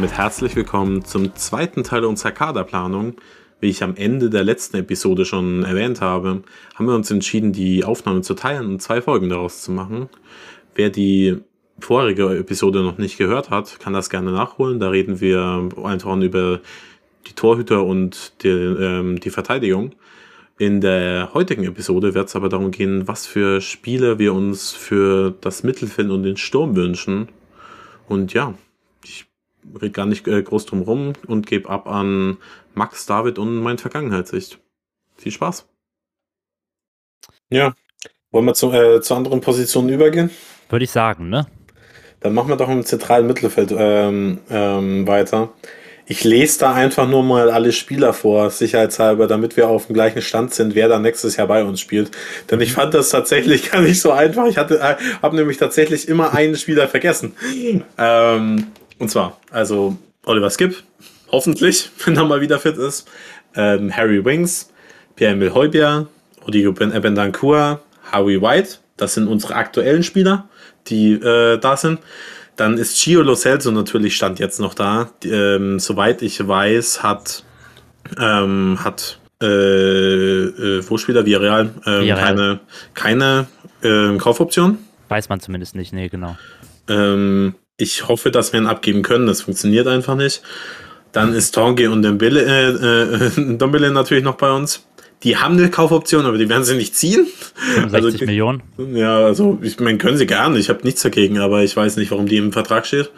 damit herzlich willkommen zum zweiten Teil unserer Kaderplanung. Wie ich am Ende der letzten Episode schon erwähnt habe, haben wir uns entschieden, die Aufnahme zu teilen und zwei Folgen daraus zu machen. Wer die vorige Episode noch nicht gehört hat, kann das gerne nachholen. Da reden wir einfach über die Torhüter und die, ähm, die Verteidigung. In der heutigen Episode wird es aber darum gehen, was für Spiele wir uns für das Mittelfeld und den Sturm wünschen. Und ja, ich rede gar nicht äh, groß drum rum und gebe ab an Max, David und mein Vergangenheitssicht. Viel Spaß. Ja, wollen wir zu, äh, zu anderen Positionen übergehen? Würde ich sagen, ne? Dann machen wir doch im zentralen Mittelfeld ähm, ähm, weiter. Ich lese da einfach nur mal alle Spieler vor, sicherheitshalber, damit wir auf dem gleichen Stand sind, wer da nächstes Jahr bei uns spielt. Denn ich fand das tatsächlich gar nicht so einfach. Ich hatte, äh, habe nämlich tatsächlich immer einen Spieler vergessen. Ähm, und zwar, also Oliver Skip, hoffentlich, wenn er mal wieder fit ist. Ähm, Harry Wings, Pierre-Emil Heubier, Odigo Bendancourt, Howie White. Das sind unsere aktuellen Spieler, die äh, da sind. Dann ist Gio Lo Celso natürlich stand jetzt noch da. Ähm, soweit ich weiß, hat, ähm, hat äh, äh, wo spielt er Villarreal? Ähm, Villarreal. keine keine ähm, Kaufoption. Weiß man zumindest nicht, nee, genau. Ähm, ich hoffe, dass wir ihn abgeben können. Das funktioniert einfach nicht. Dann ist Tonge und Dembele, äh, äh, natürlich noch bei uns. Die haben eine Kaufoption, aber die werden sie nicht ziehen. 65 Millionen. Ja, also ich meine, können sie gerne. Ich habe nichts dagegen, aber ich weiß nicht, warum die im Vertrag steht.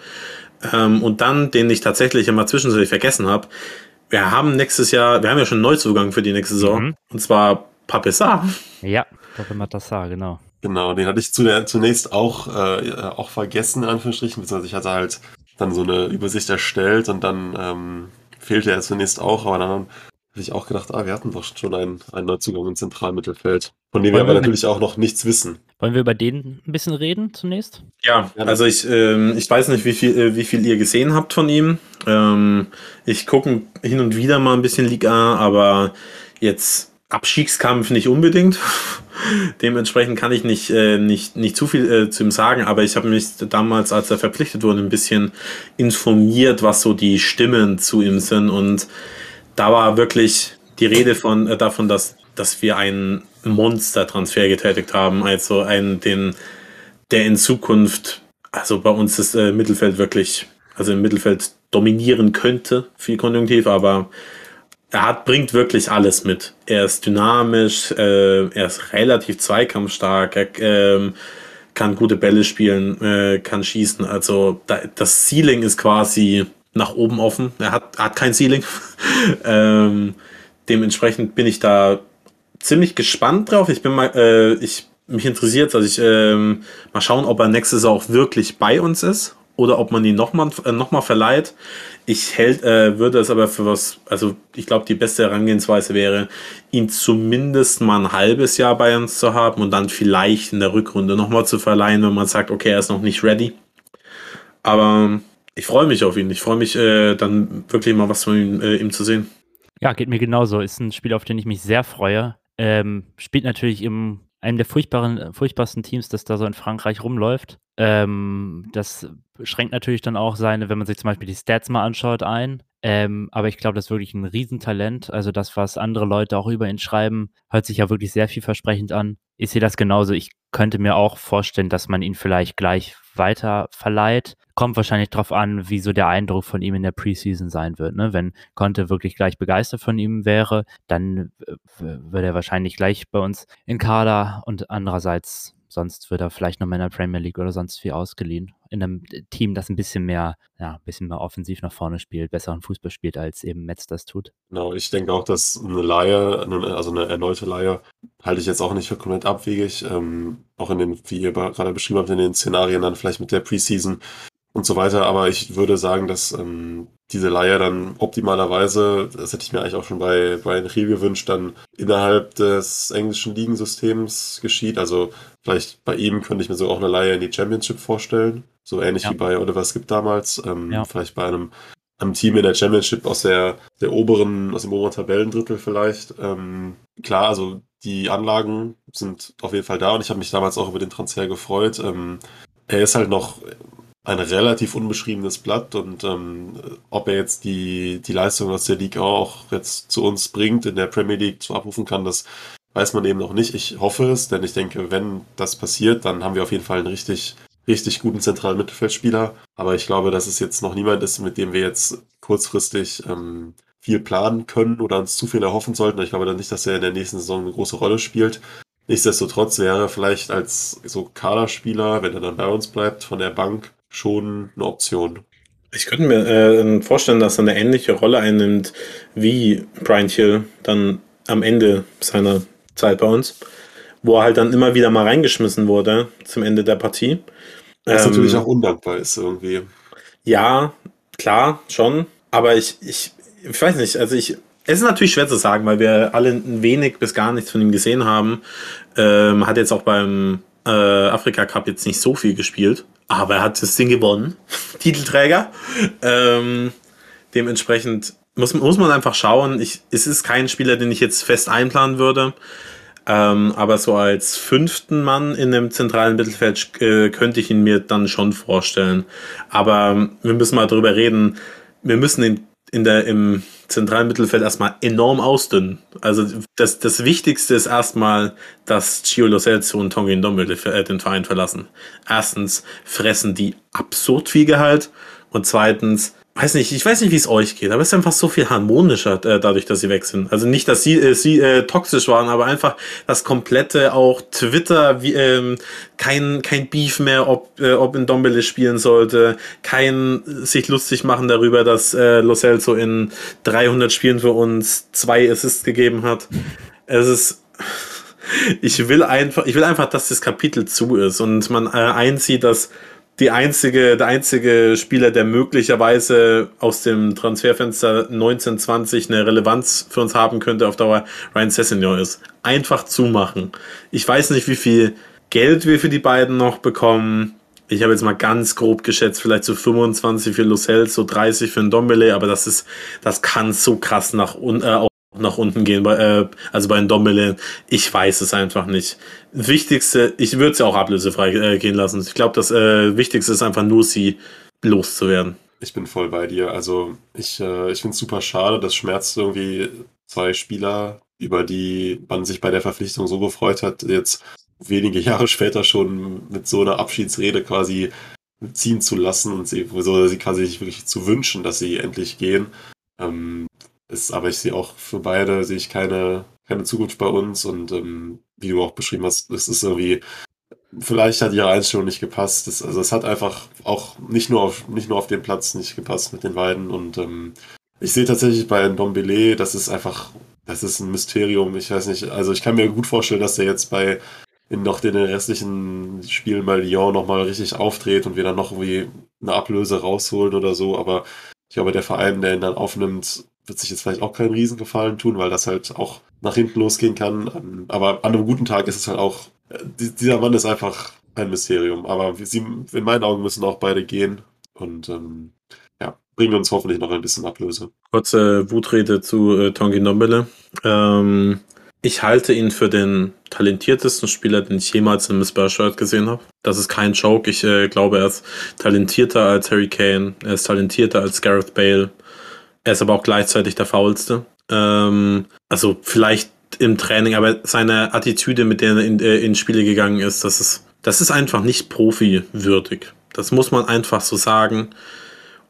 Ähm, und dann, den ich tatsächlich immer zwischendurch vergessen habe. Wir haben nächstes Jahr, wir haben ja schon einen Neuzugang für die nächste Saison. Mhm. Und zwar Papessar. Ja, Doppel Matassar, genau. Genau, den hatte ich zu der, zunächst auch, äh, auch vergessen, in Anführungsstrichen, beziehungsweise ich hatte halt dann so eine Übersicht erstellt und dann ähm, fehlte er zunächst auch, aber dann habe ich auch gedacht, ah, wir hatten doch schon einen, einen Neuzugang im Zentralmittelfeld, von dem wir Wollen aber wir- natürlich auch noch nichts wissen. Wollen wir über den ein bisschen reden zunächst? Ja, Ja, also ich, ähm, ich weiß nicht, wie viel, äh, wie viel ihr gesehen habt von ihm. Ähm, ich gucke hin und wieder mal ein bisschen Liga, aber jetzt Abstiegskampf nicht unbedingt. Dementsprechend kann ich nicht, äh, nicht, nicht zu viel äh, zu ihm sagen, aber ich habe mich damals, als er verpflichtet wurde, ein bisschen informiert, was so die Stimmen zu ihm sind. Und da war wirklich die Rede von, äh, davon, dass, dass wir einen Monster-Transfer getätigt haben, also einen, den, der in Zukunft, also bei uns das äh, Mittelfeld wirklich, also im Mittelfeld dominieren könnte, viel konjunktiv, aber er hat, bringt wirklich alles mit. Er ist dynamisch, äh, er ist relativ zweikampfstark, er ähm, kann gute Bälle spielen, äh, kann schießen. Also da, das Ceiling ist quasi nach oben offen. Er hat, hat kein Ceiling. ähm, dementsprechend bin ich da ziemlich gespannt drauf. Ich bin mal, äh, ich mich interessiert, also ich ähm, mal schauen, ob er nächstes Jahr auch wirklich bei uns ist oder ob man ihn nochmal äh, noch verleiht. Ich hält, äh, würde es aber für was, also ich glaube, die beste Herangehensweise wäre, ihn zumindest mal ein halbes Jahr bei uns zu haben und dann vielleicht in der Rückrunde nochmal zu verleihen, wenn man sagt, okay, er ist noch nicht ready. Aber ich freue mich auf ihn. Ich freue mich äh, dann wirklich mal was von ihm, äh, ihm zu sehen. Ja, geht mir genauso. Ist ein Spiel, auf den ich mich sehr freue. Ähm, spielt natürlich im einem der furchtbaren, furchtbarsten Teams, das da so in Frankreich rumläuft. Ähm, das schränkt natürlich dann auch seine, wenn man sich zum Beispiel die Stats mal anschaut, ein. Ähm, aber ich glaube, das ist wirklich ein Riesentalent. Also das, was andere Leute auch über ihn schreiben, hört sich ja wirklich sehr vielversprechend an. Ich sehe das genauso. Ich könnte mir auch vorstellen, dass man ihn vielleicht gleich weiter verleiht. Kommt wahrscheinlich drauf an, wie so der Eindruck von ihm in der Preseason sein wird. Ne? Wenn Conte wirklich gleich begeistert von ihm wäre, dann äh, würde er wahrscheinlich gleich bei uns in Kader und andererseits sonst wird er vielleicht noch mal in der Premier League oder sonst wie ausgeliehen. In einem Team, das ein bisschen mehr, ja, ein bisschen mehr offensiv nach vorne spielt, besseren Fußball spielt, als eben Metz das tut. Genau, ich denke auch, dass eine eine- also eine erneute Leihe, halte ich jetzt auch nicht für komplett abwegig. Ähm, auch in den, wie ihr gerade beschrieben habt, in den Szenarien dann vielleicht mit der Preseason und so weiter. Aber ich würde sagen, dass ähm, diese Leihe dann optimalerweise, das hätte ich mir eigentlich auch schon bei Brian Hill gewünscht, dann innerhalb des englischen Ligensystems geschieht. Also vielleicht bei ihm könnte ich mir so auch eine Leihe in die Championship vorstellen. So ähnlich Ja. wie bei Oliver Skip damals. Ähm, Ja. Vielleicht bei einem einem Team in der Championship aus der, der oberen, aus dem oberen Tabellendrittel vielleicht. Ähm, klar, also die Anlagen sind auf jeden Fall da und ich habe mich damals auch über den Transfer gefreut. Ähm, er ist halt noch ein relativ unbeschriebenes Blatt und ähm, ob er jetzt die, die Leistung aus der Liga auch jetzt zu uns bringt, in der Premier League zu abrufen kann, das weiß man eben noch nicht. Ich hoffe es, denn ich denke, wenn das passiert, dann haben wir auf jeden Fall einen richtig, richtig guten zentralen Mittelfeldspieler. Aber ich glaube, dass es jetzt noch niemand ist, mit dem wir jetzt kurzfristig ähm, viel planen können oder uns zu viel erhoffen sollten. Ich glaube dann nicht, dass er in der nächsten Saison eine große Rolle spielt. Nichtsdestotrotz wäre vielleicht als so Kaderspieler, wenn er dann bei uns bleibt, von der Bank schon eine Option. Ich könnte mir äh, vorstellen, dass er eine ähnliche Rolle einnimmt wie Brian Hill dann am Ende seiner Zeit bei uns, wo er halt dann immer wieder mal reingeschmissen wurde zum Ende der Partie. Was ähm, natürlich auch undankbar ist irgendwie. Ja, klar, schon. Aber ich, ich, ich weiß nicht, also ich, es ist natürlich schwer zu sagen, weil wir alle ein wenig bis gar nichts von ihm gesehen haben. Ähm, hat jetzt auch beim äh, Afrika Cup jetzt nicht so viel gespielt, aber er hat das Ding gewonnen, Titelträger. Ähm, dementsprechend muss, muss man einfach schauen. Ich, es ist kein Spieler, den ich jetzt fest einplanen würde. Ähm, aber so als fünften Mann in dem zentralen Mittelfeld äh, könnte ich ihn mir dann schon vorstellen. Aber wir müssen mal drüber reden. Wir müssen ihn in der, im zentralen Mittelfeld erstmal enorm ausdünnen. Also das, das Wichtigste ist erstmal, dass Gio Lo und Tongi Ndombele äh, den Verein verlassen. Erstens fressen die absurd viel Gehalt und zweitens weiß nicht, ich weiß nicht, wie es euch geht, aber es ist einfach so viel harmonischer äh, dadurch, dass sie weg sind. Also nicht, dass sie, äh, sie äh, toxisch waren, aber einfach das komplette auch Twitter, wie, ähm, kein, kein Beef mehr, ob, äh, ob in Dombele spielen sollte, kein sich lustig machen darüber, dass äh, Lo Celso in 300 Spielen für uns zwei Assists gegeben hat. Es ist ich will einfach, ich will einfach, dass das Kapitel zu ist und man äh, einzieht, dass die einzige, der einzige Spieler, der möglicherweise aus dem Transferfenster 1920 eine Relevanz für uns haben könnte auf Dauer, Ryan Sessegnon ist. Einfach zumachen. Ich weiß nicht, wie viel Geld wir für die beiden noch bekommen. Ich habe jetzt mal ganz grob geschätzt, vielleicht so 25 für Lucelle, so 30 für ein Dombele, aber das ist, das kann so krass nach unten, äh, nach unten gehen, bei, äh, also bei den Dombele. Ich weiß es einfach nicht. Wichtigste, ich würde es ja auch ablösefrei äh, gehen lassen. Ich glaube, das äh, Wichtigste ist einfach nur, sie loszuwerden. Ich bin voll bei dir. Also ich, äh, ich finde es super schade. Das schmerzt irgendwie zwei Spieler, über die man sich bei der Verpflichtung so gefreut hat, jetzt wenige Jahre später schon mit so einer Abschiedsrede quasi ziehen zu lassen und sie, so, sie quasi sich wirklich zu wünschen, dass sie endlich gehen. Ähm, ist, aber ich sehe auch für beide sehe ich keine, keine Zukunft bei uns und ähm, wie du auch beschrieben hast, es ist irgendwie, vielleicht hat ihre Einstellung nicht gepasst. Das, also es hat einfach auch nicht nur auf, nicht nur auf dem Platz nicht gepasst mit den beiden und ähm, ich sehe tatsächlich bei Dombele, das ist einfach, das ist ein Mysterium. Ich weiß nicht, also ich kann mir gut vorstellen, dass der jetzt bei in noch den restlichen Spielen bei Lyon nochmal richtig aufdreht und wir dann noch irgendwie eine Ablöse rausholen oder so, aber ich glaube, der Verein, der ihn dann aufnimmt, wird sich jetzt vielleicht auch keinen Riesengefallen tun, weil das halt auch nach hinten losgehen kann. Aber an einem guten Tag ist es halt auch, äh, dieser Mann ist einfach ein Mysterium. Aber sie, in meinen Augen müssen auch beide gehen und ähm, ja, bringen uns hoffentlich noch ein bisschen Ablöse. Kurze Wutrede zu äh, Tongi Nombele. Ähm, ich halte ihn für den talentiertesten Spieler, den ich jemals in Miss Shirt gesehen habe. Das ist kein Joke. Ich äh, glaube, er ist talentierter als Harry Kane. Er ist talentierter als Gareth Bale. Er ist aber auch gleichzeitig der faulste. Ähm, also vielleicht im Training, aber seine Attitüde, mit der er in, äh, in Spiele gegangen ist, das ist, das ist einfach nicht profi-würdig. Das muss man einfach so sagen.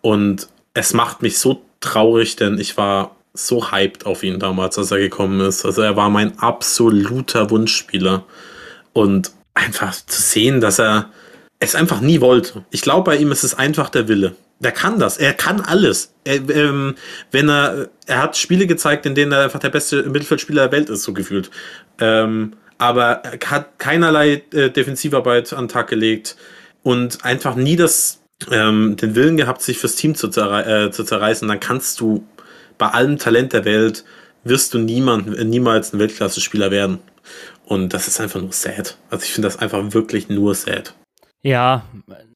Und es macht mich so traurig, denn ich war so hyped auf ihn damals, als er gekommen ist. Also er war mein absoluter Wunschspieler. Und einfach zu sehen, dass er es einfach nie wollte. Ich glaube, bei ihm ist es einfach der Wille. Der kann das. Er kann alles. Er, ähm, wenn er, er hat Spiele gezeigt, in denen er einfach der beste Mittelfeldspieler der Welt ist, so gefühlt. Ähm, aber er hat keinerlei äh, Defensivarbeit an den Tag gelegt und einfach nie das, ähm, den Willen gehabt, sich fürs Team zu, zerrei äh, zu zerreißen. Dann kannst du bei allem Talent der Welt wirst du niemand, niemals ein Weltklasse-Spieler werden. Und das ist einfach nur sad. Also ich finde das einfach wirklich nur sad. Ja,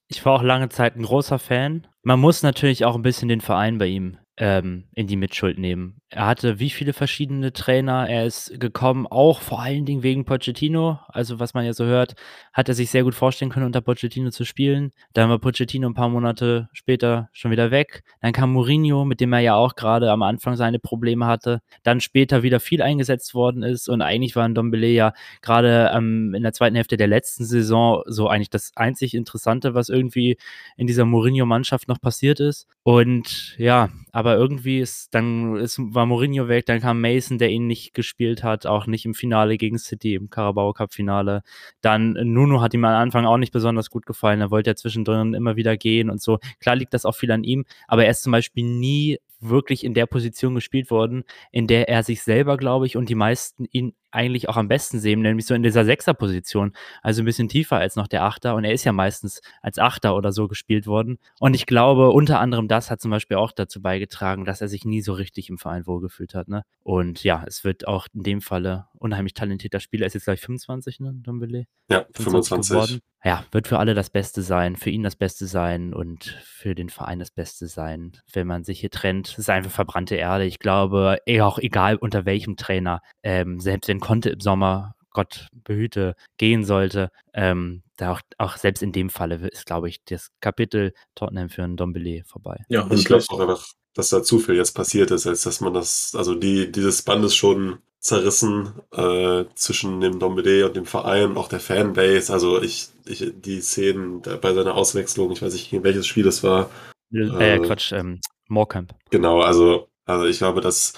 Ich war auch lange Zeit ein großer Fan. Man muss natürlich auch ein bisschen den Verein bei ihm ähm, in die Mitschuld nehmen. Er hatte wie viele verschiedene Trainer. Er ist gekommen, auch vor allen Dingen wegen Pochettino. Also, was man ja so hört, hat er sich sehr gut vorstellen können, unter Pochettino zu spielen. Dann war Pochettino ein paar Monate später schon wieder weg. Dann kam Mourinho, mit dem er ja auch gerade am Anfang seine Probleme hatte. Dann später wieder viel eingesetzt worden ist. Und eigentlich war Dombele ja gerade ähm, in der zweiten Hälfte der letzten Saison so eigentlich das einzig Interessante, was irgendwie in dieser Mourinho-Mannschaft noch passiert ist. Und ja, aber irgendwie ist dann ist, war Mourinho weg, dann kam Mason, der ihn nicht gespielt hat, auch nicht im Finale gegen City, im Carabao Cup Finale. Dann Nuno hat ihm am Anfang auch nicht besonders gut gefallen, er wollte ja zwischendrin immer wieder gehen und so. Klar liegt das auch viel an ihm, aber er ist zum Beispiel nie wirklich in der Position gespielt worden, in der er sich selber, glaube ich, und die meisten ihn eigentlich auch am besten sehen, nämlich so in dieser Sechser-Position, also ein bisschen tiefer als noch der Achter. Und er ist ja meistens als Achter oder so gespielt worden. Und ich glaube, unter anderem das hat zum Beispiel auch dazu beigetragen, dass er sich nie so richtig im Verein wohlgefühlt hat. Ne? Und ja, es wird auch in dem Falle unheimlich talentierter Spieler. Er ist jetzt gleich 25, ne, Dombele? Ja, 25. Geworden. Ja, wird für alle das Beste sein, für ihn das Beste sein und für den Verein das Beste sein, wenn man sich hier trennt. Es ist einfach verbrannte Erde. Ich glaube, eh auch egal unter welchem Trainer, ähm, selbst wenn Conte im Sommer, Gott behüte, gehen sollte, ähm, da auch, auch selbst in dem Falle ist, glaube ich, das Kapitel Tottenham für einen Dombele vorbei. Ja, und ich glaube auch einfach, dass da zu viel jetzt passiert ist, als dass man das, also die, dieses Band ist schon zerrissen äh, zwischen dem Dombele und dem Verein und auch der Fanbase. Also ich, ich die Szenen bei seiner Auswechslung, ich weiß nicht, in welches Spiel das war. Äh, äh Quatsch, ähm, Moorcamp. Genau, also, also ich glaube, dass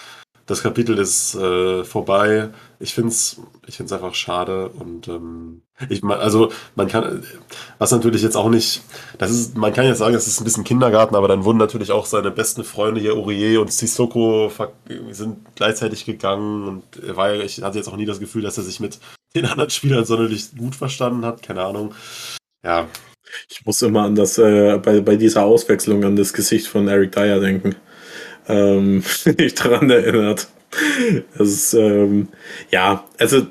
das Kapitel ist äh, vorbei. Ich finde es ich find's einfach schade und ähm, ich also man kann, was natürlich jetzt auch nicht, das ist, man kann jetzt sagen, es ist ein bisschen Kindergarten, aber dann wurden natürlich auch seine besten Freunde hier, Urier und Sissoko, sind gleichzeitig gegangen und er war, ich hatte jetzt auch nie das Gefühl, dass er sich mit den anderen Spielern sonderlich gut verstanden hat, keine Ahnung. Ja. Ich muss immer an das, äh, bei, bei dieser Auswechslung an das Gesicht von Eric Dyer denken ähm, mich daran erinnert. Das ist, ähm, ja, also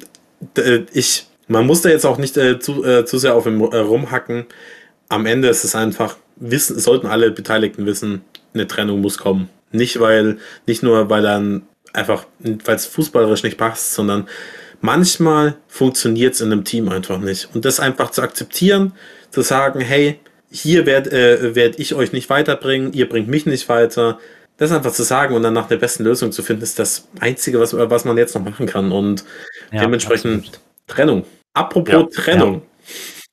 ich, man muss da jetzt auch nicht äh, zu, äh, zu sehr auf ihm äh, rumhacken. Am Ende ist es einfach, wissen, sollten alle Beteiligten wissen, eine Trennung muss kommen. Nicht weil, nicht nur weil dann einfach, weil es fußballerisch nicht passt, sondern manchmal funktioniert es in einem Team einfach nicht. Und das einfach zu akzeptieren, zu sagen, hey, hier werde äh, werd ich euch nicht weiterbringen, ihr bringt mich nicht weiter, das einfach zu sagen und dann nach der besten Lösung zu finden, ist das Einzige, was, was man jetzt noch machen kann. Und ja, dementsprechend absolut. Trennung. Apropos ja, Trennung. Ja.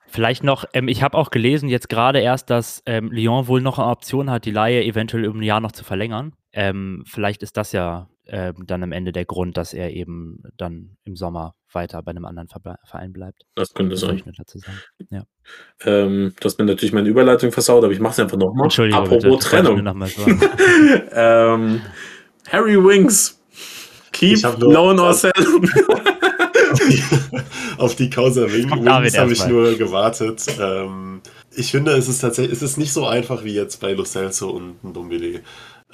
Vielleicht noch, ähm, ich habe auch gelesen, jetzt gerade erst, dass ähm, Lyon wohl noch eine Option hat, die Laie eventuell um ein Jahr noch zu verlängern. Ähm, vielleicht ist das ja ähm, dann am Ende der Grund, dass er eben dann im Sommer weiter bei einem anderen Verein bleibt. Das könnte sein. Dazu sagen. Ja. Ähm, du hast mir natürlich meine Überleitung versaut, aber ich mache es einfach nochmal. Entschuldigung. Apropos bitte, Trennung. Noch mal ähm, Harry Wings. Keep known or sell. auf die Causa Wings habe ich nur gewartet. Ähm, ich finde, es ist tatsächlich, es ist nicht so einfach wie jetzt bei Lo Celso und Ndombele.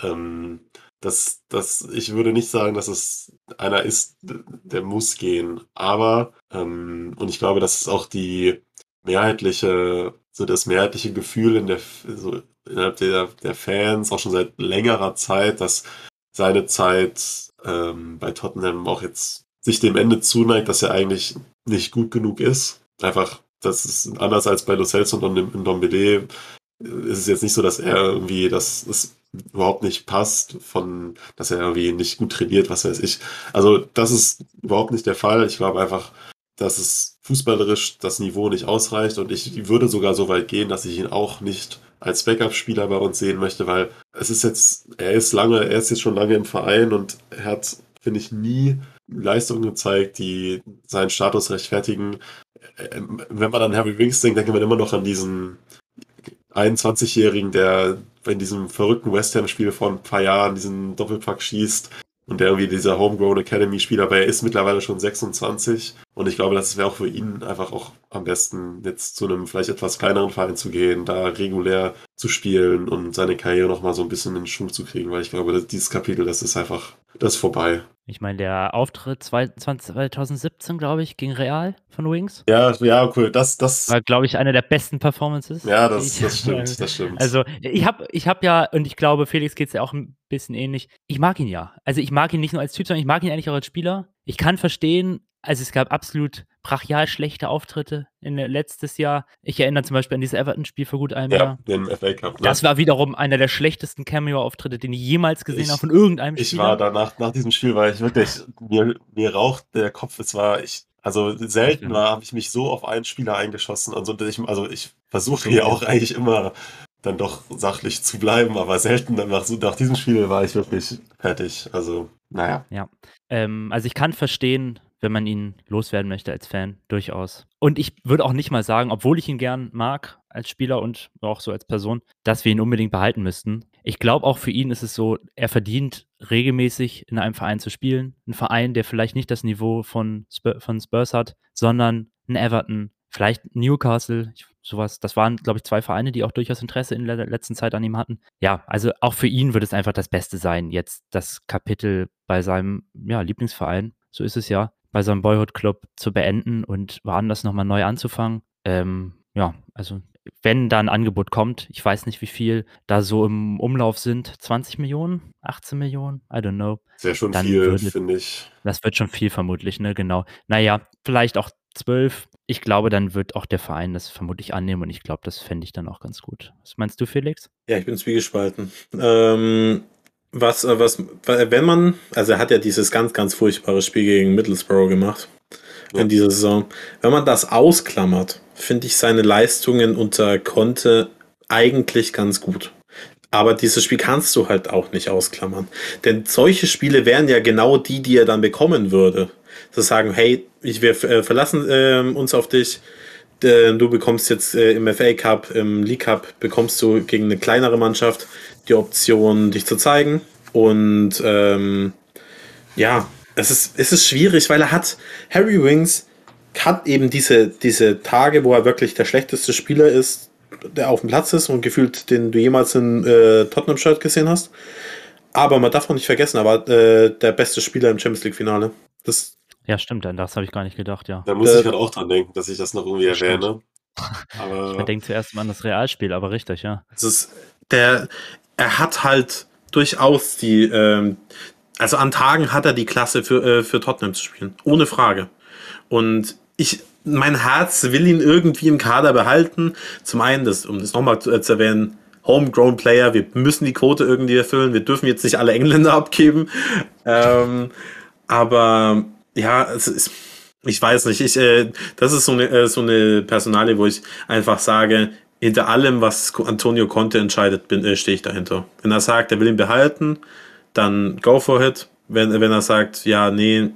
Ähm, das, das, ich würde nicht sagen, dass es einer ist, der muss gehen. Aber, ähm, und ich glaube, das ist auch die mehrheitliche, so das mehrheitliche Gefühl in der, so innerhalb der, der Fans, auch schon seit längerer Zeit, dass seine Zeit ähm, bei Tottenham auch jetzt sich dem Ende zuneigt, dass er eigentlich nicht gut genug ist. Einfach, das ist anders als bei Lo Celso und in Dombele ist es jetzt nicht so, dass er irgendwie, dass es überhaupt nicht passt, von, dass er irgendwie nicht gut trainiert, was weiß ich. Also das ist überhaupt nicht der Fall. Ich glaube einfach, dass es fußballerisch das Niveau nicht ausreicht und ich würde sogar so weit gehen, dass ich ihn auch nicht als Backup-Spieler bei uns sehen möchte, weil es ist jetzt, er ist lange, er ist jetzt schon lange im Verein und er hat, finde ich, nie Leistungen gezeigt, die seinen Status rechtfertigen. Wenn man an Harry Winks denkt, denkt man immer noch an diesen 21-Jährigen, der in diesem verrückten West Ham-Spiel vor ein paar Jahren diesen Doppelpack schießt und der irgendwie dieser Homegrown Academy-Spieler, aber er ist mittlerweile schon 26. Und ich glaube, das wäre auch für ihn einfach auch am besten, jetzt zu einem vielleicht etwas kleineren Verein zu gehen, da regulär zu spielen und seine Karriere nochmal so ein bisschen in Schwung zu kriegen, weil ich glaube, dieses Kapitel, das ist einfach, das ist vorbei. Ich meine, der Auftritt 2017, glaube ich, gegen Real von Wings. Ja, ja, cool. Das, das. War, glaube ich, eine der besten Performances. Ja, das, das stimmt, das stimmt. Also, ich habe ich hab ja, und ich glaube, Felix geht es ja auch ein bisschen ähnlich. Ich mag ihn ja. Also, ich mag ihn nicht nur als Typ, sondern ich mag ihn eigentlich auch als Spieler. Ich kann verstehen, also es gab absolut brachial schlechte Auftritte in letztes Jahr. Ich erinnere zum Beispiel an dieses Everton-Spiel vor gut einem ja, Jahr. den FA Cup. Ne? Das war wiederum einer der schlechtesten Cameo-Auftritte, den ich jemals gesehen ich, habe von irgendeinem ich Spieler. Ich war danach, nach diesem Spiel war ich wirklich, mir, mir raucht der Kopf. Es war, ich, also selten war, habe ich mich so auf einen Spieler eingeschossen. Und so, ich, also ich versuche hier auch eigentlich immer dann doch sachlich zu bleiben, aber selten dann nach, nach diesem Spiel war ich wirklich fertig. Also, naja. Ja. Ähm, also ich kann verstehen, wenn man ihn loswerden möchte als Fan, durchaus. Und ich würde auch nicht mal sagen, obwohl ich ihn gern mag als Spieler und auch so als Person, dass wir ihn unbedingt behalten müssten. Ich glaube auch für ihn ist es so, er verdient regelmäßig in einem Verein zu spielen. Ein Verein, der vielleicht nicht das Niveau von, Spur von Spurs hat, sondern ein Everton, vielleicht Newcastle, sowas. Das waren, glaube ich, zwei Vereine, die auch durchaus Interesse in der letzten Zeit an ihm hatten. Ja, also auch für ihn wird es einfach das Beste sein, jetzt das Kapitel bei seinem ja, Lieblingsverein, so ist es ja, bei seinem Boyhood Club zu beenden und woanders nochmal neu anzufangen. Ähm, ja, also wenn da ein Angebot kommt, ich weiß nicht, wie viel da so im Umlauf sind, 20 Millionen, 18 Millionen, I don't know. Sehr schon viel, finde ich. Das wird schon viel vermutlich, ne, genau. Naja, vielleicht auch 12. Ich glaube, dann wird auch der Verein das vermutlich annehmen und ich glaube, das fände ich dann auch ganz gut. Was meinst du, Felix? Ja, ich bin zwiegespalten. Ähm, was, äh, was, wenn man, also er hat ja dieses ganz, ganz furchtbare Spiel gegen Middlesbrough gemacht ja. in dieser Saison. Wenn man das ausklammert, finde ich seine Leistungen unter Conte eigentlich ganz gut. Aber dieses Spiel kannst du halt auch nicht ausklammern. Denn solche Spiele wären ja genau die, die er dann bekommen würde. Zu sagen, hey, ich, wir äh, verlassen äh, uns auf dich. Du bekommst jetzt äh, im FA Cup, im League Cup, bekommst du gegen eine kleinere Mannschaft die Option, dich zu zeigen. Und ähm, ja, es ist, es ist schwierig, weil er hat, Harry Wings hat eben diese, diese Tage, wo er wirklich der schlechteste Spieler ist, der auf dem Platz ist und gefühlt, den du jemals in äh, Tottenham-Shirt gesehen hast. Aber man darf auch nicht vergessen, er war äh, der beste Spieler im Champions League-Finale. Das ja, stimmt, an das habe ich gar nicht gedacht, ja. Da muss äh, ich halt auch dran denken, dass ich das noch irgendwie erwähne. Aber ich denke zuerst mal an das Realspiel, aber richtig, ja. Es ist der, er hat halt durchaus die, ähm, also an Tagen hat er die Klasse für, äh, für Tottenham zu spielen, ohne Frage. Und ich, mein Herz will ihn irgendwie im Kader behalten. Zum einen, das, um das nochmal zu, äh, zu erwähnen, Homegrown Player, wir müssen die Quote irgendwie erfüllen, wir dürfen jetzt nicht alle Engländer abgeben. Ähm, aber ja, es ist, ich weiß nicht, ich, äh, das ist so eine, äh, so eine Personalie, wo ich einfach sage, hinter allem, was Antonio Conte entscheidet, bin, äh, stehe ich dahinter. Wenn er sagt, er will ihn behalten, dann go for it. Wenn, wenn er sagt, ja, nee,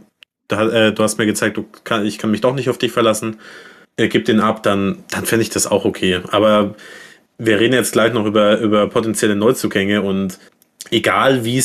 da, äh, du hast mir gezeigt, kann, ich kann mich doch nicht auf dich verlassen, er gibt den ab, dann, dann fände ich das auch okay. Aber wir reden jetzt gleich noch über, über potenzielle Neuzugänge und egal wie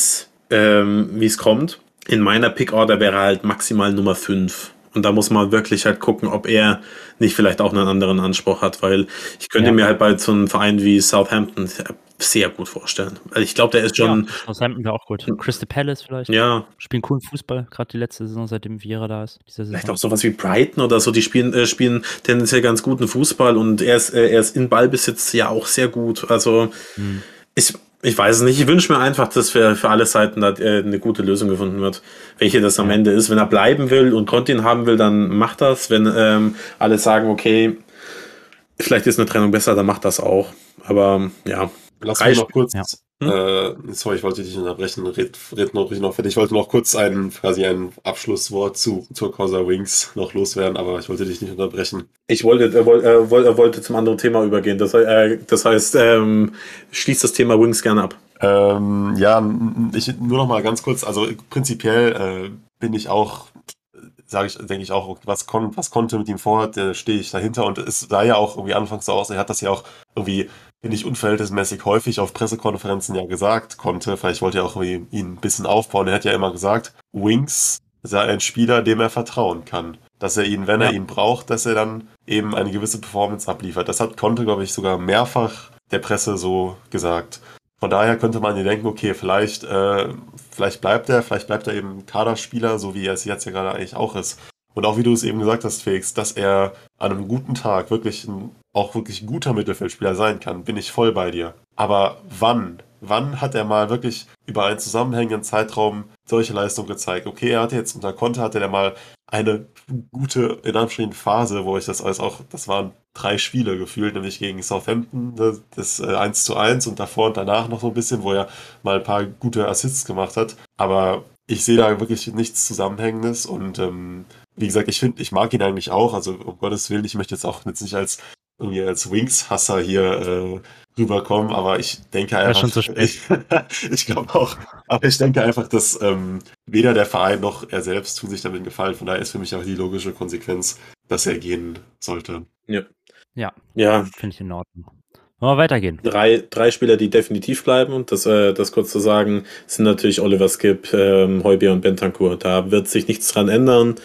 ähm, es kommt, in meiner Pick-Order wäre er halt maximal Nummer 5. Und da muss man wirklich halt gucken, ob er nicht vielleicht auch einen anderen Anspruch hat, weil ich könnte ja. mir halt bei so einem Verein wie Southampton sehr gut vorstellen. Also ich glaube, der ist schon. Ja, Southampton wäre auch gut. Crystal Palace vielleicht. Ja. Spielen coolen Fußball, gerade die letzte Saison, seitdem Vieira da ist. Vielleicht auch sowas wie Brighton oder so, die spielen, äh, spielen tendenziell ganz guten Fußball und er ist, äh, er ist in Ballbesitz ja auch sehr gut. Also hm. ich, ich weiß es nicht. Ich wünsche mir einfach, dass für, für alle Seiten da äh, eine gute Lösung gefunden wird. Welche das am Ende ist. Wenn er bleiben will und Conti haben will, dann macht das. Wenn ähm, alle sagen, okay, vielleicht ist eine Trennung besser, dann macht das auch. Aber ja. Lass mich noch kurz ja. Hm? Äh, sorry, ich wollte dich nicht unterbrechen. Red, red noch, noch fertig. Ich wollte noch kurz ein, quasi ein Abschlusswort zu zur Causa Wings noch loswerden, aber ich wollte dich nicht unterbrechen. Ich wollte, äh, äh, wollte, wollte zum anderen Thema übergehen. Das, äh, das heißt, ähm, schließt das Thema Wings gerne ab. Ähm, ja, ich, nur noch mal ganz kurz. Also prinzipiell äh, bin ich auch sage ich, denke ich auch, was, kon was konnte mit ihm vor, da stehe ich dahinter und es sah ja auch irgendwie anfangs so aus, er hat das ja auch irgendwie finde ich, unverhältnismäßig häufig auf Pressekonferenzen ja gesagt konnte. Vielleicht wollte er auch ihn ein bisschen aufbauen. Er hat ja immer gesagt, Wings sei ein Spieler, dem er vertrauen kann. dass er ihn, wenn er Ja. ihn braucht, dass er dann eben eine gewisse Performance abliefert. Das hat Conte, glaube ich, sogar mehrfach der Presse so gesagt. Von daher könnte man dir denken, okay, vielleicht, äh, vielleicht bleibt er, vielleicht bleibt er eben Kaderspieler, so wie er es jetzt ja gerade eigentlich auch ist. Und auch wie du es eben gesagt hast, Felix, dass er an einem guten Tag wirklich ein, auch wirklich guter Mittelfeldspieler sein kann, bin ich voll bei dir. Aber wann? Wann hat er mal wirklich über einen zusammenhängenden Zeitraum solche Leistung gezeigt? Okay, er hatte jetzt unter Konter hatte er mal eine gute, in Anführungsstrichen, Phase, wo ich das alles auch, das waren drei Spiele gefühlt, nämlich gegen Southampton, das, das äh, 1 zu 1 und davor und danach noch so ein bisschen, wo er mal ein paar gute Assists gemacht hat. Aber ich sehe da wirklich nichts Zusammenhängendes und ähm, wie gesagt, ich finde, ich mag ihn eigentlich auch, also um Gottes Willen, ich möchte jetzt auch jetzt nicht als irgendwie als Wings-Hasser hier äh, rüberkommen, aber ich denke einfach. schon zu spät. Ich, ich glaube auch. Aber ich denke einfach, dass ähm, weder der Verein noch er selbst tun sich damit einen Gefallen. Von daher ist für mich auch die logische Konsequenz, dass er gehen sollte. Ja, Ja, finde ich in Ordnung. Wollen wir weitergehen? drei, drei Spieler, die definitiv bleiben, und das, äh, das kurz zu sagen, sind natürlich Oliver Skip, ähm, Heubier und Bentancur. Da wird sich nichts dran ändern.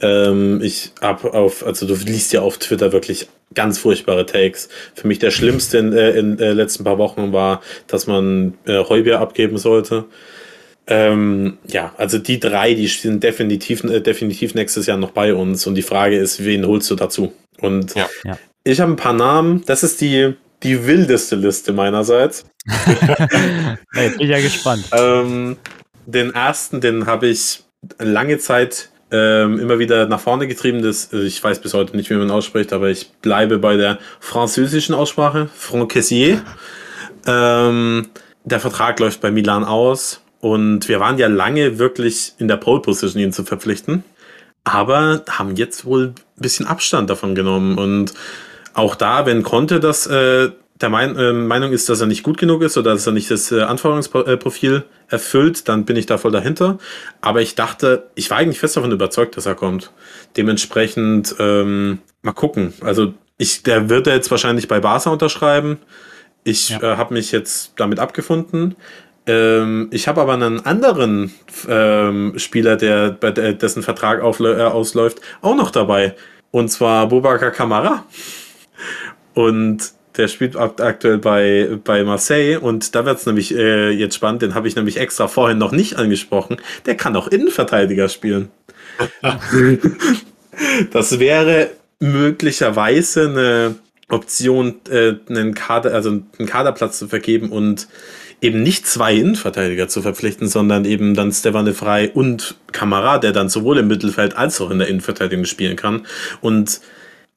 Ähm, ich hab auf, also du liest ja auf Twitter wirklich ganz furchtbare Takes. Für mich der schlimmste in den äh, in, äh, letzten paar Wochen war, dass man äh, Heubier abgeben sollte. Ähm, ja, also die drei, die sind definitiv, äh, definitiv nächstes Jahr noch bei uns. Und die Frage ist, wen holst du dazu? Und Ja. Ja. ich habe ein paar Namen. Das ist die, die wildeste Liste meinerseits. Hey, bin ich ja gespannt. Ähm, den ersten, den habe ich lange Zeit ähm, immer wieder nach vorne getrieben. Das, äh, ich weiß bis heute nicht, wie man ausspricht, aber ich bleibe bei der französischen Aussprache. Franck Cassier. Ähm, der Vertrag läuft bei Milan aus und wir waren ja lange wirklich in der Pole Position, ihn zu verpflichten. Aber haben jetzt wohl ein bisschen Abstand davon genommen. Und auch da, wenn Conte das äh, der mein, äh, Meinung ist, dass er nicht gut genug ist oder dass er nicht das äh, Anforderungsprofil erfüllt, dann bin ich da voll dahinter. Aber ich dachte, ich war eigentlich fest davon überzeugt, dass er kommt. Dementsprechend ähm, mal gucken. Also ich, der wird er jetzt wahrscheinlich bei Barca unterschreiben. Ich Ja. äh, habe mich jetzt damit abgefunden. Ähm, ich habe aber einen anderen ähm, Spieler, der bei der, dessen Vertrag auflö- äh, ausläuft, auch noch dabei. Und zwar Boubacar Kamara. Und der spielt akt- aktuell bei, bei Marseille und da wird es nämlich äh, jetzt spannend, den habe ich nämlich extra vorhin noch nicht angesprochen. Der kann auch Innenverteidiger spielen. das wäre möglicherweise eine Option, äh, einen Kader, also einen Kaderplatz zu vergeben und eben nicht zwei Innenverteidiger zu verpflichten, sondern eben dann Stefane Frei und Kamara, der dann sowohl im Mittelfeld als auch in der Innenverteidigung spielen kann. Und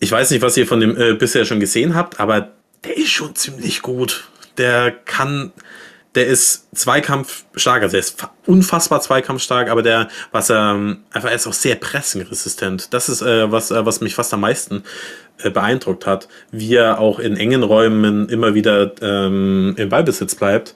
ich weiß nicht, was ihr von dem äh, bisher schon gesehen habt, aber der ist schon ziemlich gut. Der kann, der ist zweikampfstark, also der ist fa- unfassbar zweikampfstark, aber der, was er, ähm, einfach er ist auch sehr pressingresistent. Das ist, äh, was, äh, was mich fast am meisten äh, beeindruckt hat, wie er auch in engen Räumen immer wieder ähm, im Ballbesitz bleibt.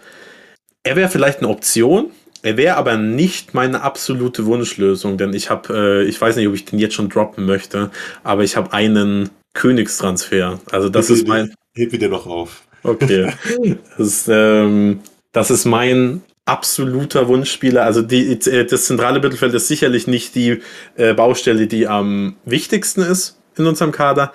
Er wäre vielleicht eine Option, er wäre aber nicht meine absolute Wunschlösung, denn ich habe, äh, ich weiß nicht, ob ich den jetzt schon droppen möchte, aber ich habe einen Königstransfer. Also das ist mein, Heb dir noch auf. Okay. Das ist, ähm, das ist mein absoluter Wunschspieler. Also die, äh, das zentrale Mittelfeld ist sicherlich nicht die äh, Baustelle, die am wichtigsten ist in unserem Kader.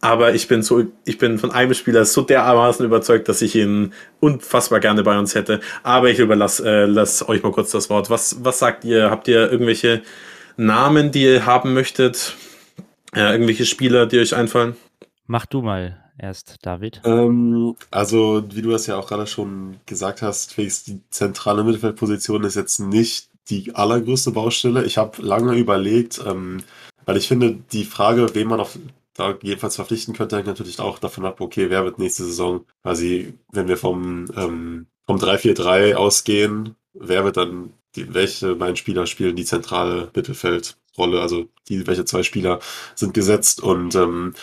Aber ich bin so, ich bin von einem Spieler so dermaßen überzeugt, dass ich ihn unfassbar gerne bei uns hätte. Aber ich überlasse äh, lass euch mal kurz das Wort. Was, was sagt ihr? Habt ihr irgendwelche Namen, die ihr haben möchtet? Äh, irgendwelche Spieler, die euch einfallen? Mach du mal erst, David. Ähm, also, wie du das ja auch gerade schon gesagt hast, Felix, die zentrale Mittelfeldposition ist jetzt nicht die allergrößte Baustelle. Ich habe lange überlegt, ähm, weil ich finde, die Frage, wen man auf da jedenfalls verpflichten könnte, hängt natürlich auch davon ab, okay, wer wird nächste Saison, quasi, wenn wir vom, ähm, vom 3-4-3 ausgehen, wer wird dann, die, welche beiden Spieler spielen die zentrale Mittelfeldrolle, also die, welche zwei Spieler sind gesetzt und ähm,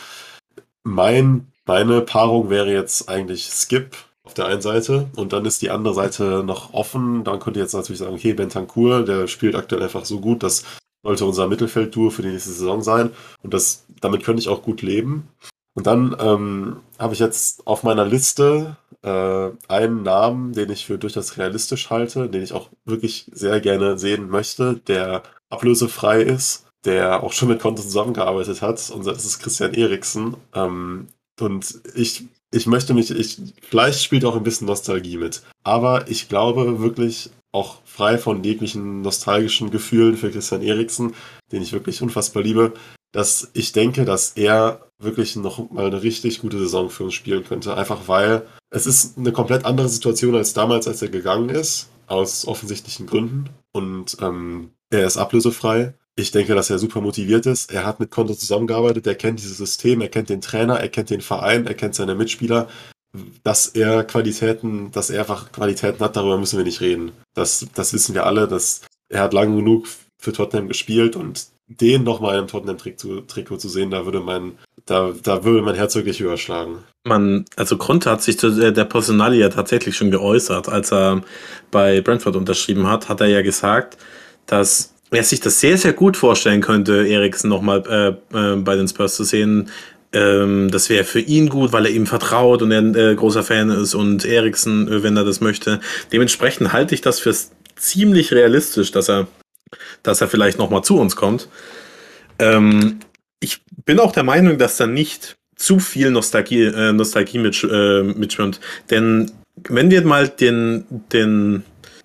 mein, meine Paarung wäre jetzt eigentlich Skip auf der einen Seite und dann ist die andere Seite noch offen. Dann könnt ihr jetzt natürlich sagen, okay, Bentancur, der spielt aktuell einfach so gut, das sollte unser Mittelfeldduo für die nächste Saison sein und das, damit könnte ich auch gut leben. Und dann ähm, habe ich jetzt auf meiner Liste äh, einen Namen, den ich für durchaus realistisch halte, den ich auch wirklich sehr gerne sehen möchte, der ablösefrei ist, der auch schon mit Konto zusammengearbeitet hat. Und das ist Christian Eriksen. Ähm, und ich, ich möchte mich, ich, vielleicht spielt auch ein bisschen Nostalgie mit. Aber ich glaube wirklich, auch frei von jeglichen nostalgischen Gefühlen für Christian Eriksen, den ich wirklich unfassbar liebe, dass ich denke, dass er wirklich noch mal eine richtig gute Saison für uns spielen könnte. Einfach weil es ist eine komplett andere Situation als damals, als er gegangen ist, aus offensichtlichen Gründen. Und ähm, er ist ablösefrei. Ich denke, dass er super motiviert ist. Er hat mit Konto zusammengearbeitet, er kennt dieses System, er kennt den Trainer, er kennt den Verein, er kennt seine Mitspieler. Dass er Qualitäten, dass er einfach Qualitäten hat, darüber müssen wir nicht reden. Das, das wissen wir alle. Dass er hat lange genug für Tottenham gespielt und den nochmal im Tottenham-Trikot zu sehen, da würde mein, da, da würde mein Herz wirklich überschlagen. Man, also Konte hat sich zu der Personalie tatsächlich schon geäußert, als er bei Brentford unterschrieben hat, hat er ja gesagt, dass er sich das sehr, sehr gut vorstellen könnte, Eriksen nochmal äh, äh, bei den Spurs zu sehen. Ähm, das wäre für ihn gut, weil er ihm vertraut und er ein äh, großer Fan ist und Eriksen, äh, wenn er das möchte. Dementsprechend halte ich das für ziemlich realistisch, dass er, dass er vielleicht nochmal zu uns kommt. Ähm, ich bin auch der Meinung, dass da nicht zu viel Nostalgie, äh, Nostalgie mit, äh, mitschwimmt. Denn wenn wir mal den, den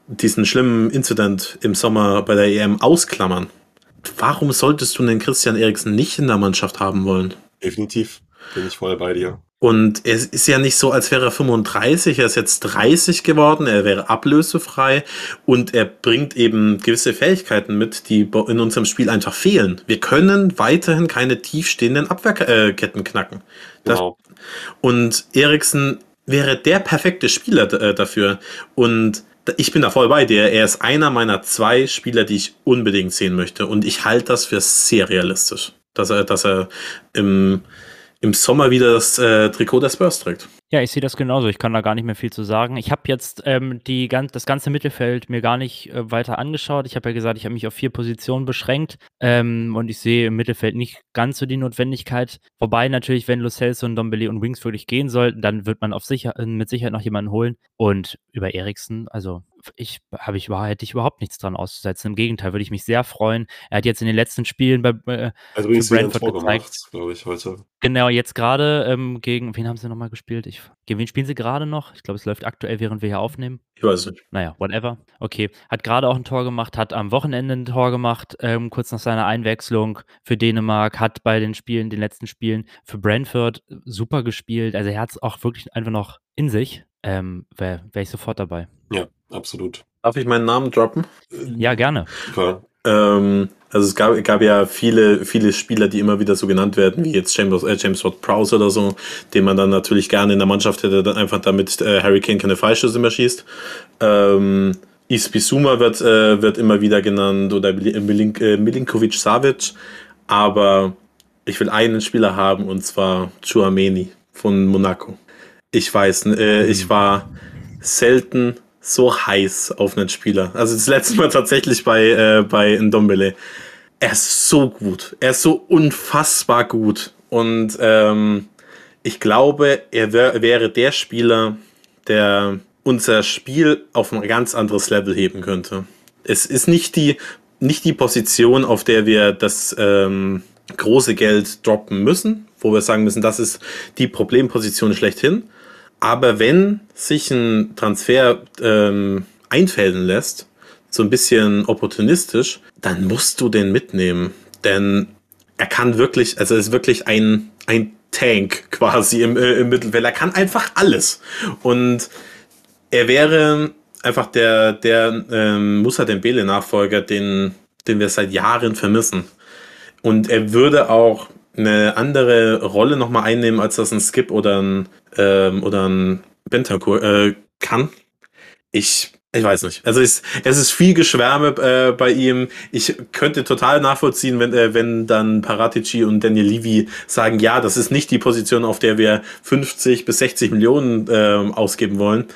diesen schlimmen Incident im Sommer bei der EM ausklammern, warum solltest du den Christian Eriksen nicht in der Mannschaft haben wollen? Definitiv, bin ich voll bei dir. Und es ist ja nicht so, als wäre er 35, er ist jetzt 30 geworden, er wäre ablösefrei und er bringt eben gewisse Fähigkeiten mit, die in unserem Spiel einfach fehlen. Wir können weiterhin keine tiefstehenden Abwehrketten knacken. Das, genau. Und Eriksen wäre der perfekte Spieler äh, dafür. Und ich bin da voll bei dir. Er ist einer meiner zwei Spieler, die ich unbedingt sehen möchte. Und ich halte das für sehr realistisch, dass er, dass er im, im Sommer wieder das äh, Trikot der Spurs trägt. Ja, ich sehe das genauso. Ich kann da gar nicht mehr viel zu sagen. Ich habe jetzt ähm, die, das ganze Mittelfeld mir gar nicht äh, weiter angeschaut. Ich habe ja gesagt, ich habe mich auf vier Positionen beschränkt ähm, und ich sehe im Mittelfeld nicht ganz so die Notwendigkeit. Wobei natürlich, wenn Lo Celso und Dombele und Wings wirklich gehen sollten, dann wird man auf sicher, mit Sicherheit noch jemanden holen. Und über Eriksen, also ich habe ich hätte ich überhaupt nichts dran auszusetzen. Im Gegenteil, würde ich mich sehr freuen. Er hat jetzt in den letzten Spielen bei äh, also Brentford gezeigt, glaube ich, heute. Genau, jetzt gerade ähm, gegen wen haben sie nochmal gespielt? Ich, gegen wen spielen sie gerade noch? Ich glaube, es läuft aktuell, während wir hier aufnehmen. Ich weiß nicht. Naja, whatever. Okay, hat gerade auch ein Tor gemacht, hat am Wochenende ein Tor gemacht, ähm, kurz nach seiner Einwechslung für Dänemark, hat bei den Spielen, den letzten Spielen für Brentford super gespielt. Also er hat es auch wirklich einfach noch in sich. Ähm, Wäre wär ich sofort dabei. Ja, absolut. Darf ich meinen Namen droppen? Ja, gerne. Super. Ähm, also es gab, gab ja viele, viele Spieler, die immer wieder so genannt werden, wie jetzt James, äh, James Ward Prowse oder so, den man dann natürlich gerne in der Mannschaft hätte, dann einfach damit äh, Harry Kane keine Freischüsse mehr schießt. Ähm, Ispisuma wird, äh, wird immer wieder genannt oder Milink, äh, Milinkovic Savic, aber ich will einen Spieler haben und zwar Chouameni von Monaco. Ich weiß, äh, ich war selten so heiß auf einen Spieler. Also das letzte Mal tatsächlich bei, äh, bei Ndombele. Er ist so gut. Er ist so unfassbar gut. Und ähm, ich glaube, er wär, wäre der Spieler, der unser Spiel auf ein ganz anderes Level heben könnte. Es ist nicht die, nicht die Position, auf der wir das ähm, große Geld droppen müssen, wo wir sagen müssen, das ist die Problemposition schlechthin, aber wenn sich ein Transfer ähm, einfällen lässt, so ein bisschen opportunistisch, dann musst du den mitnehmen. Denn er kann wirklich, also er ist wirklich ein, ein Tank quasi im, äh, im Mittelfeld. Er kann einfach alles. Und er wäre einfach der, der ähm, Musa Dembele-Nachfolger, den, den wir seit Jahren vermissen. Und er würde auch eine andere Rolle nochmal einnehmen, als das ein Skip oder ein, ähm, oder ein Bentancur äh, kann. Ich, ich weiß nicht. Also es, es ist viel Geschwärme äh, bei ihm. Ich könnte total nachvollziehen, wenn, äh, wenn dann Paratici und Daniel Levy sagen, ja, das ist nicht die Position, auf der wir 50 bis 60 Millionen äh, ausgeben wollen.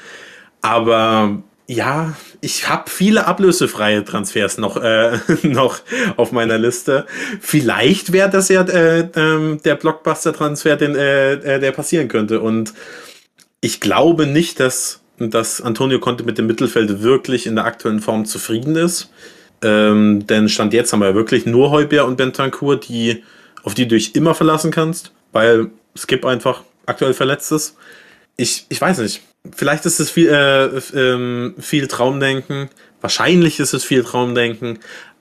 Aber ja, ich habe viele ablösefreie Transfers noch, äh, noch auf meiner Liste. Vielleicht wäre das ja äh, äh, der Blockbuster-Transfer, den, äh, äh, der passieren könnte. Und ich glaube nicht, dass, dass Antonio Conte mit dem Mittelfeld wirklich in der aktuellen Form zufrieden ist. Ähm, denn Stand jetzt haben wir wirklich nur Heubier und Bentancur, die, auf die du dich immer verlassen kannst, weil Skip einfach aktuell verletzt ist. Ich, ich weiß nicht. Vielleicht ist es viel, äh, ähm, viel Traumdenken. Wahrscheinlich ist es viel Traumdenken.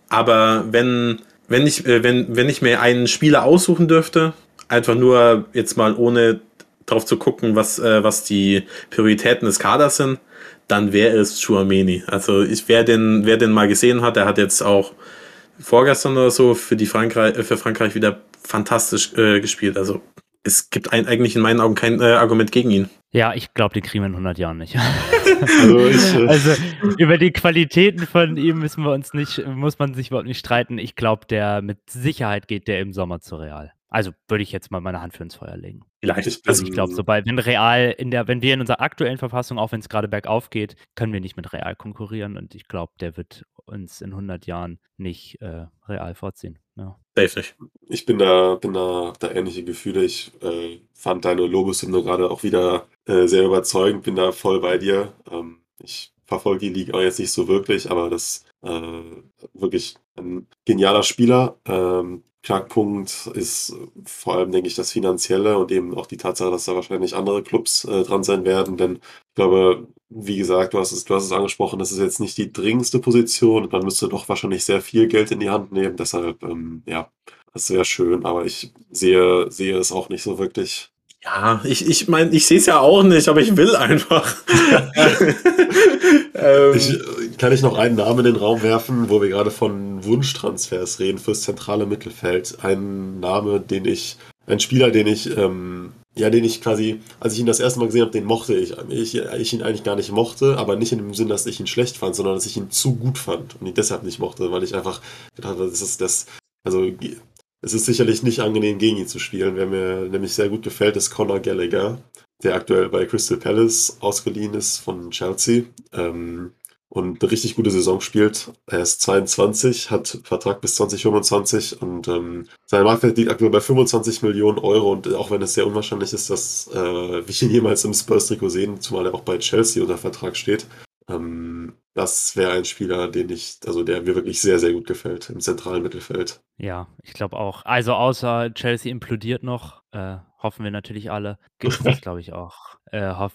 Aber wenn, wenn, ich, äh, wenn, wenn ich mir einen Spieler aussuchen dürfte, einfach nur jetzt mal ohne drauf zu gucken, was, äh, was die Prioritäten des Kaders sind, dann wäre es Chouameni. Also ich, wer den, wer den mal gesehen hat, der hat jetzt auch vorgestern oder so für die Frankreich, für Frankreich wieder fantastisch äh, gespielt. Also es gibt ein, eigentlich in meinen Augen kein äh, Argument gegen ihn. Ja, ich glaube, den kriegen wir in 100 Jahren nicht. Also, äh, also über die Qualitäten von ihm müssen wir uns nicht, muss man sich überhaupt nicht streiten. Ich glaube, der mit Sicherheit geht der im Sommer zu Real. Also würde ich jetzt mal meine Hand für ins Feuer legen. Vielleicht. Ich- Also ich glaube, sobald, wenn Real in der, wenn wir in unserer aktuellen Verfassung, auch wenn es gerade bergauf geht, können wir nicht mit Real konkurrieren und ich glaube, der wird uns in 100 Jahren nicht äh, Real vorziehen. Ja. Safe nicht. ich bin da, bin da, da ähnliche Gefühle. Ich äh, fand deine Lobeshymne gerade auch wieder äh, sehr überzeugend, bin da voll bei dir. Ähm, ich verfolge die Liga auch jetzt nicht so wirklich, aber das wirklich ein genialer Spieler. Ähm, Knackpunkt ist vor allem, denke ich, das Finanzielle und eben auch die Tatsache, dass da wahrscheinlich andere Clubs äh, dran sein werden. Denn ich glaube, wie gesagt, du hast es, du hast es angesprochen, das ist jetzt nicht die dringendste Position. Man müsste doch wahrscheinlich sehr viel Geld in die Hand nehmen. Deshalb, ähm, ja, das wäre schön, aber ich sehe, sehe es auch nicht so wirklich. Ja, ich, ich meine, ich sehe es ja auch nicht, aber ich will einfach. ähm, Ich, kann ich noch einen Namen in den Raum werfen, wo wir gerade von Wunschtransfers reden fürs zentrale Mittelfeld? Ein Name, den ich, ein Spieler, den ich, ähm, ja, den ich quasi, als ich ihn das erste Mal gesehen habe, den mochte ich. ich. Ich ihn eigentlich gar nicht mochte, aber nicht in dem Sinn, dass ich ihn schlecht fand, sondern dass ich ihn zu gut fand und ihn deshalb nicht mochte, weil ich einfach gedacht habe, das ist das, also es ist sicherlich nicht angenehm, gegen ihn zu spielen. Wer mir nämlich sehr gut gefällt, ist Conor Gallagher, der aktuell bei Crystal Palace ausgeliehen ist von Chelsea. Ähm, und eine richtig gute Saison spielt. Er ist 22, hat Vertrag bis 2025 und ähm, sein Marktwert liegt aktuell bei 25 Millionen Euro und auch wenn es sehr unwahrscheinlich ist, dass äh, wir ihn jemals im Spurs-Trikot sehen, zumal er auch bei Chelsea unter Vertrag steht, ähm, das wäre ein Spieler, den ich, also der mir wirklich sehr, sehr gut gefällt im zentralen Mittelfeld. Ja, ich glaube auch. Also außer Chelsea implodiert noch, äh, hoffen wir natürlich alle, ist das, glaube ich, auch. Äh, hoff,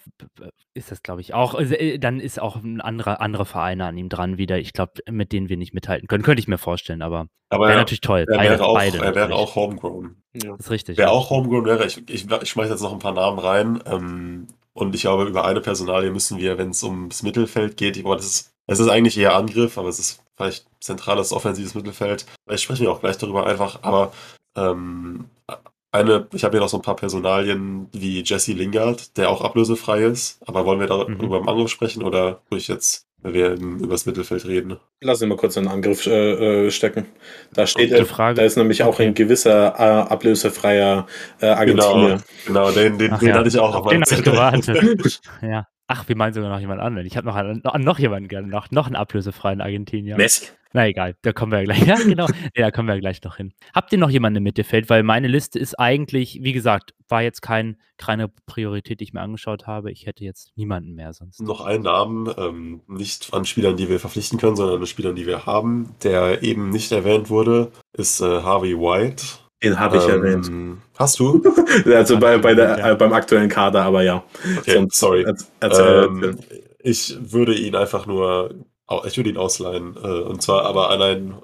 ist das, glaube ich, auch. äh, Dann ist auch ein anderer andere Vereine an ihm dran wieder. Ich glaube, mit denen wir nicht mithalten können. Könnte ich mir vorstellen, aber Aber wäre natürlich toll. er Beide, wäre auch, beide er wäre auch homegrown. ja. Das ist richtig. Wer ja. auch homegrown wäre, ich, ich, ich schmeiße jetzt noch ein paar Namen rein. Ähm, und ich glaube, über eine Personalie müssen wir, wenn es ums Mittelfeld geht, ich, aber das ist, es ist eigentlich eher Angriff, aber es ist vielleicht zentrales offensives Mittelfeld. Vielleicht sprechen wir auch gleich darüber einfach, aber ähm, eine, ich habe hier noch so ein paar Personalien wie Jesse Lingard, der auch ablösefrei ist. Aber wollen wir darüber Mhm. im Angriff sprechen oder ruhig jetzt, wenn wir über das Mittelfeld reden? Lass ihn mal kurz in den Angriff äh, äh, stecken. Da steht, äh, Frage. da ist nämlich auch ein gewisser äh, ablösefreier äh, Argentinier. Genau, den, den, Ach den ja, hatte ich auch auf auf den meinem habe ich Zettel. gewartet. ja. Ach, wir meinen sogar noch jemand anderen. Ich habe noch, einen- noch, noch jemanden gerne, noch, noch einen ablösefreien Argentinier. Messi. Na egal, da kommen wir ja gleich. Ja, genau. Ja, da kommen wir ja gleich noch hin. Habt ihr noch jemanden im Mittelfeld? Weil meine Liste ist eigentlich, wie gesagt, war jetzt kein, keine Priorität, die ich mir angeschaut habe. Ich hätte jetzt niemanden mehr sonst. Noch einen Namen, ähm, nicht an Spielern, die wir verpflichten können, sondern an Spielern, die wir haben, der eben nicht erwähnt wurde, ist äh, Harvey White. Den habe ich Ähm, erwähnt. Hast du? Also bei, bei der, Ja. äh, beim aktuellen Kader, aber ja. Okay, Sonst- sorry. Erzähl, Ähm, ich würde ihn einfach nur, ich würde ihn ausleihen. Äh, und zwar aber an einen,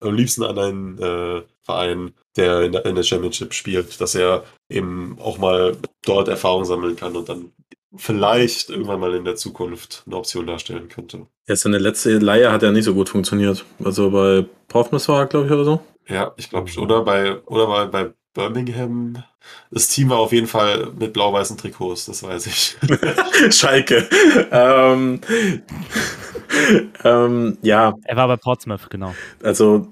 am liebsten an einen äh, Verein, der in, der in der Championship spielt, dass er eben auch mal dort Erfahrung sammeln kann und dann vielleicht irgendwann mal in der Zukunft eine Option darstellen könnte. Ja, seine letzte Leihe hat ja nicht so gut funktioniert. Also bei Portsmouth war er, glaube ich, oder so. Ja, ich glaube, oder bei, oder bei, bei Birmingham. Das Team war auf jeden Fall mit blau-weißen Trikots, das weiß ich. Schalke. ähm, ähm, ja, Er war bei Portsmouth, genau. also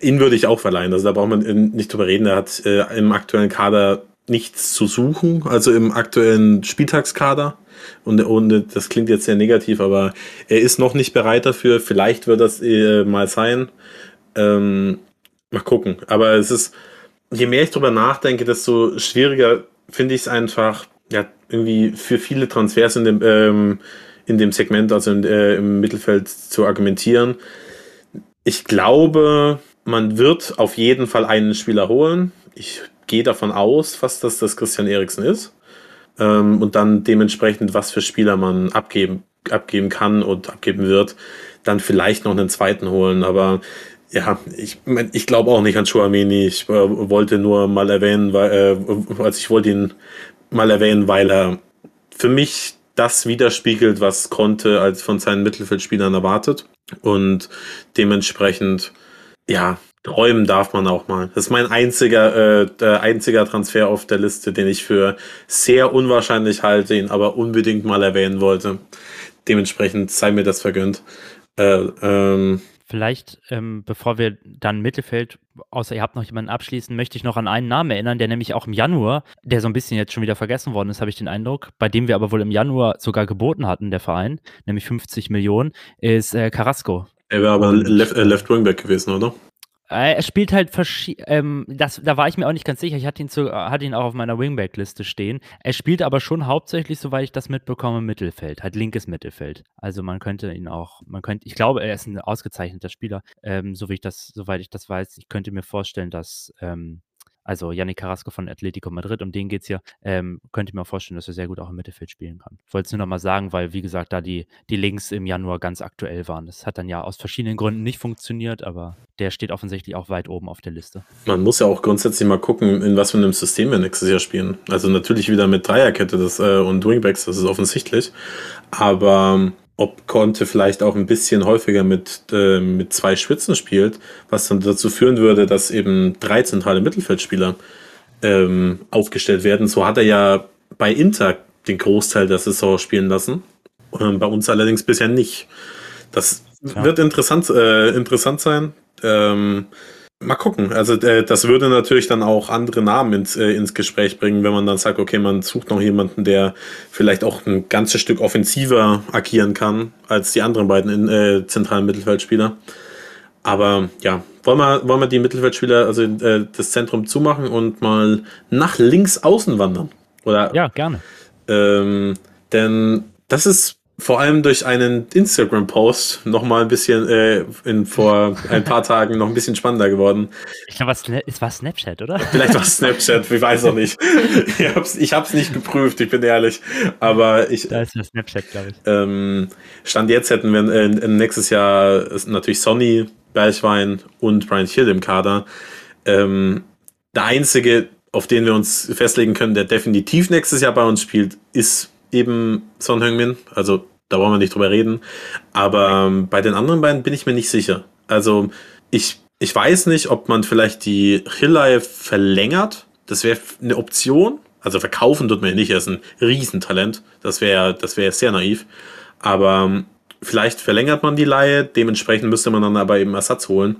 ihn würde ich auch verleihen. Also da braucht man nicht drüber reden. Er hat äh, im aktuellen Kader nichts zu suchen, also im aktuellen Spieltagskader. Und, und das klingt jetzt sehr negativ, aber er ist noch nicht bereit dafür. Vielleicht wird das äh, mal sein. Ähm, mal gucken. Aber es ist, je mehr ich drüber nachdenke, desto schwieriger finde ich es einfach, ja, irgendwie für viele Transfers in dem, ähm, in dem Segment, also in, äh, im Mittelfeld zu argumentieren. ich glaube, man wird auf jeden Fall einen Spieler holen. Ich gehe davon aus, fast, dass das Christian Eriksen ist. Ähm, und dann dementsprechend, was für Spieler man abgeben, abgeben kann und abgeben wird, dann vielleicht noch einen zweiten holen. Aber ja, ich, ich glaube auch nicht an Chouameni. Ich äh, wollte nur mal erwähnen, weil, äh, also ich wollte ihn mal erwähnen, weil er für mich das widerspiegelt, was Conte als von seinen Mittelfeldspielern erwartet. Und dementsprechend, ja, träumen darf man auch mal. Das ist mein einziger, äh, einziger Transfer auf der Liste, den ich für sehr unwahrscheinlich halte, ihn aber unbedingt mal erwähnen wollte. Dementsprechend sei mir das vergönnt. Äh, ähm, Vielleicht, ähm, bevor wir dann Mittelfeld, außer ihr habt noch jemanden abschließen, möchte ich noch an einen Namen erinnern, der nämlich auch im Januar, der so ein bisschen jetzt schon wieder vergessen worden ist, habe ich den Eindruck, bei dem wir aber wohl im Januar sogar geboten hatten, der Verein, nämlich 50 Millionen, ist äh, Carrasco. Er wäre aber Left, äh, Left Wingback gewesen, oder? Äh, er spielt halt verschiedene, ähm, das, da war ich mir auch nicht ganz sicher. Ich hatte ihn, zu, hatte ihn auch auf meiner Wingback-Liste stehen. Er spielt aber schon hauptsächlich, soweit ich das mitbekomme, Mittelfeld, halt linkes Mittelfeld. Also man könnte ihn auch, man könnte, ich glaube, er ist ein ausgezeichneter Spieler, ähm, so wie ich das, soweit ich das weiß. Ich könnte mir vorstellen, dass ähm, also Yannick Carrasco von Atletico Madrid, um den geht es hier, ähm, könnte ich mir vorstellen, dass er sehr gut auch im Mittelfeld spielen kann. Ich wollte es nur noch mal sagen, weil, wie gesagt, da die, die Links im Januar ganz aktuell waren. Das hat dann ja aus verschiedenen Gründen nicht funktioniert, aber der steht offensichtlich auch weit oben auf der Liste. Man muss ja auch grundsätzlich mal gucken, in was für einem System wir nächstes Jahr spielen. Also natürlich wieder mit Dreierkette das, äh, und Wingbacks, das ist offensichtlich. Aber ob Conte vielleicht auch ein bisschen häufiger mit, äh, mit zwei Spitzen spielt, was dann dazu führen würde, dass eben drei zentrale Mittelfeldspieler ähm, aufgestellt werden. So hat er ja bei Inter den Großteil der Saison spielen lassen. Ähm, bei uns allerdings bisher nicht. Das ja. wird interessant, äh, interessant sein. Ähm, Mal gucken. Also äh, das würde natürlich dann auch andere Namen ins, äh, ins Gespräch bringen, wenn man dann sagt, okay, man sucht noch jemanden, der vielleicht auch ein ganzes Stück offensiver agieren kann als die anderen beiden in, äh, zentralen Mittelfeldspieler. Aber ja, wollen wir, wollen wir die Mittelfeldspieler, also äh, das Zentrum zumachen und mal nach links außen wandern? Oder? Ja, gerne. Ähm, denn das ist vor allem durch einen Instagram-Post noch mal ein bisschen äh, in, vor ein paar Tagen noch ein bisschen spannender geworden. Ich glaube, es war Snapchat, oder? Vielleicht war es Snapchat, ich weiß auch nicht. ich hab's, ich hab's nicht geprüft, ich bin ehrlich. Aber ich. Da ist ja Snapchat, glaube ich. Ähm, Stand jetzt hätten wir äh, nächstes Jahr natürlich Sonny, Bergwein und Brian Hill im Kader. Ähm, der einzige, auf den wir uns festlegen können, der definitiv nächstes Jahr bei uns spielt, ist eben Son Heung-min. Also da wollen wir nicht drüber reden. Aber ähm, bei den anderen beiden bin ich mir nicht sicher. Also ich, ich weiß nicht, ob man vielleicht die Hillei verlängert. Das wäre eine Option. Also verkaufen tut man ja nicht. Er ist ein Riesentalent. Das wäre das wäre sehr naiv. Aber ähm, vielleicht verlängert man die Laie. Dementsprechend müsste man dann aber eben Ersatz holen.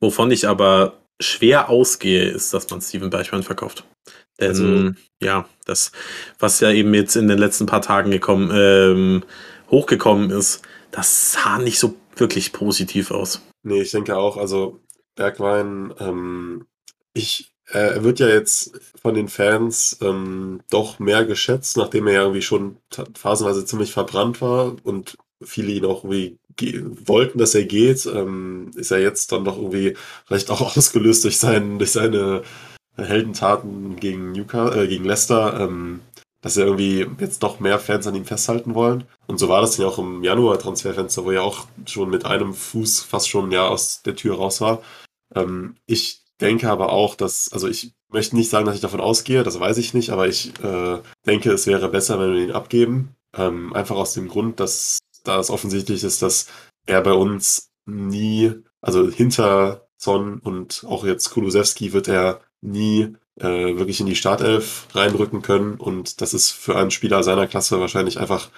Wovon ich aber schwer ausgehe, ist, dass man Steven Bergmann verkauft. Denn also, ja, das, was ja eben jetzt in den letzten paar Tagen gekommen, ähm, hochgekommen ist, das sah nicht so wirklich positiv aus. Nee, ich denke auch, also Bergwein, ähm, ich, äh, er wird ja jetzt von den Fans ähm, doch mehr geschätzt, nachdem er ja irgendwie schon phasenweise ziemlich verbrannt war und viele ihn auch irgendwie wollten, dass er geht, ähm, ist er jetzt dann doch irgendwie vielleicht auch ausgelöst durch, sein, durch seine Heldentaten gegen Newcastle, äh, gegen Leicester, ähm, dass er irgendwie jetzt doch mehr Fans an ihm festhalten wollen. Und so war das ja auch im Januar-Transferfenster, wo er auch schon mit einem Fuß fast schon ja aus der Tür raus war. Ähm, ich denke aber auch, dass, also ich möchte nicht sagen, dass ich davon ausgehe, das weiß ich nicht, aber ich äh, denke, es wäre besser, wenn wir ihn abgeben. Ähm, einfach aus dem Grund, dass da es offensichtlich ist, dass er bei uns nie, also hinter Son und auch jetzt Kulusewski wird er nie äh, wirklich in die Startelf reindrücken können. Und das ist für einen Spieler seiner Klasse wahrscheinlich einfach,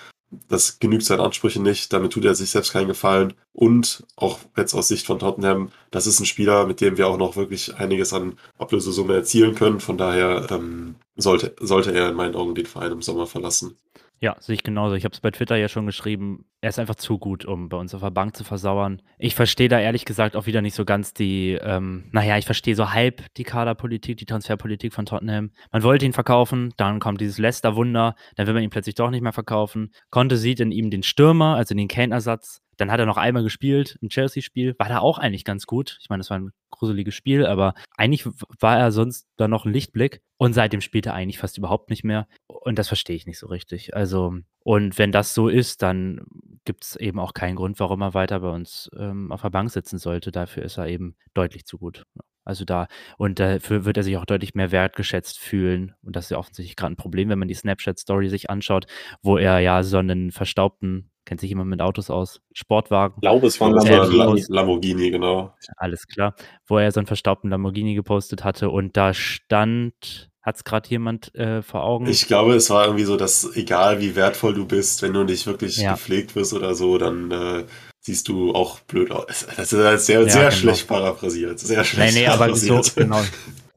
das genügt seinen Ansprüchen nicht. Damit tut er sich selbst keinen Gefallen. Und auch jetzt aus Sicht von Tottenham, das ist ein Spieler, mit dem wir auch noch wirklich einiges an Ablösesumme erzielen können. Von daher ähm, sollte, sollte er in meinen Augen den Verein im Sommer verlassen. Ja, sehe ich genauso. Ich habe es bei Twitter ja schon geschrieben. Er ist einfach zu gut, um bei uns auf der Bank zu versauern. Ich verstehe da ehrlich gesagt auch wieder nicht so ganz die, ähm, naja, ich verstehe so halb die Kaderpolitik, die Transferpolitik von Tottenham. Man wollte ihn verkaufen, dann kommt dieses Leicester-Wunder, dann will man ihn plötzlich doch nicht mehr verkaufen. Conte sieht in ihm den Stürmer, also den Kane-Ersatz. Dann hat er noch einmal gespielt, im Chelsea-Spiel, war da auch eigentlich ganz gut. Ich meine, das war ein gruseliges Spiel, aber eigentlich war er sonst da noch ein Lichtblick und seitdem spielt er eigentlich fast überhaupt nicht mehr. Und das verstehe ich nicht so richtig. Also, und wenn das so ist, dann gibt es eben auch keinen Grund, warum er weiter bei uns ähm, auf der Bank sitzen sollte. Dafür ist er eben deutlich zu gut. Also da, und dafür wird er sich auch deutlich mehr wertgeschätzt fühlen. Und das ist ja offensichtlich gerade ein Problem, wenn man die Snapchat-Story sich anschaut, wo er ja so einen verstaubten Kennt sich jemand mit Autos aus? Sportwagen? Ich glaube, es war ein Lamborghini. Lamborghini, genau. Alles klar. Wo er so einen verstaubten Lamborghini gepostet hatte und da stand, hat es gerade jemand äh, vor Augen? Ich glaube, es war irgendwie so, dass egal wie wertvoll du bist, wenn du nicht wirklich ja. gepflegt wirst oder so, dann äh, siehst du auch blöd aus. Das ist halt sehr, ja, sehr genau. schlecht paraphrasiert. Sehr schlecht nee, nee, aber so, genau.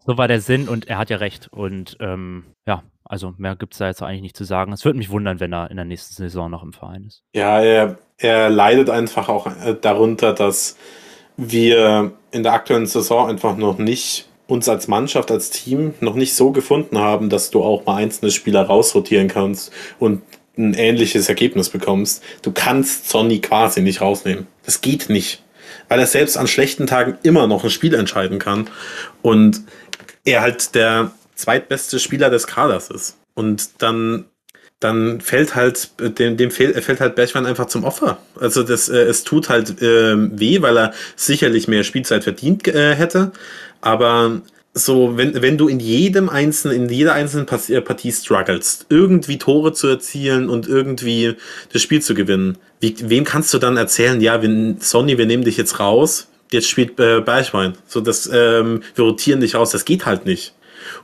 So war der Sinn und er hat ja recht. Und ähm, ja, also mehr gibt es da jetzt eigentlich nicht zu sagen. Es würde mich wundern, wenn er in der nächsten Saison noch im Verein ist. Ja, er, er leidet einfach auch äh, darunter, dass wir in der aktuellen Saison einfach noch nicht uns als Mannschaft, als Team noch nicht so gefunden haben, dass du auch mal einzelne Spieler rausrotieren kannst und ein ähnliches Ergebnis bekommst. Du kannst Sonny quasi nicht rausnehmen. Das geht nicht. Weil er selbst an schlechten Tagen immer noch ein Spiel entscheiden kann. Und er halt der zweitbeste Spieler des Kaders ist. Und dann, dann fällt halt, dem, dem fällt halt Bergmann einfach zum Opfer. Also das, äh, es tut halt äh, weh, weil er sicherlich mehr Spielzeit verdient äh, hätte. Aber so, wenn, wenn du in jedem einzelnen, in jeder einzelnen äh, Partie strugglest, irgendwie Tore zu erzielen und irgendwie das Spiel zu gewinnen, wie, wem kannst du dann erzählen, ja, wenn, Sonny, wir nehmen dich jetzt raus, jetzt spielt äh, Bergwein. So, das, ähm, wir rotieren dich raus, das geht halt nicht.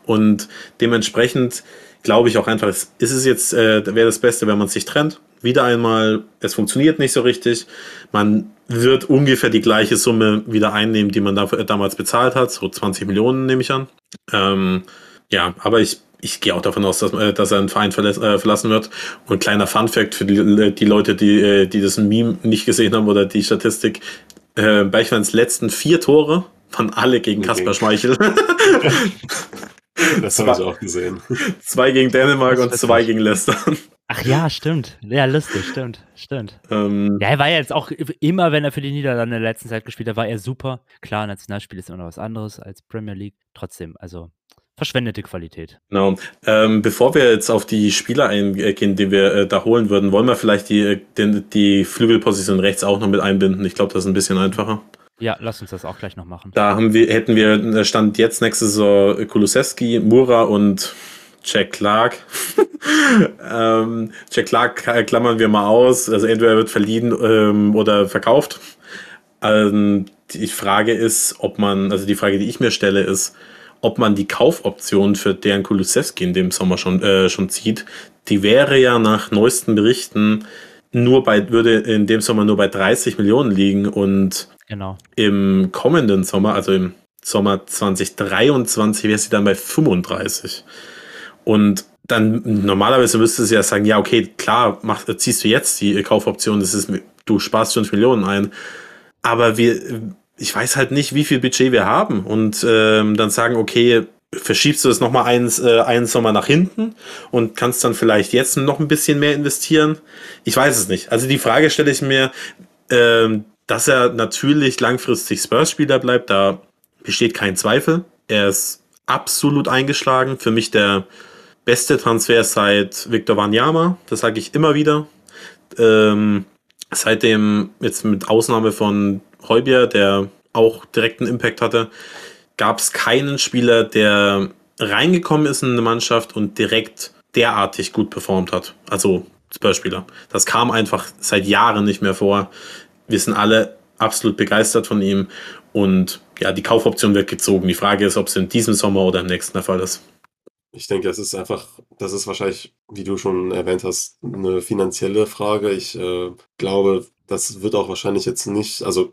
Und dementsprechend glaube ich auch einfach, ist es jetzt, äh, wäre das Beste, wenn man sich trennt. Wieder einmal, es funktioniert nicht so richtig. Man wird ungefähr die gleiche Summe wieder einnehmen, die man dafür, damals bezahlt hat. So 20 Millionen nehme ich an. Ähm, ja, aber ich, ich gehe auch davon aus, dass, äh, dass er einen Verein verla äh, verlassen wird. Und kleiner Fun-Fact für die, die Leute, die, äh, die das Meme nicht gesehen haben oder die Statistik. Äh, Beichmanns letzten vier Tore waren alle gegen okay. Kasper Schmeichel. Das habe ich auch gesehen. Zwei gegen Dänemark und zwei gegen Leicester. Ach ja, stimmt. Ja, lustig, stimmt, stimmt. Ähm, ja, er war ja jetzt auch immer, wenn er für die Niederlande in der letzten Zeit gespielt hat, war er super. Klar, Nationalspiel ist immer noch was anderes als Premier League. Trotzdem, also verschwendete Qualität. Genau. Ähm, bevor wir jetzt auf die Spieler eingehen, die wir äh, da holen würden, wollen wir vielleicht die, äh, die, die Flügelposition rechts auch noch mit einbinden. Ich glaube, das ist ein bisschen einfacher. Ja, lass uns das auch gleich noch machen. Da haben wir, hätten wir, Stand jetzt nächste Saison Kulusewski, Mura und Jack Clark. ähm, Jack Clark klammern wir mal aus. Also entweder er wird verliehen ähm, oder verkauft. Ähm, die Frage ist, ob man, also die Frage, die ich mir stelle, ist, ob man die Kaufoption für deren Kulusewski in dem Sommer schon, äh, schon zieht. Die wäre ja nach neuesten Berichten nur bei, würde in dem Sommer nur bei 30 Millionen liegen und Genau. Im kommenden Sommer, also im Sommer 2023, wäre sie dann bei 35. Und dann normalerweise müsstest du ja sagen, ja, okay, klar, mach, ziehst du jetzt die Kaufoption, das ist, du sparst 5 Millionen ein. Aber wir, ich weiß halt nicht, wie viel Budget wir haben. Und ähm, dann sagen, okay, verschiebst du das nochmal eins, äh, einen Sommer nach hinten und kannst dann vielleicht jetzt noch ein bisschen mehr investieren? Ich weiß es nicht. Also die Frage stelle ich mir, ähm, dass er natürlich langfristig Spurs-Spieler bleibt, da besteht kein Zweifel. Er ist absolut eingeschlagen. Für mich der beste Transfer seit Victor Wanyama. Das sage ich immer wieder. Ähm, seitdem, jetzt mit Ausnahme von Heubier, der auch direkten Impact hatte, gab es keinen Spieler, der reingekommen ist in eine Mannschaft und direkt derartig gut performt hat. Also Spurs-Spieler. Das kam einfach seit Jahren nicht mehr vor wir sind alle absolut begeistert von ihm und ja, die Kaufoption wird gezogen. Die Frage ist, ob es in diesem Sommer oder im nächsten der Fall ist. Ich denke, es ist einfach, das ist wahrscheinlich, wie du schon erwähnt hast, eine finanzielle Frage. Ich äh, glaube, das wird auch wahrscheinlich jetzt nicht, also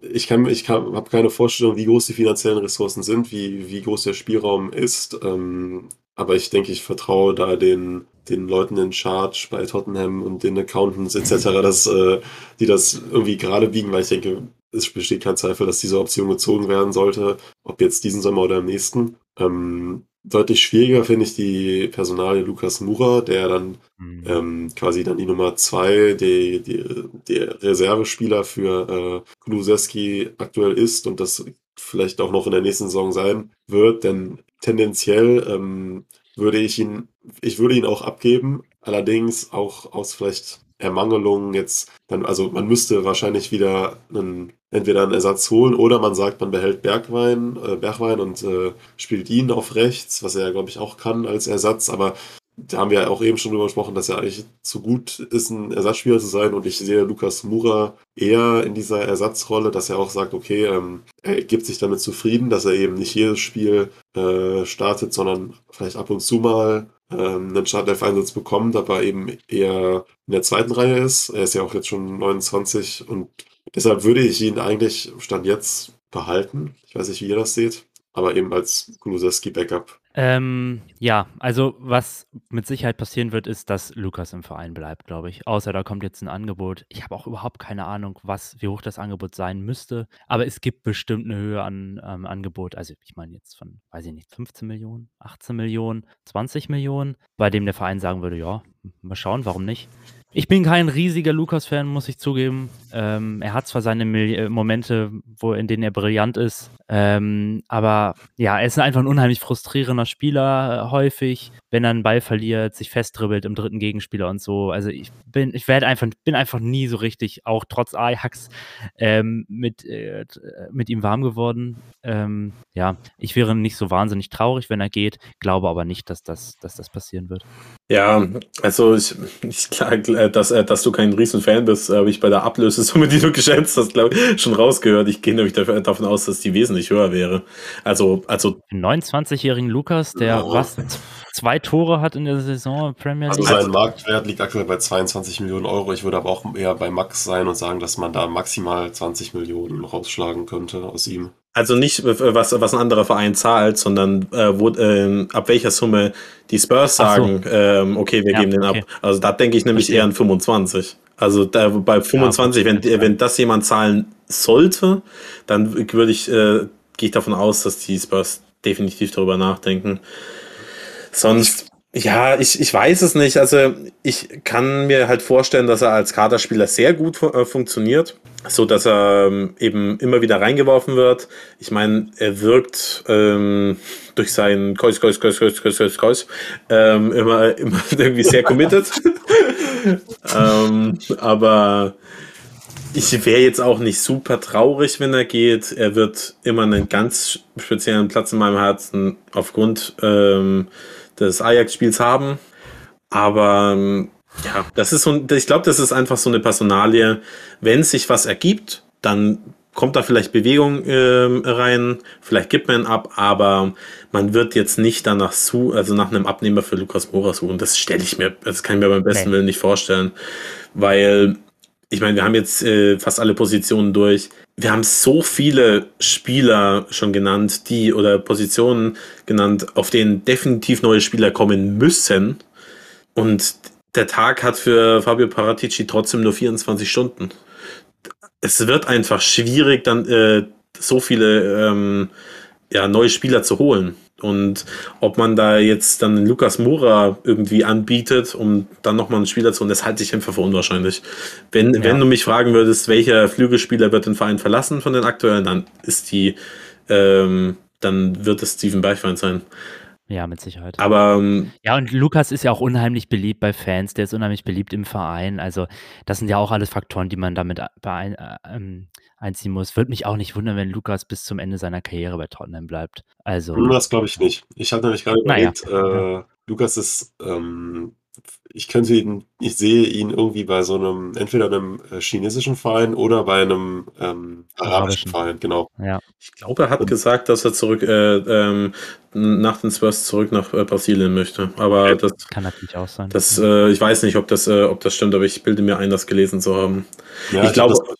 ich kann, ich kann, habe keine Vorstellung, wie groß die finanziellen Ressourcen sind, wie, wie groß der Spielraum ist. Ähm, aber ich denke, ich vertraue da den, den Leuten in Charge bei Tottenham und den Accountants etc., dass, äh, die das irgendwie gerade biegen, weil ich denke, es besteht kein Zweifel, dass diese Option gezogen werden sollte, ob jetzt diesen Sommer oder im nächsten. Ähm, deutlich schwieriger finde ich die Personalie Lukas Mura, der dann Mhm. ähm, quasi dann die Nummer zwei, die, die, der Reservespieler für äh, Kulusewski aktuell ist und das vielleicht auch noch in der nächsten Saison sein wird, denn tendenziell ähm, würde ich ihn, ich würde ihn auch abgeben, allerdings auch aus vielleicht Ermangelungen jetzt, dann, also man müsste wahrscheinlich wieder einen, entweder einen Ersatz holen oder man sagt, man behält Bergwein, äh, Bergwein und äh, spielt ihn auf rechts, was er, glaube ich, auch kann als Ersatz, aber da haben wir ja auch eben schon drüber gesprochen, dass er eigentlich zu gut ist, ein Ersatzspieler zu sein. Und ich sehe Lukas Mura eher in dieser Ersatzrolle, dass er auch sagt, okay, ähm, er gibt sich damit zufrieden, dass er eben nicht jedes Spiel äh, startet, sondern vielleicht ab und zu mal ähm, einen Startelf-Einsatz bekommt, aber eben eher in der zweiten Reihe ist. Er ist ja auch jetzt schon 29 und deshalb würde ich ihn eigentlich Stand jetzt behalten. Ich weiß nicht, wie ihr das seht, aber eben als Kulusewski-Backup. Ähm, ja, also was mit Sicherheit passieren wird, ist, dass Lukas im Verein bleibt, glaube ich. Außer da kommt jetzt ein Angebot. Ich habe auch überhaupt keine Ahnung, was, wie hoch das Angebot sein müsste. Aber es gibt bestimmt eine Höhe an ähm, Angebot. Also ich meine jetzt von, weiß ich nicht, 15 Millionen, 18 Millionen, 20 Millionen, bei dem der Verein sagen würde, ja, mal schauen, warum nicht. Ich bin kein riesiger Lukas-Fan, muss ich zugeben. Ähm, er hat zwar seine Mil äh, Momente, wo, in denen er brillant ist, ähm, aber ja, er ist einfach ein unheimlich frustrierender Spieler äh, häufig, wenn er einen Ball verliert, sich festdribbelt im dritten Gegenspieler und so. Also ich bin, ich werde einfach, bin einfach nie so richtig, auch trotz Ajax, ähm, mit, äh, mit ihm warm geworden. Ähm, ja, ich wäre nicht so wahnsinnig traurig, wenn er geht, glaube aber nicht, dass das, dass das passieren wird. Ja, also ich, ich klar, dass, äh, dass du kein Riesenfan bist, habe ich bei der Ablösesumme, die du geschätzt hast, glaube ich, schon rausgehört. Ich gehe nämlich davon aus, dass die wesentlich höher wäre. Also, also. 29-jährigen Lukas, der Oh. was zwei Tore hat in der Saison Premier Also League. sein Marktwert liegt aktuell bei 22 Millionen Euro. Ich würde aber auch eher bei Max sein und sagen, dass man da maximal 20 Millionen rausschlagen könnte aus ihm. Also nicht, äh, was, was ein anderer Verein zahlt, sondern äh, wo, ähm, ab welcher Summe die Spurs Ach so. sagen, ähm, okay, wir Ja, geben den okay. ab. Also da denke ich nämlich Verstehe. eher an 25. Also da, bei 25, wenn, verstehe. wenn das jemand zahlen sollte, dann würde ich, äh, gehe ich davon aus, dass die Spurs definitiv darüber nachdenken. Sonst, ja, ich, ich weiß es nicht. Also ich kann mir halt vorstellen, dass er als Kaderspieler sehr gut äh, funktioniert, so dass er ähm, eben immer wieder reingeworfen wird. Ich meine, er wirkt ähm, durch seinen Keus, Keus, Keus, Keus, Keus, Keus, Keus ähm, immer, immer irgendwie sehr committed. ähm, aber ich wäre jetzt auch nicht super traurig, wenn er geht. Er wird immer einen ganz speziellen Platz in meinem Herzen aufgrund ähm, des Ajax-Spiels haben. Aber ähm, ja, das ist so, ein- ich glaube, das ist einfach so eine Personalie. Wenn sich was ergibt, dann kommt da vielleicht Bewegung ähm, rein, vielleicht gibt man ab, aber man wird jetzt nicht danach su also nach einem Abnehmer für Lukas Mora suchen. Das stelle ich mir, das kann ich mir beim besten Nee. Willen nicht vorstellen, weil ich meine, wir haben jetzt äh, fast alle Positionen durch. Wir haben so viele Spieler schon genannt, die oder Positionen genannt, auf denen definitiv neue Spieler kommen müssen. Und der Tag hat für Fabio Paratici trotzdem nur 24 Stunden. Es wird einfach schwierig, dann äh, so viele ähm, ja, neue Spieler zu holen. Und ob man da jetzt dann Lukas Mura irgendwie anbietet, um dann nochmal einen Spieler zu holen, das halte ich einfach für unwahrscheinlich. Wenn, Ja. wenn du mich fragen würdest, welcher Flügelspieler wird den Verein verlassen von den aktuellen, dann ist die, ähm, dann wird es Steven Bergwein sein. Ja, mit Sicherheit. Aber ähm, Ja, und Lukas ist ja auch unheimlich beliebt bei Fans, der ist unheimlich beliebt im Verein. Also, das sind ja auch alles Faktoren, die man damit beein, äh, ähm, einziehen muss. Würde mich auch nicht wundern, wenn Lukas bis zum Ende seiner Karriere bei Tottenham bleibt. Also, Das glaube ich nicht. Ich hatte nämlich gerade Naja. überlegt, äh, Lukas ist, ähm, ich könnte ihn, ich sehe ihn irgendwie bei so einem, entweder einem äh, chinesischen Verein oder bei einem ähm, arabischen. Verein, genau. ja. ich glaube, er hat gesagt, dass er zurück äh, ähm, nach den Spurs zurück nach äh, Brasilien möchte. Aber das, Kann natürlich auch sein. das äh, ich weiß nicht, ob das, äh, ob das stimmt, aber ich bilde mir ein, das gelesen zu haben. Ja, Ich hab glaube-.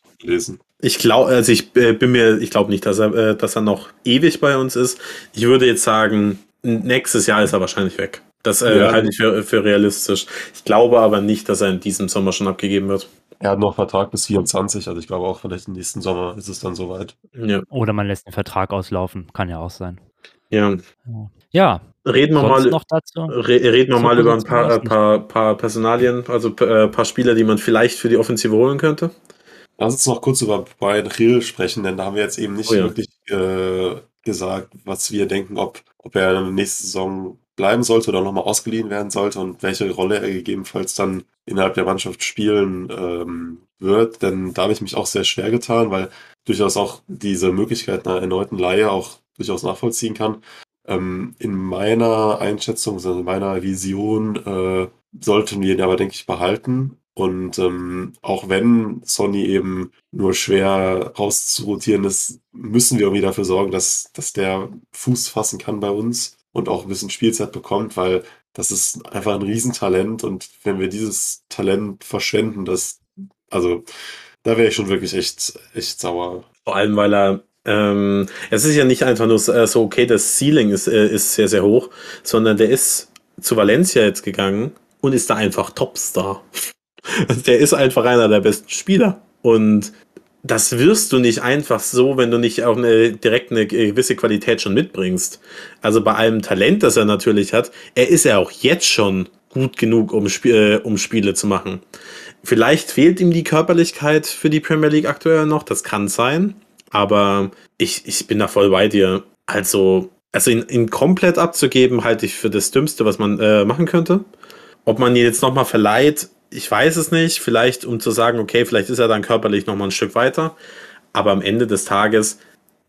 Ich glaube, also ich äh, bin mir, ich glaube nicht, dass er, äh, dass er noch ewig bei uns ist. Ich würde jetzt sagen, nächstes Jahr ist er wahrscheinlich weg. Das äh, Ja. halte ich für, für realistisch. Ich glaube aber nicht, dass er in diesem Sommer schon abgegeben wird. Er hat noch Vertrag bis 24, also ich glaube auch vielleicht im nächsten Sommer ist es dann soweit. Ja. Oder man lässt den Vertrag auslaufen. Kann ja auch sein. Ja. Ja, Reden wir sonst mal, noch dazu? re reden wir mal über ein paar, außen? paar, paar Personalien, also äh, paar Spieler, die man vielleicht für die Offensive holen könnte. Lass uns noch kurz über Brian Hill sprechen, denn da haben wir jetzt eben nicht Oh ja. wirklich äh, gesagt, was wir denken, ob, ob er nächste Saison bleiben sollte oder nochmal ausgeliehen werden sollte und welche Rolle er gegebenenfalls dann innerhalb der Mannschaft spielen ähm, wird. Denn da habe ich mich auch sehr schwer getan, weil durchaus auch diese Möglichkeit einer erneuten Leihe auch durchaus nachvollziehen kann. Ähm, in meiner Einschätzung, also in meiner Vision, äh, sollten wir ihn aber, denke ich, behalten. Und ähm, auch wenn Sonny eben nur schwer rauszurotieren ist, müssen wir irgendwie dafür sorgen, dass, dass der Fuß fassen kann bei uns und auch ein bisschen Spielzeit bekommt, weil das ist einfach ein Riesentalent und wenn wir dieses Talent verschwenden, das, also da wäre ich schon wirklich echt, echt sauer. Vor allem, weil er, ähm, es ist ja nicht einfach nur so, äh, okay, das Ceiling ist, äh, ist sehr, sehr hoch, sondern der ist zu Valencia jetzt gegangen und ist da einfach Topstar. Der ist einfach einer der besten Spieler. Und das wirst du nicht einfach so, wenn du nicht auch eine, direkt eine gewisse Qualität schon mitbringst. Also bei allem Talent, das er natürlich hat, er ist ja auch jetzt schon gut genug, um, Sp äh, um Spiele zu machen. Vielleicht fehlt ihm die Körperlichkeit für die Premier League aktuell noch, das kann sein. Aber ich, ich bin da voll bei dir. Also, also ihn, ihn komplett abzugeben, halte ich für das Dümmste, was man äh, machen könnte. Ob man ihn jetzt nochmal verleiht, ich weiß es nicht. Vielleicht, um zu sagen, okay, vielleicht ist er dann körperlich nochmal ein Stück weiter. Aber am Ende des Tages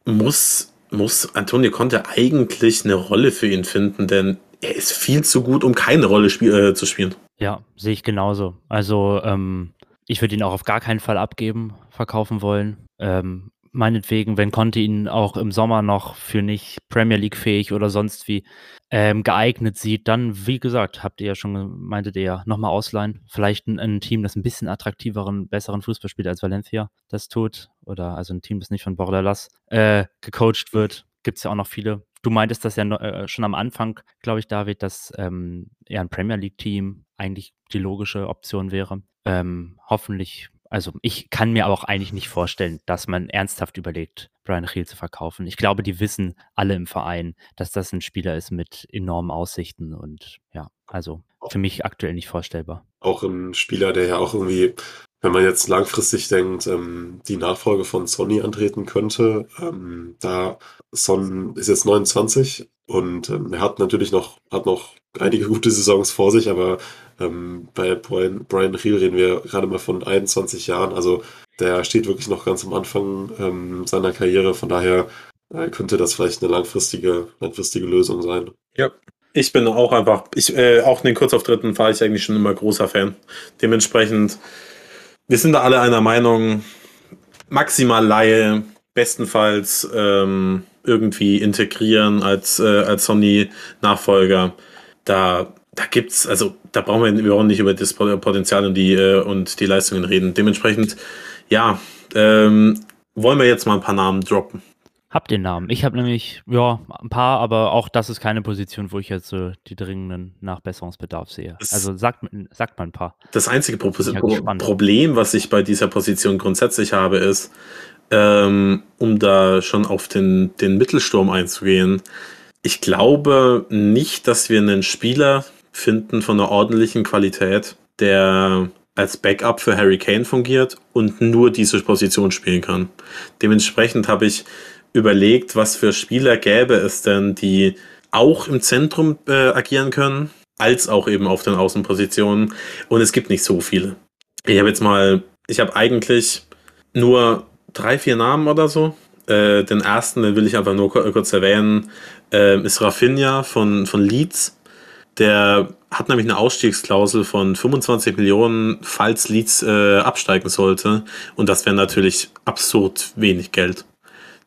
muss, muss Antonio Conte eigentlich eine Rolle für ihn finden, denn er ist viel zu gut, um keine Rolle spiel äh, zu spielen. Ja, sehe ich genauso. Also, ähm, ich würde ihn auch auf gar keinen Fall abgeben, verkaufen wollen. Ähm, meinetwegen, wenn Conte ihn auch im Sommer noch für nicht Premier League fähig oder sonst wie ähm, geeignet sieht, dann, wie gesagt, habt ihr ja schon, meintet ihr ja, nochmal ausleihen. Vielleicht ein, ein, Team, das ein bisschen attraktiveren, besseren Fußball spielt als Valencia das tut. Oder also ein Team, das nicht von Bordalas äh, gecoacht wird. Gibt es ja auch noch viele. Du meintest das ja äh, schon am Anfang, glaube ich, David, dass ähm, ja ein Premier League-Team eigentlich die logische Option wäre. Ähm, hoffentlich also ich kann mir aber auch eigentlich nicht vorstellen, dass man ernsthaft überlegt, Brian Hill zu verkaufen. Ich glaube, die wissen alle im Verein, dass das ein Spieler ist mit enormen Aussichten und ja, also für mich aktuell nicht vorstellbar. Auch ein Spieler, der ja auch irgendwie, wenn man jetzt langfristig denkt, ähm, die Nachfolge von Sonny antreten könnte. Ähm, da Son ist jetzt 29 und ähm, er hat natürlich noch, hat noch einige gute Saisons vor sich, aber ähm, bei Brian, Brian Hill reden wir gerade mal von 21 Jahren. Also der steht wirklich noch ganz am Anfang ähm, seiner Karriere. Von daher äh, könnte das vielleicht eine langfristige, langfristige Lösung sein. Ja. Ich bin auch einfach, ich, äh, auch in den Kurzauftritten war ich eigentlich schon immer großer Fan. Dementsprechend, wir sind da alle einer Meinung, maximal Laie, bestenfalls ähm, irgendwie integrieren als, äh, als Sony-Nachfolger. Da da gibt's, also da brauchen wir überhaupt nicht über das Potenzial und die, äh, und die Leistungen reden. Dementsprechend, ja, ähm, wollen wir jetzt mal ein paar Namen droppen. Habt ihr Namen? Ich habe nämlich, ja, ein paar, aber auch das ist keine Position, wo ich jetzt so die dringenden Nachbesserungsbedarf sehe. Das- also sagt, sagt mal ein paar. Das einzige Pro Pro. Problem, was ich bei dieser Position grundsätzlich habe, ist, ähm, um da schon auf den, den Mittelsturm einzugehen, ich glaube nicht, dass wir einen Spieler finden von einer ordentlichen Qualität, der als Backup für Harry Kane fungiert und nur diese Position spielen kann. Dementsprechend habe ich überlegt, was für Spieler gäbe es denn, die auch im Zentrum äh, agieren können, als auch eben auf den Außenpositionen. Und es gibt nicht so viele. Ich habe jetzt mal, ich habe eigentlich nur drei, vier Namen oder so. Äh, den ersten, den will ich einfach nur kur- kurz erwähnen, äh, ist Rafinha von, von Leeds. Der hat nämlich eine Ausstiegsklausel von 25 Millionen, falls Leeds äh, absteigen sollte. Und das wäre natürlich absurd wenig Geld.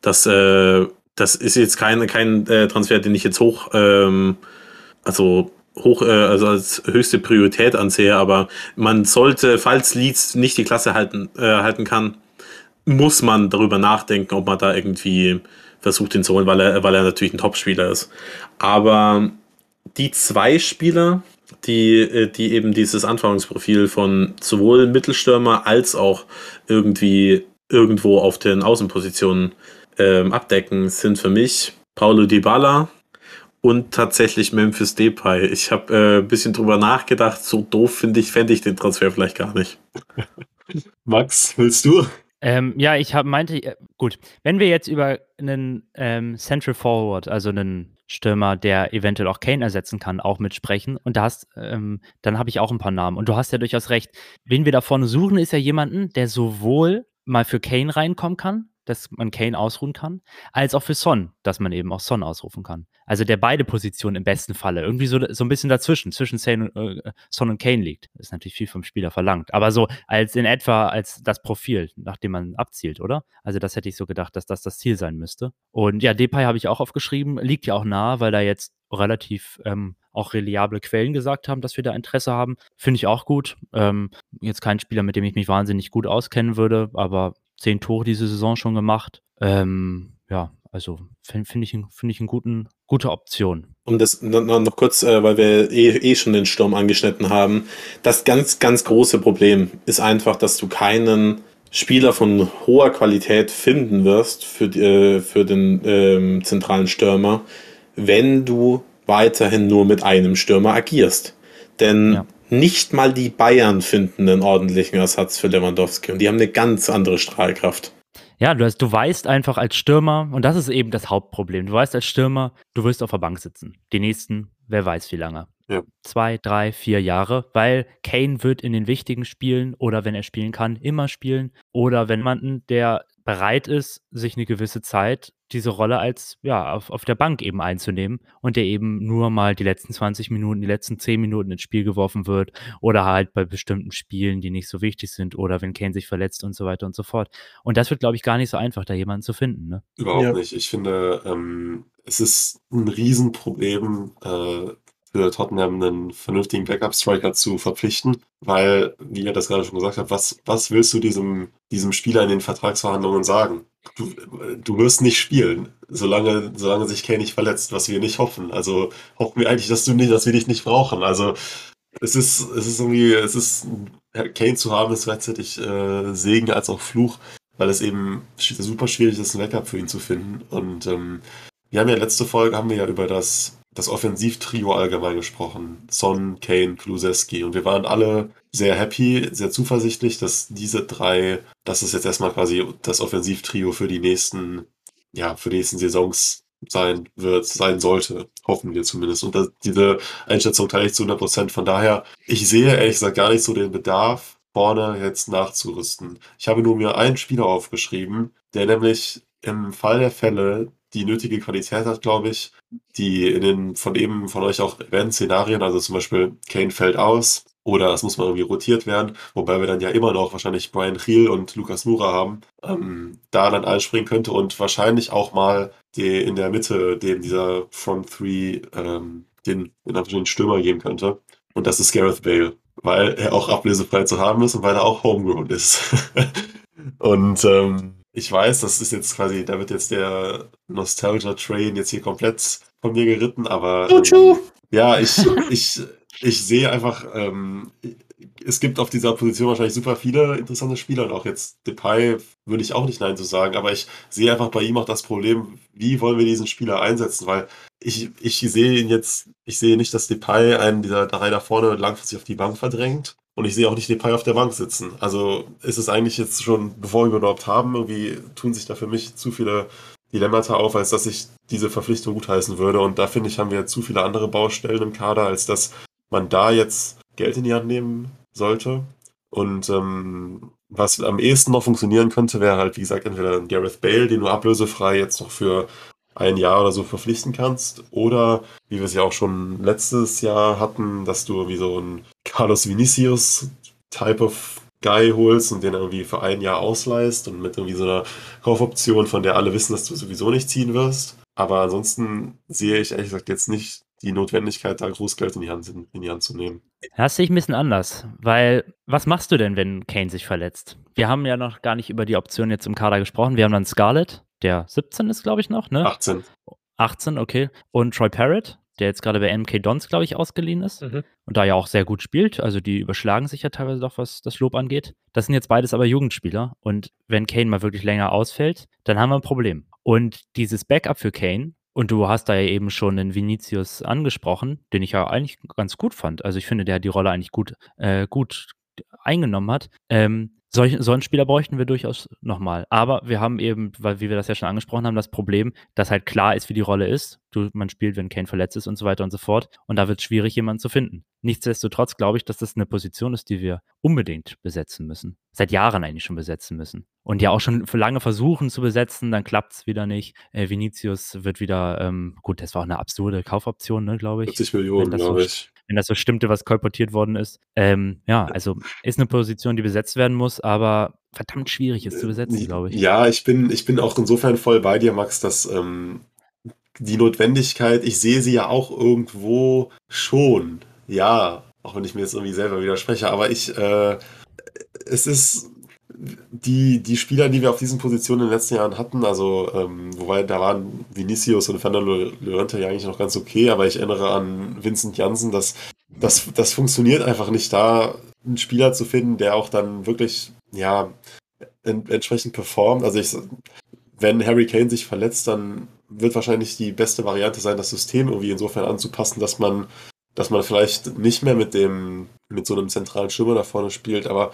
Das, äh, das ist jetzt kein, kein äh, Transfer, den ich jetzt hoch, ähm, also hoch, äh, also als höchste Priorität ansehe, aber man sollte, falls Leeds nicht die Klasse halten, halten kann, muss man darüber nachdenken, ob man da irgendwie versucht, ihn zu holen, weil er, weil er natürlich ein Topspieler ist. Aber die zwei Spieler, die, äh, die eben dieses Anforderungsprofil von sowohl Mittelstürmer als auch irgendwie irgendwo auf den Außenpositionen ähm, abdecken, sind für mich Paulo Dybala, und tatsächlich Memphis Depay. Ich habe äh, ein bisschen drüber nachgedacht. So doof finde ich, fände ich den Transfer vielleicht gar nicht. Max, willst du? Ähm, ja, ich hab, meinte, äh, gut, wenn wir jetzt über einen ähm, Central Forward, also einen Stürmer, der eventuell auch Kane ersetzen kann, auch mitsprechen. Und da hast, ähm, dann habe ich auch ein paar Namen. Und du hast ja durchaus recht. Wen wir da vorne suchen, ist ja jemanden, der sowohl mal für Kane reinkommen kann, dass man Kane ausruhen kann, als auch für Son, dass man eben auch Son ausrufen kann. Also der beide Positionen im besten Falle irgendwie so, so ein bisschen dazwischen, zwischen Son und, äh, Kane liegt. Das ist natürlich viel vom Spieler verlangt, aber so als in etwa als das Profil, nach dem man abzielt, oder? Also das hätte ich so gedacht, dass das das Ziel sein müsste. Und ja, Depay habe ich auch aufgeschrieben, liegt ja auch nah, weil da jetzt relativ ähm, auch reliable Quellen gesagt haben, dass wir da Interesse haben. Finde ich auch gut. Ähm, jetzt kein Spieler, mit dem ich mich wahnsinnig gut auskennen würde, aber zehn Tore diese Saison schon gemacht. Ähm, ja, also finde find ich, find ich eine guten, gute Option. Um das noch, noch kurz, äh, weil wir eh, eh schon den Sturm angeschnitten haben, das ganz, ganz große Problem ist einfach, dass du keinen Spieler von hoher Qualität finden wirst für, äh, für den ähm, zentralen Stürmer, wenn du weiterhin nur mit einem Stürmer agierst. Denn ja. Nicht mal die Bayern finden einen ordentlichen Ersatz für Lewandowski und die haben eine ganz andere Strahlkraft. Ja, du, hast, du weißt einfach als Stürmer, und das ist eben das Hauptproblem, du weißt als Stürmer, du wirst auf der Bank sitzen. Die nächsten, wer weiß wie lange. Ja. Zwei, drei, vier Jahre, weil Kane wird in den wichtigen Spielen oder wenn er spielen kann, immer spielen. Oder wenn man, der bereit ist, sich eine gewisse Zeit diese Rolle als, ja, auf, auf der Bank eben einzunehmen und der eben nur mal die letzten 20 Minuten, die letzten 10 Minuten ins Spiel geworfen wird oder halt bei bestimmten Spielen, die nicht so wichtig sind oder wenn Kane sich verletzt und so weiter und so fort. Und das wird, glaube ich, gar nicht so einfach, da jemanden zu finden. Ne? Überhaupt ja. nicht. Ich finde, ähm, es ist ein Riesenproblem, äh, für Tottenham einen vernünftigen Backup-Striker zu verpflichten, weil, wie ihr das gerade schon gesagt habt, was, was willst du diesem, diesem Spieler in den Vertragsverhandlungen sagen? Du, du wirst nicht spielen, solange, solange sich Kane nicht verletzt, was wir nicht hoffen. Also hoffen wir eigentlich, dass du nicht, dass wir dich nicht brauchen. Also es ist, es ist irgendwie, es ist Kane zu haben, ist gleichzeitig äh, Segen als auch Fluch, weil es eben super schwierig ist, ein Backup für ihn zu finden. Und ähm, wir haben ja letzte Folge haben wir ja über das das Offensivtrio allgemein gesprochen. Son, Kane, Kluseski. Und wir waren alle sehr happy, sehr zuversichtlich, dass diese drei, dass es jetzt erstmal quasi das Offensivtrio für die nächsten, ja, für die nächsten Saisons sein wird, sein sollte. Hoffen wir zumindest. Und das, diese Einschätzung teile ich zu 100 Prozent. Von daher, ich sehe ehrlich gesagt gar nicht so den Bedarf, vorne jetzt nachzurüsten. Ich habe nur mir einen Spieler aufgeschrieben, der nämlich im Fall der Fälle die nötige Qualität hat, glaube ich, die in den von eben von euch auch erwähnten Szenarien, also zum Beispiel Kane fällt aus oder es muss mal irgendwie rotiert werden, wobei wir dann ja immer noch wahrscheinlich Brian Hill und Lukas Mura haben, ähm, da dann einspringen könnte und wahrscheinlich auch mal die in der Mitte dem dieser Front Three ähm, den in den Stürmer geben könnte. Und das ist Gareth Bale, weil er auch ablösefrei zu haben ist und weil er auch homegrown ist. und ähm, ich weiß, das ist jetzt quasi, da wird jetzt der Nostalgia-Train jetzt hier komplett von mir geritten, aber ähm, ja, ich, ich, ich sehe einfach, ähm, es gibt auf dieser Position wahrscheinlich super viele interessante Spieler und auch jetzt Depay würde ich auch nicht Nein zu sagen, aber ich sehe einfach bei ihm auch das Problem, wie wollen wir diesen Spieler einsetzen, weil ich, ich sehe ihn jetzt, ich sehe nicht, dass Depay einen dieser drei da vorne langfristig auf die Bank verdrängt. Und ich sehe auch nicht Depay auf der Bank sitzen. Also ist es eigentlich jetzt schon, bevor wir überhaupt haben, irgendwie tun sich da für mich zu viele Dilemmata auf, als dass ich diese Verpflichtung gutheißen würde. Und da finde ich, haben wir zu viele andere Baustellen im Kader, als dass man da jetzt Geld in die Hand nehmen sollte. Und ähm, was am ehesten noch funktionieren könnte, wäre halt, wie gesagt, entweder Gareth Bale, den du ablösefrei jetzt noch für ein Jahr oder so verpflichten kannst. Oder, wie wir es ja auch schon letztes Jahr hatten, dass du wie so ein Carlos Vinicius Type of Guy holst und den irgendwie für ein Jahr ausleihst und mit irgendwie so einer Kaufoption, von der alle wissen, dass du sowieso nicht ziehen wirst. Aber ansonsten sehe ich ehrlich gesagt jetzt nicht die Notwendigkeit, da Großgeld in die Hand, in die Hand zu nehmen. Das sehe ich ein bisschen anders, weil was machst du denn, wenn Kane sich verletzt? Wir haben ja noch gar nicht über die Option jetzt im Kader gesprochen. Wir haben dann Scarlett, der 17 ist, glaube ich, noch, ne? 18. 18, okay. Und Troy Parrott, der jetzt gerade bei MK Dons, glaube ich, ausgeliehen ist mhm. und da ja auch sehr gut spielt. Also die überschlagen sich ja teilweise doch, was das Lob angeht. Das sind jetzt beides aber Jugendspieler und wenn Kane mal wirklich länger ausfällt, dann haben wir ein Problem. Und dieses Backup für Kane Und du hast da ja eben schon den Vinicius angesprochen, den ich ja eigentlich ganz gut fand. Also ich finde, der hat die Rolle eigentlich gut, äh, gut eingenommen hat. Ähm, solch, so einen Spieler bräuchten wir durchaus nochmal. Aber wir haben eben, weil wie wir das ja schon angesprochen haben, das Problem, dass halt klar ist, wie die Rolle ist. Du, man spielt, wenn Kane verletzt ist und so weiter und so fort. Und da wird es schwierig, jemanden zu finden. Nichtsdestotrotz glaube ich, dass das eine Position ist, die wir unbedingt besetzen müssen. Seit Jahren eigentlich schon besetzen müssen. Und ja auch schon lange versuchen zu besetzen, dann klappt es wieder nicht. Äh, Vinicius wird wieder, ähm, gut, das war auch eine absurde Kaufoption, ne, glaube ich. 40 Millionen, so glaube ich wenn das so stimmte, was kolportiert worden ist. Ähm, ja, also ist eine Position, die besetzt werden muss, aber verdammt schwierig ist zu besetzen, glaube ich. Ja, ich bin, ich bin auch insofern voll bei dir, Max, dass ähm, die Notwendigkeit, ich sehe sie ja auch irgendwo schon. Ja, auch wenn ich mir jetzt irgendwie selber widerspreche, aber ich, äh, es ist die, die Spieler, die wir auf diesen Positionen in den letzten Jahren hatten, also ähm, wobei da waren Vinicius und Fernando Llorente ja eigentlich noch ganz okay, aber ich erinnere an Vincent Janssen, dass das, das funktioniert einfach nicht da, einen Spieler zu finden, der auch dann wirklich, ja, en entsprechend performt. Also ich, wenn Harry Kane sich verletzt, dann wird wahrscheinlich die beste Variante sein, das System irgendwie insofern anzupassen, dass man, dass man vielleicht nicht mehr mit dem, mit so einem zentralen Schimmer da vorne spielt, aber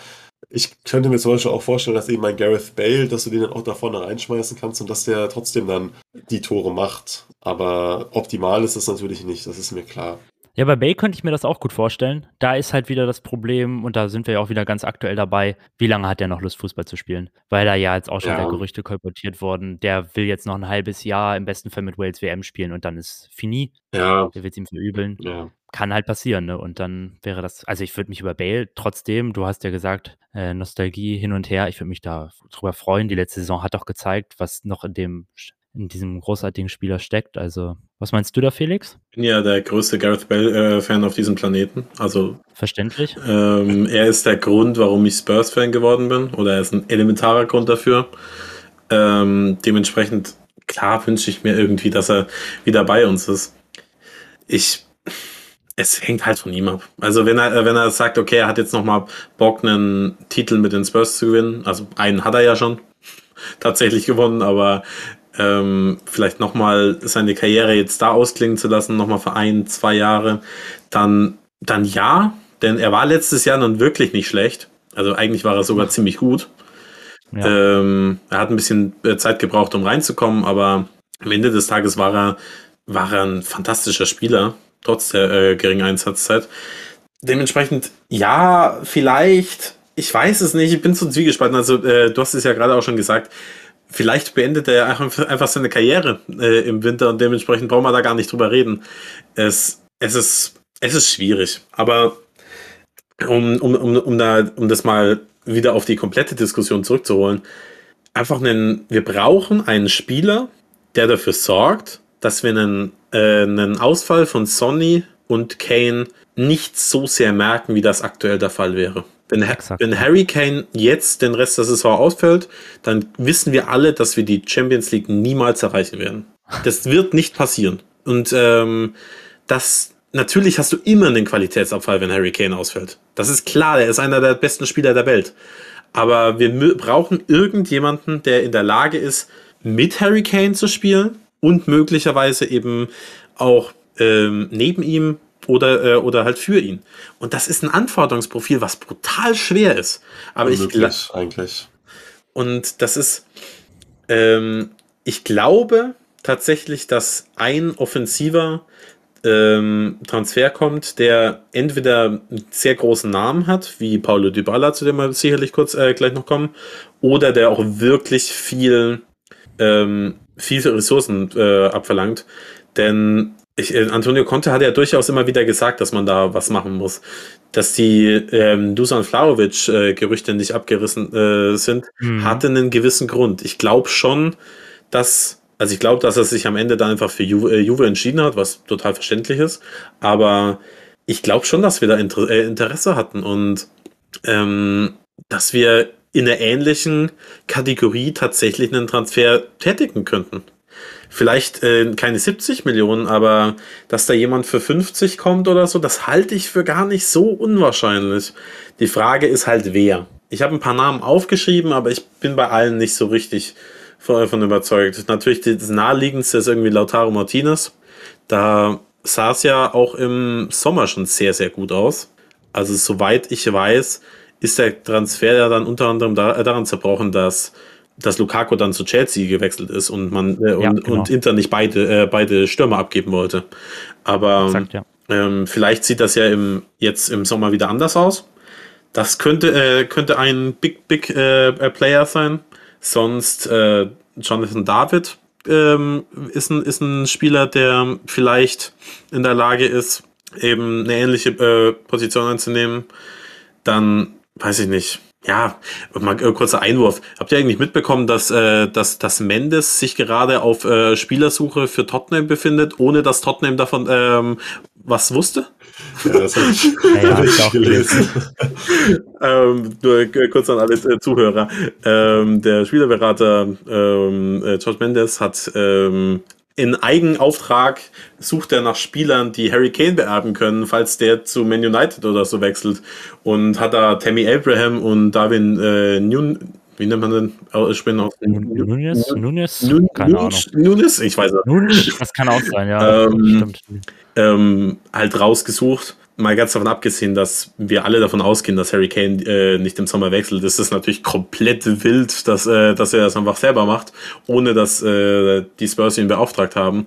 ich könnte mir zum Beispiel auch vorstellen, dass eben ein Gareth Bale, dass du den dann auch da vorne reinschmeißen kannst und dass der trotzdem dann die Tore macht. Aber optimal ist das natürlich nicht, das ist mir klar. Ja, bei Bale könnte ich mir das auch gut vorstellen. Da ist halt wieder das Problem, und da sind wir ja auch wieder ganz aktuell dabei, wie lange hat der noch Lust, Fußball zu spielen? Weil da ja jetzt auch schon ja. Gerüchte kolportiert worden, der will jetzt noch ein halbes Jahr im besten Fall mit Wales WM spielen und dann ist fini. Ja. Der wird es ihm verübeln. Ja. Kann halt passieren, ne? Und dann wäre das, also ich würde mich über Bale trotzdem, du hast ja gesagt, äh, Nostalgie hin und her, ich würde mich da drüber freuen. Die letzte Saison hat auch gezeigt, was noch in dem in diesem großartigen Spieler steckt. Also, was meinst du da, Felix? Ich bin ja der größte Gareth Bale-Fan auf diesem Planeten. Also verständlich. Ähm, er ist der Grund, warum ich Spurs-Fan geworden bin, oder er ist ein elementarer Grund dafür. Ähm, dementsprechend, klar wünsche ich mir irgendwie, dass er wieder bei uns ist. Ich, es hängt halt von ihm ab. Also wenn er, wenn er sagt, okay, er hat jetzt nochmal Bock, einen Titel mit den Spurs zu gewinnen, also einen hat er ja schon tatsächlich gewonnen, aber ähm, vielleicht nochmal seine Karriere jetzt da ausklingen zu lassen, nochmal für ein, zwei Jahre, dann, dann ja, denn er war letztes Jahr nun wirklich nicht schlecht. Also eigentlich war er sogar ziemlich gut. Ja. Ähm, er hat ein bisschen äh, Zeit gebraucht, um reinzukommen, aber am Ende des Tages war er, war er ein fantastischer Spieler, trotz der äh, geringen Einsatzzeit. Dementsprechend, ja, vielleicht, ich weiß es nicht, ich bin zu zwiegespalten. Also, äh, du hast es ja gerade auch schon gesagt, vielleicht beendet er einfach seine Karriere äh, im Winter und dementsprechend brauchen wir da gar nicht drüber reden. Es, es, ist, es ist schwierig, aber um, um, um, um, da, um das mal wieder auf die komplette Diskussion zurückzuholen, einfach einen, wir brauchen einen Spieler, der dafür sorgt, dass wir einen, äh, einen Ausfall von Sonny und Kane nicht so sehr merken, wie das aktuell der Fall wäre. Wenn, wenn Harry Kane jetzt den Rest der Saison ausfällt, dann wissen wir alle, dass wir die Champions League niemals erreichen werden. Das wird nicht passieren. Und ähm, das natürlich hast du immer einen Qualitätsabfall, wenn Harry Kane ausfällt. Das ist klar, er ist einer der besten Spieler der Welt. Aber wir brauchen irgendjemanden, der in der Lage ist, mit Harry Kane zu spielen und möglicherweise eben auch ähm, neben ihm oder, äh, oder halt für ihn. Und das ist ein Anforderungsprofil, was brutal schwer ist. Aber Unmöglich, ich eigentlich. Und das ist, ähm, ich glaube tatsächlich, dass ein offensiver ähm, Transfer kommt, der entweder einen sehr großen Namen hat, wie Paulo Dybala, zu dem wir sicherlich kurz äh, gleich noch kommen, oder der auch wirklich viel, ähm, viele Ressourcen äh, abverlangt. Denn ich, äh, Antonio Conte hat ja durchaus immer wieder gesagt, dass man da was machen muss. Dass die ähm, Dusan Flaovic-Gerüchte äh, nicht abgerissen äh, sind, mhm. hatte einen gewissen Grund. Ich glaube schon, dass, also ich glaube, dass er sich am Ende da einfach für Juve, äh, Juve entschieden hat, was total verständlich ist. Aber ich glaube schon, dass wir da Inter äh, Interesse hatten und ähm, dass wir in einer ähnlichen Kategorie tatsächlich einen Transfer tätigen könnten vielleicht äh, keine 70 Millionen, aber dass da jemand für 50 kommt oder so, das halte ich für gar nicht so unwahrscheinlich. Die Frage ist halt wer. Ich habe ein paar Namen aufgeschrieben, aber ich bin bei allen nicht so richtig davon überzeugt. Natürlich das naheliegendste ist irgendwie Lautaro Martinez. Da sah es ja auch im Sommer schon sehr, sehr gut aus. Also soweit ich weiß, ist der Transfer ja dann unter anderem da, daran zerbrochen, dass, dass Lukaku dann zu Chelsea gewechselt ist und man äh, Ja, und, genau. und Inter nicht beide, äh, beide Stürmer abgeben wollte. Aber Exakt, ja. ähm, vielleicht sieht das ja im, jetzt im Sommer wieder anders aus. Das könnte, äh, könnte ein Big, Big äh, äh, Player sein. Sonst äh, Jonathan David ähm, ist, ein, ist ein Spieler, der vielleicht in der Lage ist, eben eine ähnliche äh, Position einzunehmen. Dann weiß ich nicht. Ja, mal äh, kurzer Einwurf. Habt ihr eigentlich mitbekommen, dass, äh, dass, dass Mendes sich gerade auf äh, Spielersuche für Tottenham befindet, ohne dass Tottenham davon ähm, was wusste? Ja, das habe ich, Ja, ja, hab ich auch gelesen. ähm, nur äh, kurz an alle Zuhörer. Ähm, der Spielerberater ähm, äh, George Mendes hat ähm, in Eigenauftrag sucht er nach Spielern, die Harry Kane beerben können, falls der zu Man United oder so wechselt. Und hat da Tammy Abraham und Darwin äh, Nun, wie nennt man den aussprechen? aus? Nunes? Nunes? Nun- Keine Ahnung. Nunes- Nunes? Ich weiß nicht. Nunes? Das kann auch sein, ja. Ähm, ähm, halt rausgesucht. Mal ganz davon abgesehen, dass wir alle davon ausgehen, dass Harry Kane äh, nicht im Sommer wechselt, ist es natürlich komplett wild, dass, äh, dass er das einfach selber macht, ohne dass äh, die Spurs ihn beauftragt haben.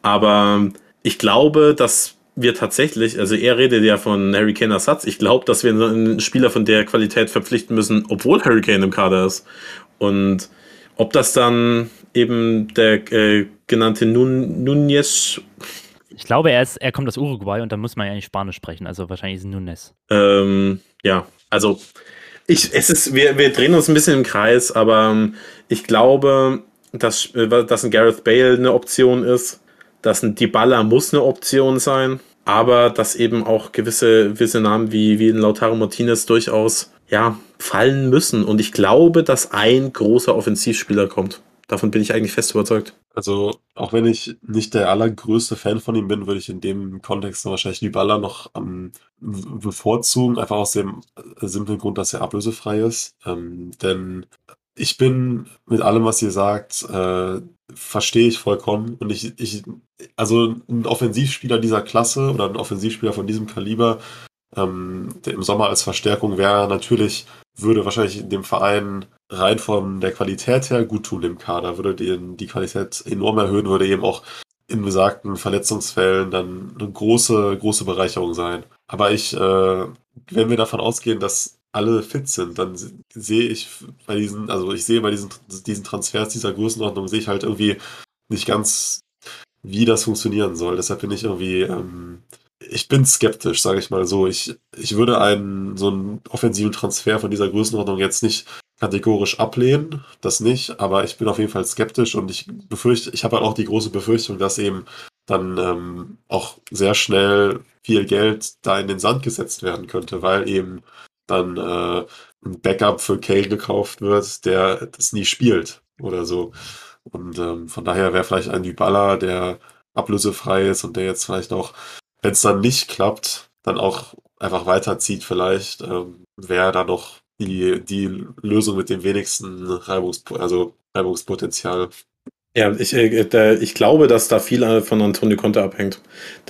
Aber ich glaube, dass wir tatsächlich, also er redet ja von Harry Kane Ersatz, ich glaube, dass wir einen Spieler von der Qualität verpflichten müssen, obwohl Harry Kane im Kader ist. Und ob das dann eben der äh, genannte Nun Nunez Ich glaube, er, ist, er kommt aus Uruguay und da muss man ja nicht Spanisch sprechen. Also wahrscheinlich ist es Nunes. Ähm, ja, also ich, es ist, wir, wir drehen uns ein bisschen im Kreis, aber ähm, ich glaube, dass, äh, dass ein Gareth Bale eine Option ist, dass ein Dybala muss eine Option sein, aber dass eben auch gewisse, gewisse Namen wie, wie ein Lautaro Martinez durchaus ja, fallen müssen. Und ich glaube, dass ein großer Offensivspieler kommt. Davon bin ich eigentlich fest überzeugt. Also, auch wenn ich nicht der allergrößte Fan von ihm bin, würde ich in dem Kontext wahrscheinlich Dybala noch am bevorzugen, einfach aus dem äh, simplen Grund, dass er ablösefrei ist. Ähm, denn ich bin mit allem, was ihr sagt, äh, verstehe ich vollkommen. Und ich, ich, also ein Offensivspieler dieser Klasse oder ein Offensivspieler von diesem Kaliber, ähm, der im Sommer als Verstärkung wäre, natürlich würde wahrscheinlich dem Verein rein von der Qualität her gut tun im Kader, würde den, die Qualität enorm erhöhen, würde eben auch in besagten Verletzungsfällen dann eine große, große Bereicherung sein. Aber ich, äh, wenn wir davon ausgehen, dass alle fit sind, dann se- sehe ich bei diesen, also ich sehe bei diesen, diesen Transfers dieser Größenordnung, sehe ich halt irgendwie nicht ganz, wie das funktionieren soll. Deshalb bin ich irgendwie, ähm, ich bin skeptisch, sage ich mal so. Ich, ich würde einen, so einen offensiven Transfer von dieser Größenordnung jetzt nicht kategorisch ablehnen, das nicht, aber ich bin auf jeden Fall skeptisch und ich befürchte, ich habe halt auch die große Befürchtung, dass eben dann ähm, auch sehr schnell viel Geld da in den Sand gesetzt werden könnte, weil eben dann äh, ein Backup für Kane gekauft wird, der das nie spielt oder so. Und ähm, von daher wäre vielleicht ein Dybala, der ablösefrei ist und der jetzt vielleicht auch, wenn es dann nicht klappt, dann auch einfach weiterzieht vielleicht, ähm, wäre da noch die, die Lösung mit dem wenigsten Reibungs also Reibungspotenzial. Ja, ich, äh, ich glaube, dass da viel äh, von Antonio Conte abhängt.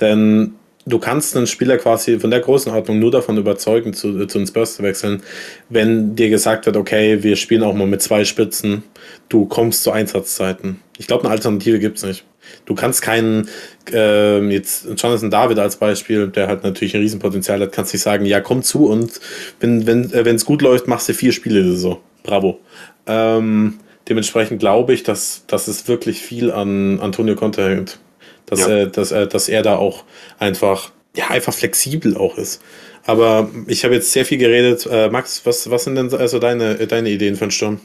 Denn du kannst einen Spieler quasi von der Größenordnung nur davon überzeugen, zu, äh, zu den Spurs zu wechseln, wenn dir gesagt wird, okay, wir spielen auch mal mit zwei Spitzen, du kommst zu Einsatzzeiten. Ich glaube, eine Alternative gibt es nicht. Du kannst keinen, ähm, jetzt Jonathan David als Beispiel, der halt natürlich ein Riesenpotenzial hat, kannst nicht sagen, ja, komm zu und wenn wenn äh, es gut läuft, machst du vier Spiele so. Bravo. Ähm, dementsprechend glaube ich, dass, dass es wirklich viel an Antonio Conte hängt. Dass, Ja. äh, dass, äh, dass er da auch einfach, ja, einfach flexibel auch ist. Aber ich habe jetzt sehr viel geredet. Äh, Max, was, was sind denn so- also deine, deine Ideen für den Sturm?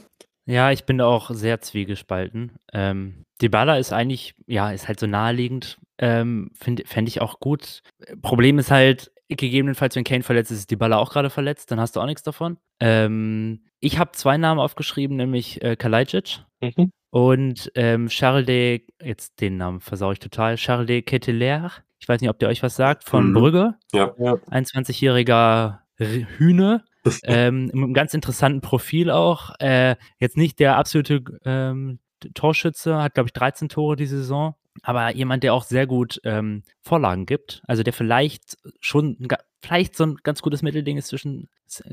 Ja, ich bin da auch sehr zwiegespalten. Ähm, Dybala ist eigentlich, ja, ist halt so naheliegend. Ähm, Fände ich auch gut. Problem ist halt, gegebenenfalls, wenn Kane verletzt ist, ist Dybala auch gerade verletzt, dann hast du auch nichts davon. Ähm, ich habe zwei Namen aufgeschrieben, nämlich äh, Kalajdzic und ähm, Charles de, jetzt den Namen versau ich total, Charles de Ketelaere. Ich weiß nicht, ob der euch was sagt, von Mhm. Brügge. Ja. 21-jähriger R- Hühne. ähm, mit einem ganz interessanten Profil auch. Äh, jetzt nicht der absolute ähm, Torschütze, hat, glaube ich, 13 Tore die Saison. Aber jemand, der auch sehr gut ähm, Vorlagen gibt, also der vielleicht schon vielleicht so ein ganz gutes Mittelding ist zwischen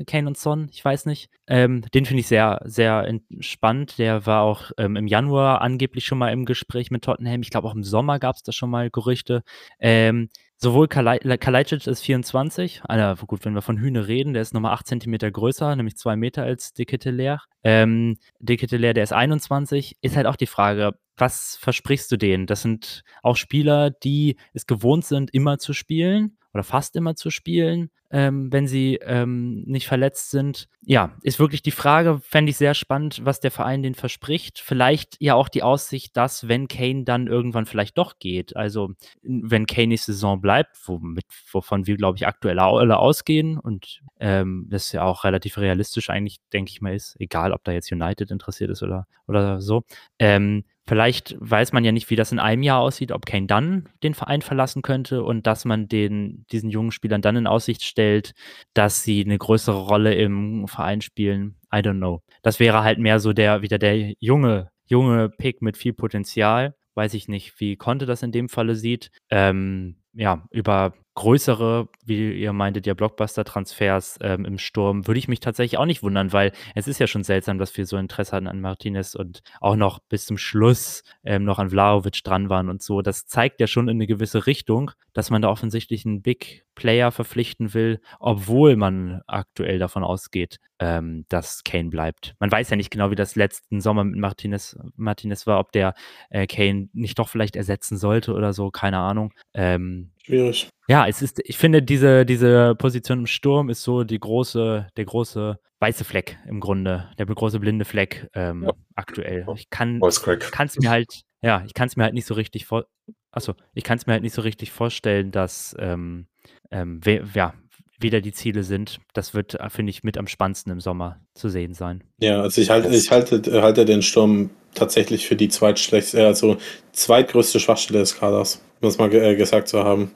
Kane und Son, ich weiß nicht. Ähm, den finde ich sehr, sehr entspannt. Der war auch ähm, im Januar angeblich schon mal im Gespräch mit Tottenham. Ich glaube, auch im Sommer gab es da schon mal Gerüchte. Ähm, Sowohl Kalajdzic ist 24, also gut, wenn wir von Hühne reden, der ist nochmal 8 cm größer, nämlich 2 Meter als Deketeler. Ähm, Deketeler, der ist 21, ist halt auch die Frage, was versprichst du denen? Das sind auch Spieler, die es gewohnt sind, immer zu spielen oder fast immer zu spielen, ähm, wenn sie ähm, nicht verletzt sind. Ja, ist wirklich die Frage, fände ich sehr spannend, was der Verein den verspricht. Vielleicht ja auch die Aussicht, dass, wenn Kane dann irgendwann vielleicht doch geht, also wenn Kane die Saison bleibt, womit, wovon wir, glaube ich, aktuell alle ausgehen und ähm, das ja auch relativ realistisch eigentlich, denke ich mal, ist, egal ob da jetzt United interessiert ist oder, oder so, ähm, Vielleicht weiß man ja nicht, wie das in einem Jahr aussieht, ob Kane dann den Verein verlassen könnte und dass man den, diesen jungen Spielern dann in Aussicht stellt, dass sie eine größere Rolle im Verein spielen. I don't know. Das wäre halt mehr so der, wieder der junge, junge Pick mit viel Potenzial. Weiß ich nicht, wie Conte das in dem Falle sieht. Ähm, ja, über größere, wie ihr meintet, ja, Blockbuster-Transfers ähm, im Sturm, würde ich mich tatsächlich auch nicht wundern, weil es ist ja schon seltsam, dass wir so Interesse hatten an Martinez und auch noch bis zum Schluss ähm, noch an Vlaovic dran waren und so. Das zeigt ja schon in eine gewisse Richtung, dass man da offensichtlich einen Big Player verpflichten will, obwohl man aktuell davon ausgeht, ähm, dass Kane bleibt. Man weiß ja nicht genau, wie das letzten Sommer mit Martinez, Martinez war, ob der äh, Kane nicht doch vielleicht ersetzen sollte oder so, keine Ahnung. Ähm, Schwierig. Ja, es ist, ich finde, diese, diese Position im Sturm ist so die große, der große weiße Fleck im Grunde, der große blinde Fleck ähm, ja. aktuell. Ich kann es mir halt, ja, ich kann es mir halt nicht so richtig vor, achso, ich kann es mir halt nicht so richtig vorstellen, dass ähm, ähm, we, ja, wieder die Ziele sind. Das wird, äh, finde ich, mit am spannendsten im Sommer zu sehen sein. Ja, also ich halte, ich halte, halte den Sturm tatsächlich für die zweitschlechteste, also zweitgrößte Schwachstelle des Kaders, muss man äh, gesagt zu haben.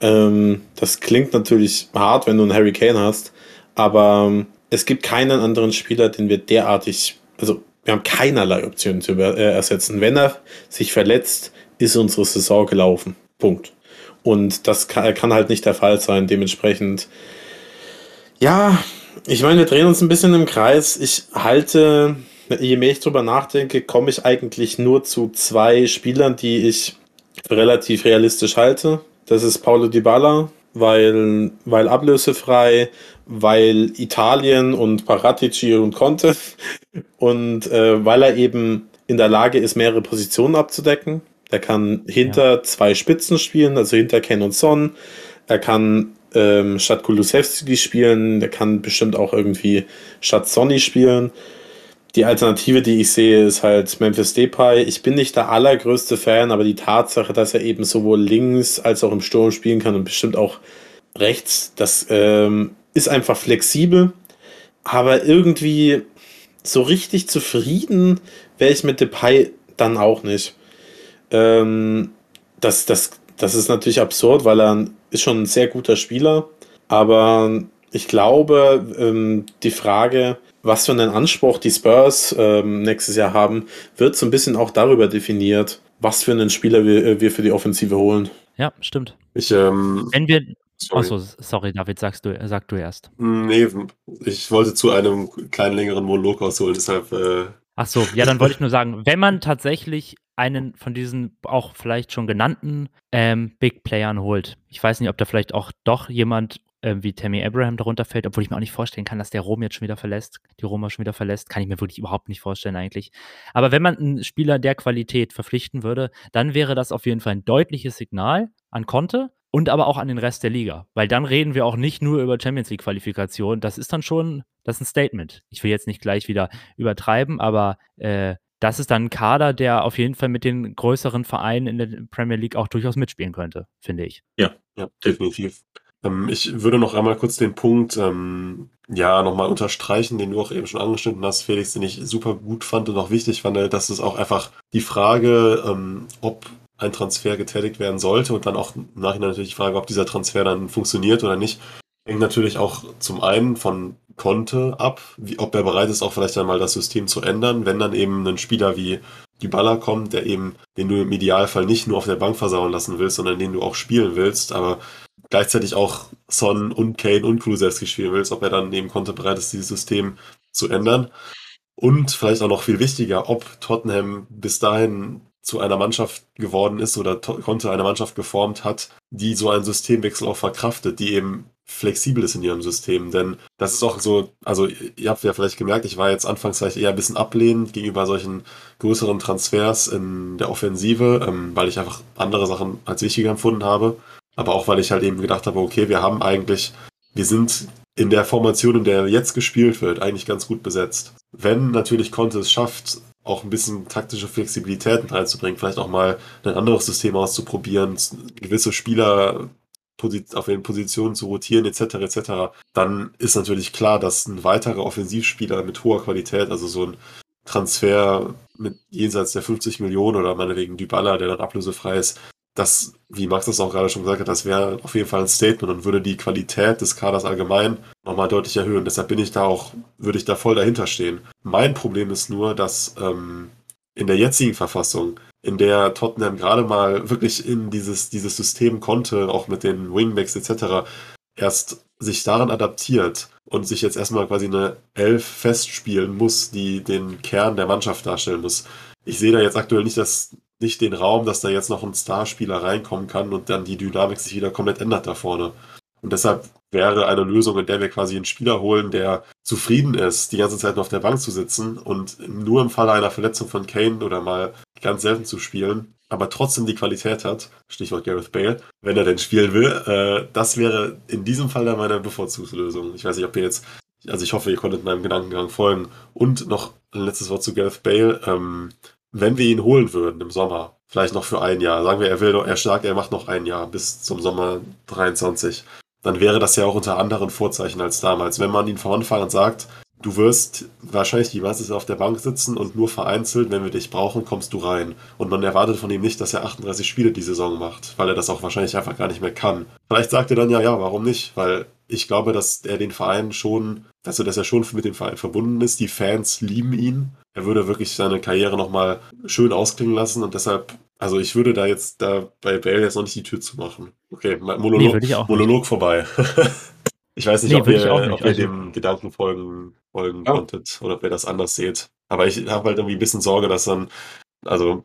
Ähm, das klingt natürlich hart, wenn du einen Harry Kane hast, aber ähm, es gibt keinen anderen Spieler, den wir derartig, also wir haben keinerlei Optionen zu äh, ersetzen. Wenn er sich verletzt, ist unsere Saison gelaufen. Punkt. Und das kann, kann halt nicht der Fall sein. Dementsprechend, ja, ich meine, wir drehen uns ein bisschen im Kreis. Ich halte, je mehr ich drüber nachdenke, komme ich eigentlich nur zu zwei Spielern, die ich relativ realistisch halte. Das ist Paulo Dybala, weil, weil ablösefrei, weil Italien und Paratici und Conte und äh, weil er eben in der Lage ist, mehrere Positionen abzudecken. Er kann hinter ja. zwei Spitzen spielen, also hinter Ken und Son. Er kann ähm, statt Kulusewski spielen. Er kann bestimmt auch irgendwie statt Sonny spielen die Alternative, die ich sehe, ist halt Memphis Depay. Ich bin nicht der allergrößte Fan, aber die Tatsache, dass er eben sowohl links als auch im Sturm spielen kann und bestimmt auch rechts, das ähm, ist einfach flexibel. Aber irgendwie so richtig zufrieden wäre ich mit Depay dann auch nicht. Ähm, das, das, das ist natürlich absurd, weil er ist schon ein sehr guter Spieler. Aber ich glaube, ähm, die Frage, was für einen Anspruch die Spurs ähm, nächstes Jahr haben, wird so ein bisschen auch darüber definiert, was für einen Spieler wir, äh, wir für die Offensive holen. Ja, stimmt. Ich, ähm, Wenn wir. Sorry. Achso, sorry, David, sagst du, sag du erst. Nee, ich wollte zu einem kleinen längeren Monolog ausholen, deshalb. Äh Ach so, ja, dann wollte ich nur sagen, wenn man tatsächlich einen von diesen auch vielleicht schon genannten ähm, Big Playern holt, ich weiß nicht, ob da vielleicht auch doch jemand äh, wie Tammy Abraham darunter fällt, obwohl ich mir auch nicht vorstellen kann, dass der Rom jetzt schon wieder verlässt, die Roma schon wieder verlässt, kann ich mir wirklich überhaupt nicht vorstellen eigentlich. Aber wenn man einen Spieler der Qualität verpflichten würde, dann wäre das auf jeden Fall ein deutliches Signal an Conte und aber auch an den Rest der Liga, weil dann reden wir auch nicht nur über Champions League Qualifikation, das ist dann schon, das ist ein Statement. Ich will jetzt nicht gleich wieder übertreiben, aber äh, das ist dann ein Kader, der auf jeden Fall mit den größeren Vereinen in der Premier League auch durchaus mitspielen könnte, finde ich. Ja, ja, definitiv. Ähm, ich würde noch einmal kurz den Punkt, ähm, ja, nochmal unterstreichen, den du auch eben schon angeschnitten hast, Felix, den ich super gut fand und auch wichtig fand, dass es auch einfach die Frage, ähm, ob ein Transfer getätigt werden sollte und dann auch im Nachhinein natürlich die Frage, ob dieser Transfer dann funktioniert oder nicht, hängt natürlich auch zum einen von Conte ab, wie, ob er bereit ist, auch vielleicht einmal das System zu ändern, wenn dann eben ein Spieler wie Dybala kommt, der eben, den du im Idealfall nicht nur auf der Bank versauen lassen willst, sondern den du auch spielen willst, aber gleichzeitig auch Son und Kane und Kulusevski spielen willst, ob er dann eben konnte bereit ist, dieses System zu ändern. Und vielleicht auch noch viel wichtiger, ob Tottenham bis dahin zu einer Mannschaft geworden ist oder konnte eine Mannschaft geformt hat, die so einen Systemwechsel auch verkraftet, die eben flexibel ist in ihrem System. Denn das ist auch so, also ihr habt ja vielleicht gemerkt, ich war jetzt anfangs vielleicht eher ein bisschen ablehnend gegenüber solchen größeren Transfers in der Offensive, ähm, weil ich einfach andere Sachen als wichtiger empfunden habe. Aber auch weil ich halt eben gedacht habe, okay, wir haben eigentlich, wir sind in der Formation, in der jetzt gespielt wird, eigentlich ganz gut besetzt. Wenn natürlich Conte es schafft, auch ein bisschen taktische Flexibilitäten reinzubringen, vielleicht auch mal ein anderes System auszuprobieren, gewisse Spieler auf den Positionen zu rotieren etc. etc., dann ist natürlich klar, dass ein weiterer Offensivspieler mit hoher Qualität, also so ein Transfer mit jenseits der 50 Millionen oder meinetwegen Dybala, der dann ablösefrei ist, das, wie Max das auch gerade schon gesagt hat, das wäre auf jeden Fall ein Statement und würde die Qualität des Kaders allgemein nochmal deutlich erhöhen. Deshalb bin ich da auch, würde ich da voll dahinter stehen. Mein Problem ist nur, dass ähm, in der jetzigen Verfassung, in der Tottenham gerade mal wirklich in dieses, dieses System konnte, auch mit den Wingbacks etc., erst sich daran adaptiert und sich jetzt erstmal quasi eine Elf festspielen muss, die den Kern der Mannschaft darstellen muss. Ich sehe da jetzt aktuell nicht das nicht den Raum, dass da jetzt noch ein Starspieler reinkommen kann und dann die Dynamik sich wieder komplett ändert da vorne. Und deshalb wäre eine Lösung, in der wir quasi einen Spieler holen, der zufrieden ist, die ganze Zeit nur auf der Bank zu sitzen und nur im Falle einer Verletzung von Kane oder mal ganz selten zu spielen, aber trotzdem die Qualität hat, Stichwort Gareth Bale, wenn er denn spielen will, äh, das wäre in diesem Fall dann meine Bevorzugslösung. Ich weiß nicht, ob ihr jetzt, also ich hoffe, ihr konntet meinem Gedankengang folgen. Und noch ein letztes Wort zu Gareth Bale. Ähm, wenn wir ihn holen würden im Sommer, vielleicht noch für ein Jahr, sagen wir, er will, er sagt, er macht noch ein Jahr bis zum Sommer 23, dann wäre das ja auch unter anderen Vorzeichen als damals. Wenn man ihn von Anfang an sagt, du wirst wahrscheinlich die meiste Zeit auf der Bank sitzen und nur vereinzelt, wenn wir dich brauchen, kommst du rein. Und man erwartet von ihm nicht, dass er 38 Spiele die Saison macht, weil er das auch wahrscheinlich einfach gar nicht mehr kann. Vielleicht sagt er dann ja, ja, warum nicht? Weil ich glaube, dass er den Verein schon, also dass er schon mit dem Verein verbunden ist. Die Fans lieben ihn. Er würde wirklich seine Karriere nochmal schön ausklingen lassen und deshalb, also ich würde da jetzt da bei Bale jetzt noch nicht die Tür zu machen. Okay, Monolog, nee, Monolog vorbei. ich weiß nicht, nee, ob, ihr, nicht, ob ihr also, dem Gedanken folgen, folgen ja. konntet oder ob ihr das anders seht. Aber ich habe halt irgendwie ein bisschen Sorge, dass dann, also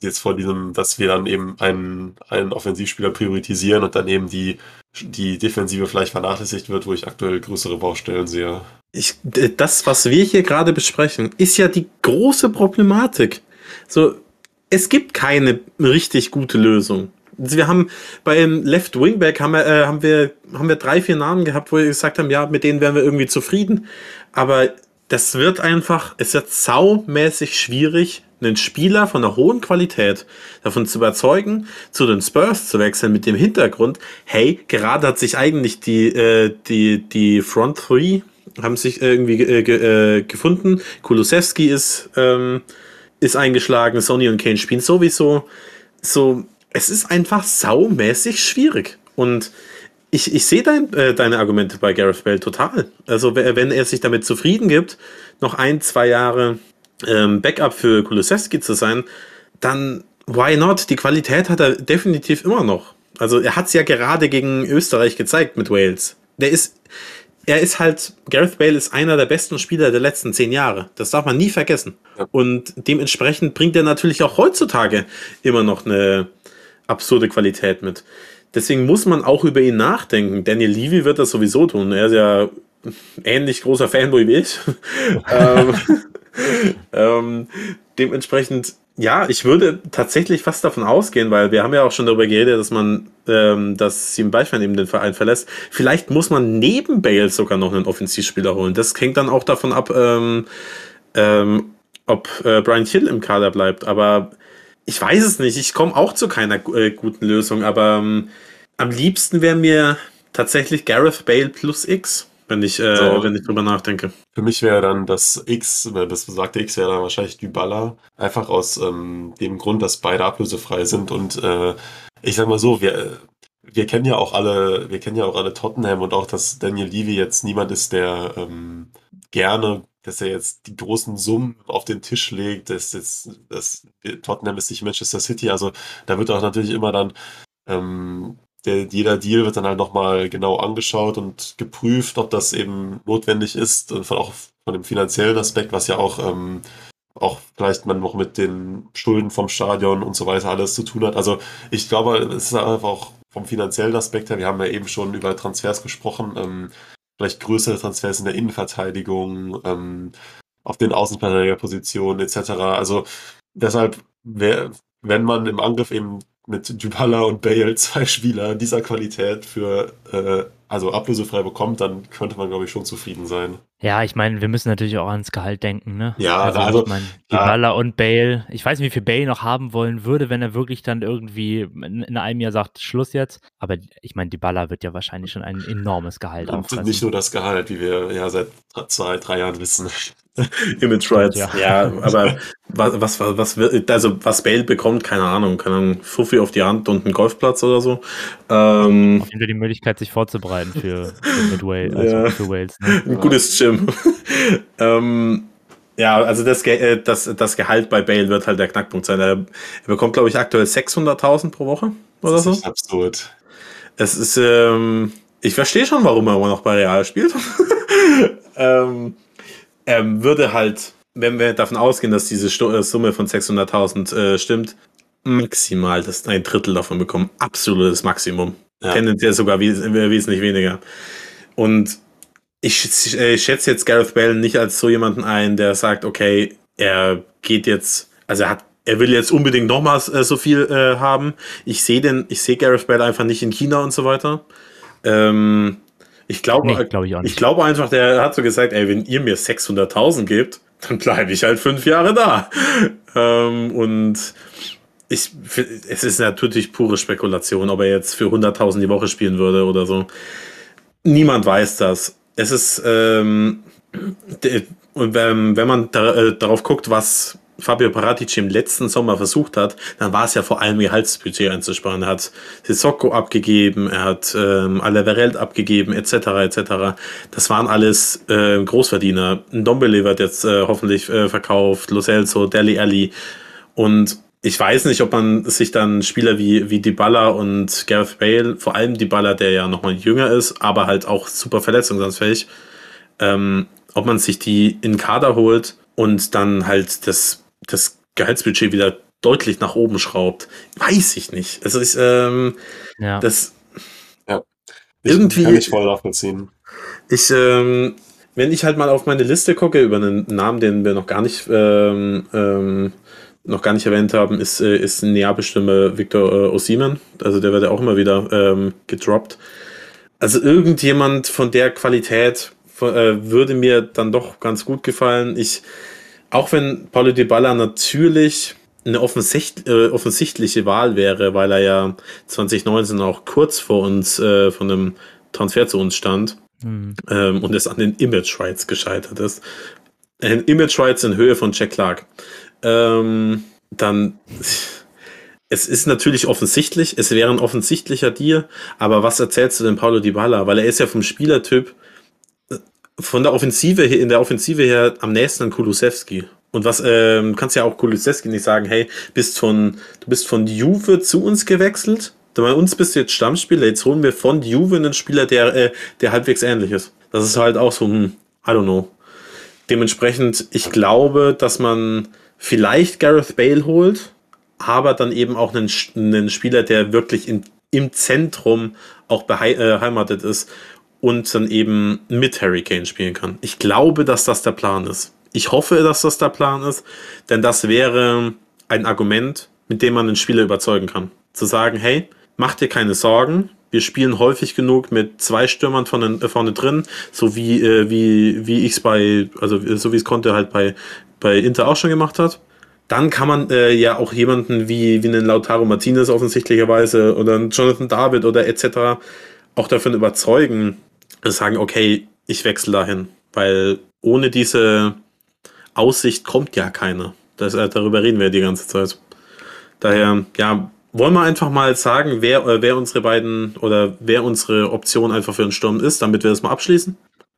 jetzt vor diesem, dass wir dann eben einen, einen Offensivspieler priorisieren und dann eben die die Defensive vielleicht vernachlässigt wird, wo ich aktuell größere Baustellen sehe. Ich, das, was wir hier gerade besprechen, ist ja die große Problematik. So, es gibt keine richtig gute Lösung. Wir haben beim Left Wingback haben wir, äh, haben wir, haben wir drei, vier Namen gehabt, wo wir gesagt haben, ja, mit denen wären wir irgendwie zufrieden. Aber das wird einfach, es wird saumäßig schwierig, einen Spieler von einer hohen Qualität davon zu überzeugen, zu den Spurs zu wechseln mit dem Hintergrund, hey, gerade hat sich eigentlich die, äh, die, die Front Three haben sich irgendwie äh, äh, gefunden. Kulusewski ist, ähm, ist eingeschlagen, Sony und Kane spielen sowieso. So, es ist einfach saumäßig schwierig. Und ich, ich sehe dein, äh, deine Argumente bei Gareth Bale total. Also, wenn er sich damit zufrieden gibt, noch ein, zwei Jahre ähm, Backup für Kulusewski zu sein, dann why not? Die Qualität hat er definitiv immer noch. Also er hat es ja gerade gegen Österreich gezeigt mit Wales. Der ist, er ist halt, Gareth Bale ist einer der besten Spieler der letzten zehn Jahre. Das darf man nie vergessen. Ja. Und dementsprechend bringt er natürlich auch heutzutage immer noch eine absurde Qualität mit. Deswegen muss man auch über ihn nachdenken. Daniel Levy wird das sowieso tun. Er ist ja ähnlich großer Fanboy wie ich. ähm, ähm, dementsprechend, ja, ich würde tatsächlich fast davon ausgehen, weil wir haben ja auch schon darüber geredet, dass man, ähm, dass Steven Beichmann eben den Verein verlässt. Vielleicht muss man neben Bale sogar noch einen Offensivspieler holen. Das hängt dann auch davon ab, ähm, ähm, ob äh, Brian Hill im Kader bleibt. Aber ich weiß es nicht. Ich komme auch zu keiner äh, guten Lösung. Aber ähm, am liebsten wäre mir tatsächlich Gareth Bale plus X wenn ich, äh, so, wenn ich drüber nachdenke. Für mich wäre dann das X, das besagte X wäre dann wahrscheinlich Dybala, einfach aus ähm, dem Grund, dass beide ablösefrei sind und äh, ich sag mal so, wir, wir kennen ja auch alle, wir kennen ja auch alle Tottenham und auch, dass Daniel Levy jetzt niemand ist, der ähm, gerne dass er jetzt die großen Summen auf den Tisch legt, dass jetzt dass Tottenham ist nicht Manchester City, also da wird auch natürlich immer dann ähm, der, jeder Deal wird dann halt nochmal genau angeschaut und geprüft, ob das eben notwendig ist, und von, auch von dem finanziellen Aspekt, was ja auch, ähm, auch vielleicht man noch mit den Schulden vom Stadion und so weiter alles zu tun hat. Also ich glaube, es ist einfach auch vom finanziellen Aspekt her, wir haben ja eben schon über Transfers gesprochen, ähm, vielleicht größere Transfers in der Innenverteidigung, ähm, auf den Außenverteidigerpositionen etc. Also deshalb, wär, wenn man im Angriff eben mit Dybala und Bale zwei Spieler dieser Qualität für äh, also ablösefrei bekommt, dann könnte man glaube ich schon zufrieden sein. Ja, ich meine, wir müssen natürlich auch ans Gehalt denken, ne? Ja, also, also ich meine, Dybala und Bale, ich weiß nicht, wie viel Bale noch haben wollen würde, wenn er wirklich dann irgendwie in, in einem Jahr sagt, Schluss jetzt. Aber ich meine, Dybala wird ja wahrscheinlich schon ein enormes Gehalt und auffressen. nicht nur das Gehalt, wie wir ja seit zwei, drei Jahren wissen. Image Rights. Ja. Ja, aber was, was, was, was, wird- also was Bale bekommt, keine Ahnung, keine Ahnung, Fuffi auf die Hand und einen Golfplatz oder so. Ähm, Auf jeden Fall die Möglichkeit, sich vorzubereiten für, für Midway, also Ja. für Wales. Ne? ein gutes Gym. ähm, ja, also das, Ge äh, das, das Gehalt bei Bale wird halt der Knackpunkt sein. Er, er bekommt, glaube ich, aktuell 600.000 pro Woche oder Das so. ist echt absurd. Es ist, ähm, ich verstehe schon, warum er immer noch bei Real spielt. ähm, er würde halt, wenn wir davon ausgehen, dass diese äh, Summe von 600.000 äh, stimmt, maximal das ein Drittel davon bekommen. Absolutes Maximum. Ja. Tendenziell sogar wes äh, wesentlich weniger. Und ich, sch- äh, schätze jetzt Gareth Bale nicht als so jemanden ein, der sagt, okay, er geht jetzt, also er hat, er will jetzt unbedingt nochmals äh, so viel äh, haben. Ich sehe den, ich sehe Gareth Bale einfach nicht in China und so weiter. Ähm, ich glaube, Nee, ich auch ich nicht. glaube einfach, der hat so gesagt, ey, wenn ihr mir 600.000 gebt, dann bleibe ich halt fünf Jahre da. Ähm, und ich, es ist natürlich pure Spekulation, ob er jetzt für 100.000 die Woche spielen würde oder so. Niemand weiß das. Es ist, ähm, und wenn, wenn man da, äh, darauf guckt, was Fabio Paratici im letzten Sommer versucht hat, dann war es ja vor allem Gehaltsbudget einzusparen. Er hat Sissoko abgegeben, er hat ähm, Alaverelt abgegeben, etc. etc. Das waren alles äh, Großverdiener. Ndombele wird jetzt äh, hoffentlich äh, verkauft, Lo Celso, Deli Alli. Und ich weiß nicht, ob man sich dann Spieler wie, wie Dybala und Gareth Bale, vor allem Dybala, der ja nochmal jünger ist, aber halt auch super verletzungsanfällig, ähm, ob man sich die in Kader holt und dann halt das, das Gehaltsbudget wieder deutlich nach oben schraubt. Weiß ich nicht. Also ich, ähm, Ja. das, Ich, Irgendwie- Kann ich voll nachvollziehen. ich, ähm, wenn ich halt mal auf meine Liste gucke über einen Namen, den wir noch gar nicht, ähm, ähm, noch gar nicht erwähnt haben, ist, äh, ist ein Neapel-Stimme Victor äh, Osimhen. Also der wird ja auch immer wieder ähm, gedroppt. Also irgendjemand von der Qualität von, äh, würde mir dann doch ganz gut gefallen. Ich, auch wenn Paulo Dybala natürlich eine offensicht, äh, offensichtliche Wahl wäre, weil er ja 2019 auch kurz vor uns äh, von einem Transfer zu uns stand Hm. ähm, und es an den Image Rights gescheitert ist. Ein Image Rights in Höhe von Jack Clark. Ähm, dann, es ist natürlich offensichtlich, es wäre ein offensichtlicher Deal, aber was erzählst du denn Paulo Dybala? Weil er ist ja vom Spielertyp von der Offensive her, in der Offensive her am nächsten an Kulusewski. Und was, ähm, kannst ja auch Kulusewski nicht sagen, hey, bist von, du bist von Juve zu uns gewechselt, bei uns bist du jetzt Stammspieler, jetzt holen wir von Juve einen Spieler, der, äh, der halbwegs ähnlich ist. Das ist halt auch so, hm, I don't know. Dementsprechend, ich glaube, dass man vielleicht Gareth Bale holt, aber dann eben auch einen, einen Spieler, der wirklich in, im Zentrum auch beheimatet ist und dann eben mit Harry Kane spielen kann. Ich glaube, dass das der Plan ist. Ich hoffe, dass das der Plan ist, denn das wäre ein Argument, mit dem man einen Spieler überzeugen kann. Zu sagen, hey, mach dir keine Sorgen, wir spielen häufig genug mit zwei Stürmern vorne, äh, vorne drin, so wie, äh, wie, wie ich es bei, also so wie es konnte halt bei, bei Inter auch schon gemacht hat. Dann kann man äh, ja auch jemanden wie, wie einen Lautaro Martinez offensichtlicherweise oder einen Jonathan David oder etc. auch davon überzeugen, sagen, okay, ich wechsle dahin. Weil ohne diese Aussicht kommt ja keiner. Das, äh, darüber reden wir die ganze Zeit. Daher, ja, wollen wir einfach mal sagen, wer, äh, wer unsere beiden oder wer unsere Option einfach für den Sturm ist, damit wir das mal abschließen?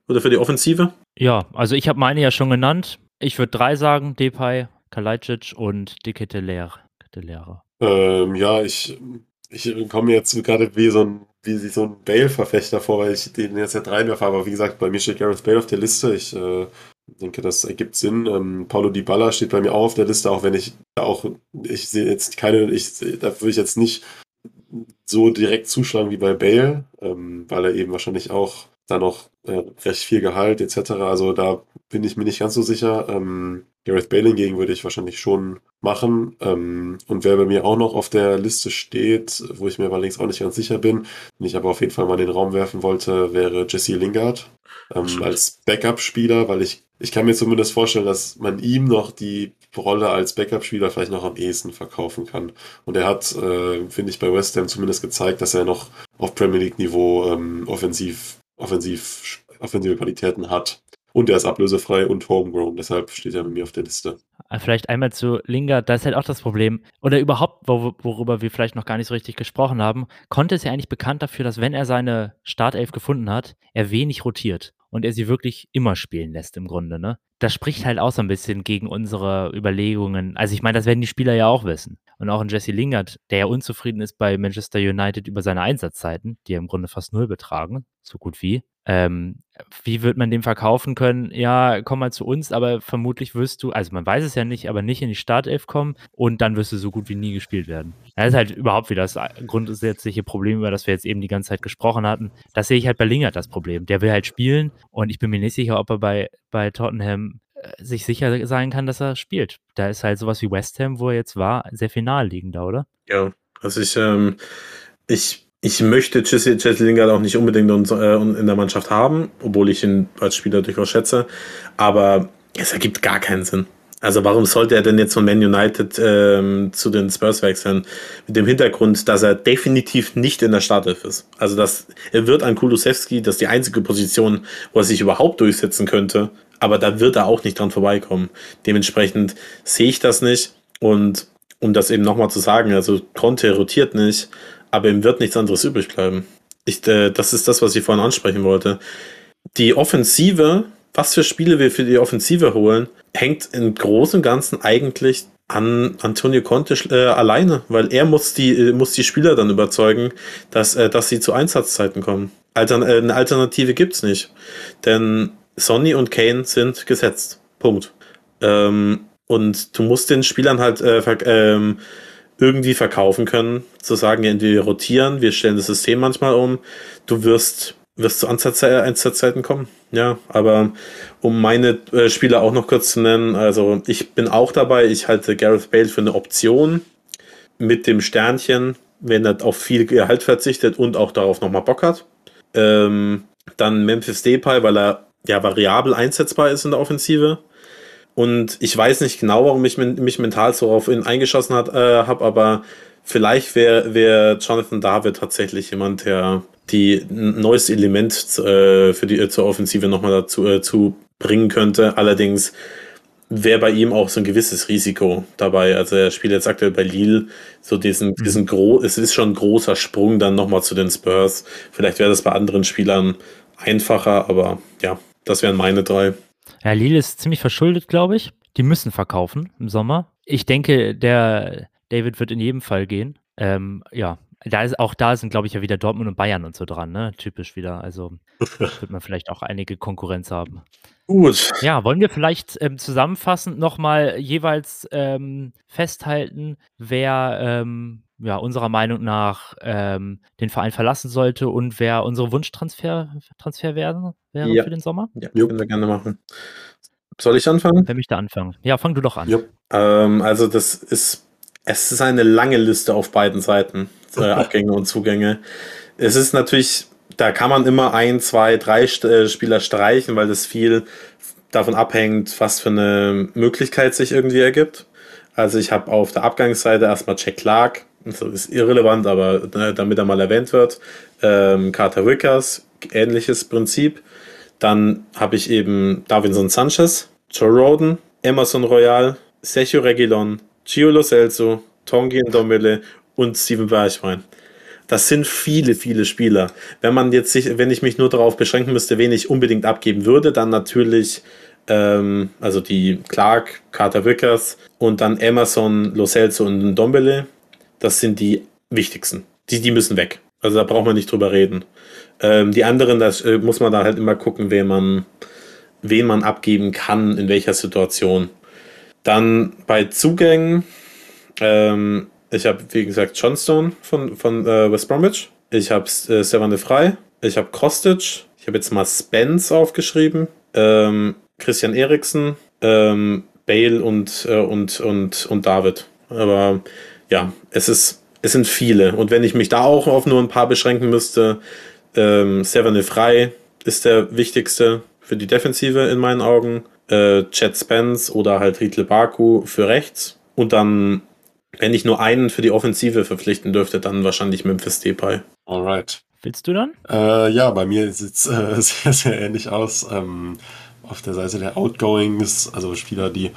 oder für die Offensive? Ja, also ich habe meine ja schon genannt. Ich würde drei sagen: Depay, Kalajdzic und De Ketelaere. Ketelaere. Ähm, ja, ich, ich komme jetzt gerade wie so ein, wie so ein Bale-Verfechter vor, weil ich den jetzt ja reinwerfe. Aber wie gesagt, bei mir steht Gareth Bale auf der Liste. Ich äh, denke, das ergibt Sinn. Ähm, Paulo Di Balla steht bei mir auch auf der Liste, auch wenn ich auch, ich sehe jetzt keine, ich, da würde ich jetzt nicht so direkt zuschlagen wie bei Bale, ähm, weil er eben wahrscheinlich auch da noch äh, recht viel Gehalt etc. Also da bin ich mir nicht ganz so sicher. Ähm, Gareth Bale hingegen würde ich wahrscheinlich schon machen. Ähm, und wer bei mir auch noch auf der Liste steht, wo ich mir allerdings auch nicht ganz sicher bin, den ich aber auf jeden Fall mal in den Raum werfen wollte, wäre Jesse Lingard ähm, als Backup-Spieler, weil ich, ich kann mir zumindest vorstellen, dass man ihm noch die Rolle als Backup-Spieler vielleicht noch am ehesten verkaufen kann. Und er hat, äh, finde ich, bei West Ham zumindest gezeigt, dass er noch auf Premier League-Niveau ähm, offensiv, offensiv, offensive Qualitäten hat. Und er ist ablösefrei und homegrown, deshalb steht er bei mir auf der Liste. Äh, vielleicht einmal zu Lingard, da ist halt auch das Problem, oder überhaupt, wor worüber wir vielleicht noch gar nicht so richtig gesprochen haben, Conte ist ja eigentlich bekannt dafür, dass wenn er seine Startelf gefunden hat, er wenig rotiert und er sie wirklich immer spielen lässt im Grunde, ne? Das spricht halt auch so ein bisschen gegen unsere Überlegungen. Also ich meine, das werden die Spieler ja auch wissen. Und auch ein Jesse Lingard, der ja unzufrieden ist bei Manchester United über seine Einsatzzeiten, die ja im Grunde fast null betragen, so gut wie. Ähm, wie wird man dem verkaufen können? Ja, komm mal zu uns, aber vermutlich wirst du, also man weiß es ja nicht, aber nicht in die Startelf kommen und dann wirst du so gut wie nie gespielt werden. Das ist halt überhaupt wieder das grundsätzliche Problem, über das wir jetzt eben die ganze Zeit gesprochen hatten. Das sehe ich halt bei Lingard das Problem. Der will halt spielen und ich bin mir nicht sicher, ob er bei, bei Tottenham äh, sich sicher sein kann, dass er spielt. Da ist halt sowas wie West Ham, wo er jetzt war, sehr final liegender, oder? Ja, also ich, ähm, ich ich möchte Jesse, Lingard auch nicht unbedingt äh, in der Mannschaft haben, obwohl ich ihn als Spieler durchaus schätze. Aber es ergibt gar keinen Sinn. Also warum sollte er denn jetzt von Man United ähm, zu den Spurs wechseln? Mit dem Hintergrund, dass er definitiv nicht in der Startelf ist. Also dass er wird an Kulusewski, das ist die einzige Position, wo er sich überhaupt durchsetzen könnte. Aber da wird er auch nicht dran vorbeikommen. Dementsprechend sehe ich das nicht. Und um das eben nochmal zu sagen, also Conte rotiert nicht aber ihm wird nichts anderes übrig bleiben. Ich, äh, das ist das, was ich vorhin ansprechen wollte. Die Offensive, was für Spiele wir für die Offensive holen, hängt im Großen und Ganzen eigentlich an Antonio Conte äh, alleine, weil er muss die, äh, muss die Spieler dann überzeugen, dass, äh, dass sie zu Einsatzzeiten kommen. Altern äh, eine Alternative gibt es nicht. Denn Sonny und Kane sind gesetzt. Punkt. Ähm, und du musst den Spielern halt äh, ähm, irgendwie verkaufen können, zu sagen, ja, wir rotieren, wir stellen das System manchmal um, du wirst, wirst zu Einsatzzeiten kommen. Ja, aber um meine äh, Spieler auch noch kurz zu nennen, also ich bin auch dabei, ich halte Gareth Bale für eine Option mit dem Sternchen, wenn er auf viel Gehalt verzichtet und auch darauf nochmal Bock hat. Ähm, dann Memphis Depay, weil er ja variabel einsetzbar ist in der Offensive. Und ich weiß nicht genau, warum ich mich mental so auf ihn eingeschossen äh, habe, aber vielleicht wäre wär Jonathan David tatsächlich jemand, der die ein neues Element äh, für die zur Offensive nochmal dazu äh, zu bringen könnte. Allerdings wäre bei ihm auch so ein gewisses Risiko dabei. Also er spielt jetzt aktuell bei Lille, so diesen, mhm. diesen gro es ist schon ein großer Sprung dann nochmal zu den Spurs. Vielleicht wäre das bei anderen Spielern einfacher, aber ja, das wären meine drei. Ja, Lille ist ziemlich verschuldet, glaube ich. Die müssen verkaufen im Sommer. Ich denke, der David wird in jedem Fall gehen. Ähm, ja, da ist, auch da sind, glaube ich, ja wieder Dortmund und Bayern und so dran, ne? Typisch wieder. Also wird man vielleicht auch einige Konkurrenz haben. Gut. Ja, wollen wir vielleicht ähm, zusammenfassend nochmal jeweils ähm, festhalten, wer ähm, ja, unserer Meinung nach ähm, den Verein verlassen sollte und wer unsere Wunschtransfer Transfer werden wäre ja. für den Sommer? Ja, können wir gerne machen. Soll ich anfangen? Wer möchte anfangen? Ja, fang du doch an. Ähm, also das ist, es ist eine lange Liste auf beiden Seiten, äh, Abgänge und Zugänge. Es ist natürlich, da kann man immer ein, zwei, drei äh, Spieler streichen, weil das viel davon abhängt, was für eine Möglichkeit sich irgendwie ergibt. Also ich habe auf der Abgangsseite erstmal Jack Clark, das ist irrelevant, aber ne, damit er mal erwähnt wird. Ähm, Carter Wickers, ähnliches Prinzip. Dann habe ich eben Davinson Sanchez, Joe Roden, Emerson Royal, Sergio Reguilon, Gio Lo Celso, Tongi Ndomele und Steven Bergwein. Das sind viele, viele Spieler. Wenn man jetzt sich, wenn ich mich nur darauf beschränken müsste, wen ich unbedingt abgeben würde, dann natürlich ähm, also die Clark, Carter Vickers und dann Emerson, Lo Celso und Dombele. Das sind die wichtigsten. Die, die müssen weg. Also da braucht man nicht drüber reden. Ähm, die anderen, da äh, muss man da halt immer gucken, wen man, wen man abgeben kann, in welcher Situation. Dann bei Zugängen, ähm, ich habe, wie gesagt, Johnstone von, von äh, West Bromwich. Ich habe äh, Stefan Frei. Ich habe Kostic. Ich habe jetzt mal Spence aufgeschrieben. Ähm, Christian Eriksen, ähm, Bale und, äh, und, und, und David. Aber ja, es ist, es sind viele. Und wenn ich mich da auch auf nur ein paar beschränken müsste, ähm, Severne Frei ist der wichtigste für die Defensive in meinen Augen. Äh, Chad Spence oder halt Riedle Baku für rechts. Und dann, wenn ich nur einen für die Offensive verpflichten dürfte, dann wahrscheinlich Memphis Depay. Alright. Willst du dann? Äh, ja, bei mir sieht es äh, sehr, sehr ähnlich aus. Ähm, auf der Seite der Outgoings, also Spieler, die,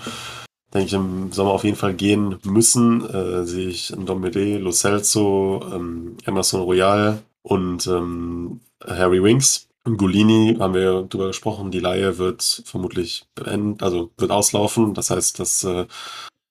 denke ich, im Sommer auf jeden Fall gehen müssen, äh, sehe ich Ndombele, Lo Celso, ähm, Emerson Royal und ähm, Harry Winks. Golini haben wir drüber gesprochen, die Laie wird vermutlich beenden, also wird auslaufen. Das heißt, das äh,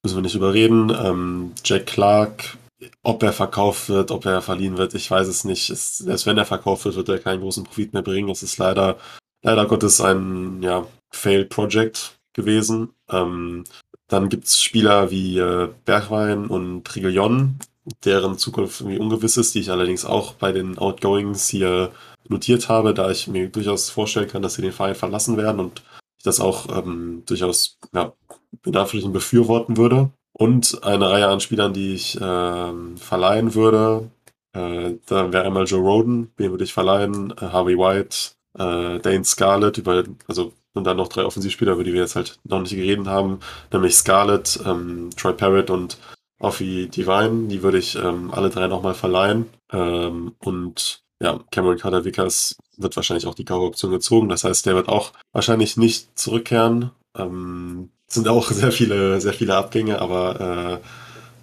müssen wir nicht überreden. Ähm, Jack Clark, ob er verkauft wird, ob er verliehen wird, ich weiß es nicht. Es, selbst wenn er verkauft wird, wird er keinen großen Profit mehr bringen. Es ist leider, leider Gottes ein ja, Failed Project gewesen. Ähm, dann gibt es Spieler wie äh, Bergwein und Trigillon, deren Zukunft irgendwie ungewiss ist, die ich allerdings auch bei den Outgoings hier notiert habe, da ich mir durchaus vorstellen kann, dass sie den Verein verlassen werden und ich das auch ähm, durchaus ja, in befürworten würde. Und eine Reihe an Spielern, die ich ähm, verleihen würde. Äh, da wäre einmal Joe Roden, den würde ich verleihen, äh, Harvey White, äh, Dane Scarlett, über, also und dann noch drei Offensivspieler, über die wir jetzt halt noch nicht geredet haben, nämlich Scarlett, ähm, Troy Parrott und Offie Divine. Die würde ich ähm, alle drei nochmal verleihen. Ähm, und ja, Cameron Carter Vickers wird wahrscheinlich auch die Kaufoption gezogen. Das heißt, der wird auch wahrscheinlich nicht zurückkehren. Ähm, sind auch sehr viele, sehr viele Abgänge, aber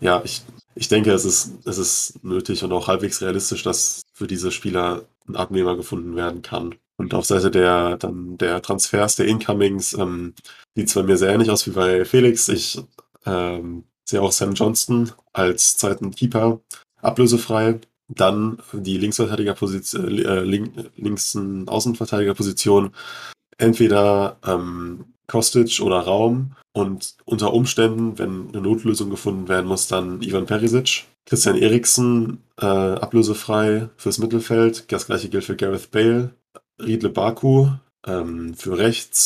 äh, ja, ich, ich denke, es ist, es ist nötig und auch halbwegs realistisch, dass für diese Spieler ein Abnehmer gefunden werden kann. Und auf Seite der, dann der Transfers, der Incomings, ähm, sieht bei mir sehr ähnlich aus wie bei Felix. Ich ähm, sehe auch Sam Johnston als zweiten Keeper ablösefrei. Dann die Linksverteidigerposition, äh, link, linksen Außenverteidigerposition. Entweder ähm, Kostic oder Raum. Und unter Umständen, wenn eine Notlösung gefunden werden muss, dann Ivan Perisic. Christian Eriksen äh, ablösefrei fürs Mittelfeld. Das gleiche gilt für Gareth Bale. Riedle Baku ähm, für rechts.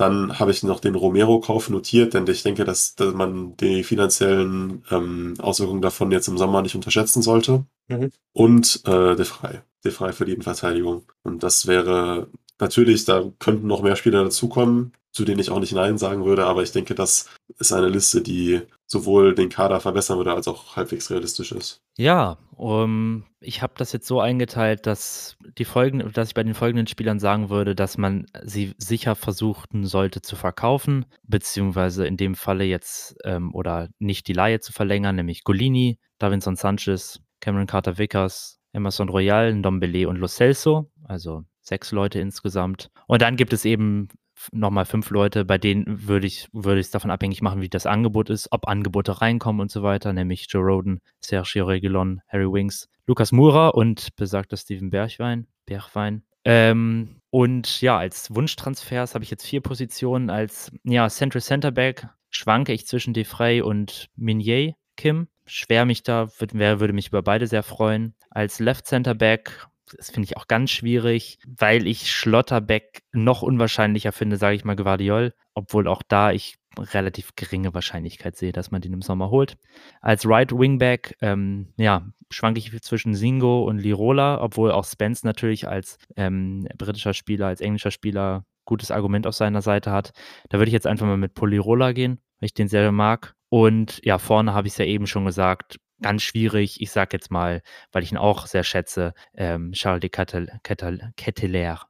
Dann habe ich noch den Romero-Kauf notiert, denn ich denke, dass, dass man die finanziellen ähm, Auswirkungen davon jetzt im Sommer nicht unterschätzen sollte. Mhm. Und äh, De Frey. De Frey für die Innenverteidigung. Und das wäre natürlich, da könnten noch mehr Spieler dazukommen, zu denen ich auch nicht Nein sagen würde, aber ich denke, das ist eine Liste, die sowohl den Kader verbessern würde, als auch halbwegs realistisch ist. Ja, um, ich habe das jetzt so eingeteilt, dass die folgenden, dass ich bei den folgenden Spielern sagen würde, dass man sie sicher versuchen sollte zu verkaufen, beziehungsweise in dem Falle jetzt ähm, oder nicht die Laie zu verlängern, nämlich Golini, Davinson Sanchez, Cameron Carter Vickers, Emerson Royal, Ndombele und Lo Celso, also sechs Leute insgesamt. Und dann gibt es eben nochmal fünf Leute, bei denen würde ich würde es davon abhängig machen, wie das Angebot ist, ob Angebote reinkommen und so weiter, nämlich Joe Roden, Sergio Reguilon, Harry Winks, Lukas Mura und besagter Steven Bergwein, Bergwein. Ähm, und ja, als Wunschtransfers habe ich jetzt vier Positionen. Als ja, Central Center Back schwanke ich zwischen Defray und Minier Kim. Schwer mich da, würde, würde mich über beide sehr freuen. Als Left Center Back das finde ich auch ganz schwierig, weil ich Schlotterbeck noch unwahrscheinlicher finde, sage ich mal, Guardiol, obwohl auch da ich relativ geringe Wahrscheinlichkeit sehe, dass man den im Sommer holt. Als Right Wingback, ähm, ja, schwanke ich zwischen Singo und Lirola, obwohl auch Spence natürlich als ähm, britischer Spieler, als englischer Spieler gutes Argument auf seiner Seite hat. Da würde ich jetzt einfach mal mit Polirola gehen, weil ich den sehr mag. Und ja, vorne habe ich es ja eben schon gesagt, ganz schwierig. Ich sage jetzt mal, weil ich ihn auch sehr schätze, ähm, Charles de Ketteler.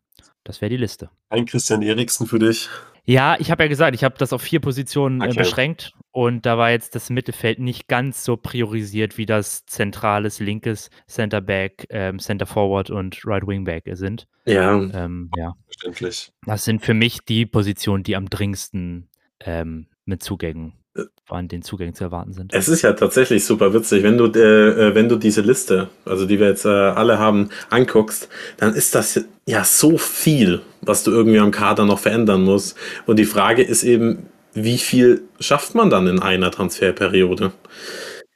Das wäre die Liste. Ein Christian Eriksen für dich. Ja, ich habe ja gesagt, ich habe das auf vier Positionen äh, okay. beschränkt Und da war jetzt das Mittelfeld nicht ganz so priorisiert, wie das zentrales linkes Center Back, ähm, Center Forward und Right Wing Back sind. Ja, Ähm, ja, Verständlich. das sind für mich die Positionen, die am dringendsten ähm, mit Zugängen, Äh. An den Zugängen zu erwarten sind. Es ist ja tatsächlich super witzig, wenn du, äh, äh, wenn du diese Liste, also die wir jetzt äh, alle haben, anguckst, dann ist das ja so viel, was du irgendwie am Kader noch verändern musst. Und die Frage ist eben, wie viel schafft man dann in einer Transferperiode?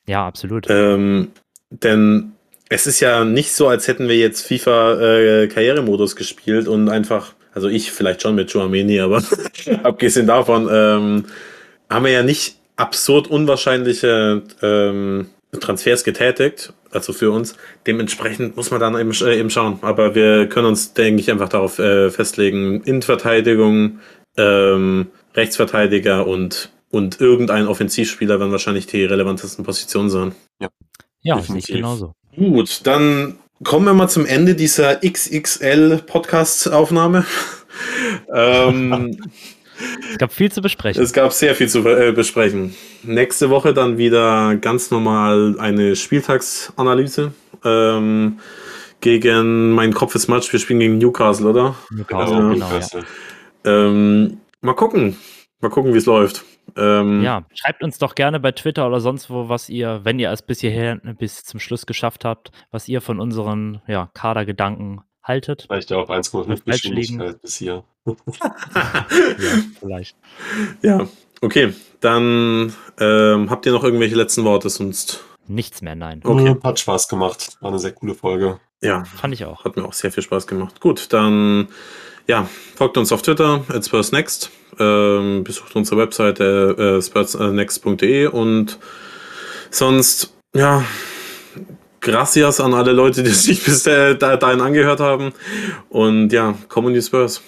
Ja, absolut. Ähm, denn es ist ja nicht so, als hätten wir jetzt FIFA äh, Karrieremodus gespielt und einfach, also ich vielleicht schon mit Chouameni, aber abgesehen davon ähm, haben wir ja nicht absurd unwahrscheinliche ähm, Transfers getätigt, also für uns. Dementsprechend muss man dann eben, äh, eben schauen. Aber wir können uns, denke ich, einfach darauf äh, festlegen, Innenverteidigung, ähm, Rechtsverteidiger und, und irgendein Offensivspieler werden wahrscheinlich die relevantesten Positionen sein. ja, sehe ich genauso. Gut, dann kommen wir mal zum Ende dieser XXL-Podcast-Aufnahme. ähm, Es gab viel zu besprechen. es gab sehr viel zu äh, besprechen. Nächste Woche dann wieder ganz normal eine Spieltagsanalyse. Ähm, gegen mein Kopf ist Match. Wir spielen gegen Newcastle, oder? Newcastle, Ja. genau, ja. Ähm, mal gucken. Mal gucken, wie es läuft. Ähm, Ja, schreibt uns doch gerne bei Twitter oder sonst wo, was ihr, wenn ihr es bis hierher, bis zum Schluss geschafft habt, was ihr von unseren ja, Kadergedanken haltet. Vielleicht ja auf 1,5 Falsch Geschwindigkeit bis hier. Ja, vielleicht. ja, okay. Dann ähm, habt ihr noch irgendwelche letzten Worte sonst? Nichts mehr, nein. Okay. Okay. Hat Spaß gemacht. War eine sehr coole Folge. Ja, Fand ich auch. Hat mir auch sehr viel Spaß gemacht. Gut, dann ja, folgt uns auf Twitter, at SpursNext. Ähm, besucht unsere Webseite äh, spursnext.de und sonst, ja, gracias an alle Leute, die sich bis äh, da, dahin angehört haben. Und ja, Common Spurs.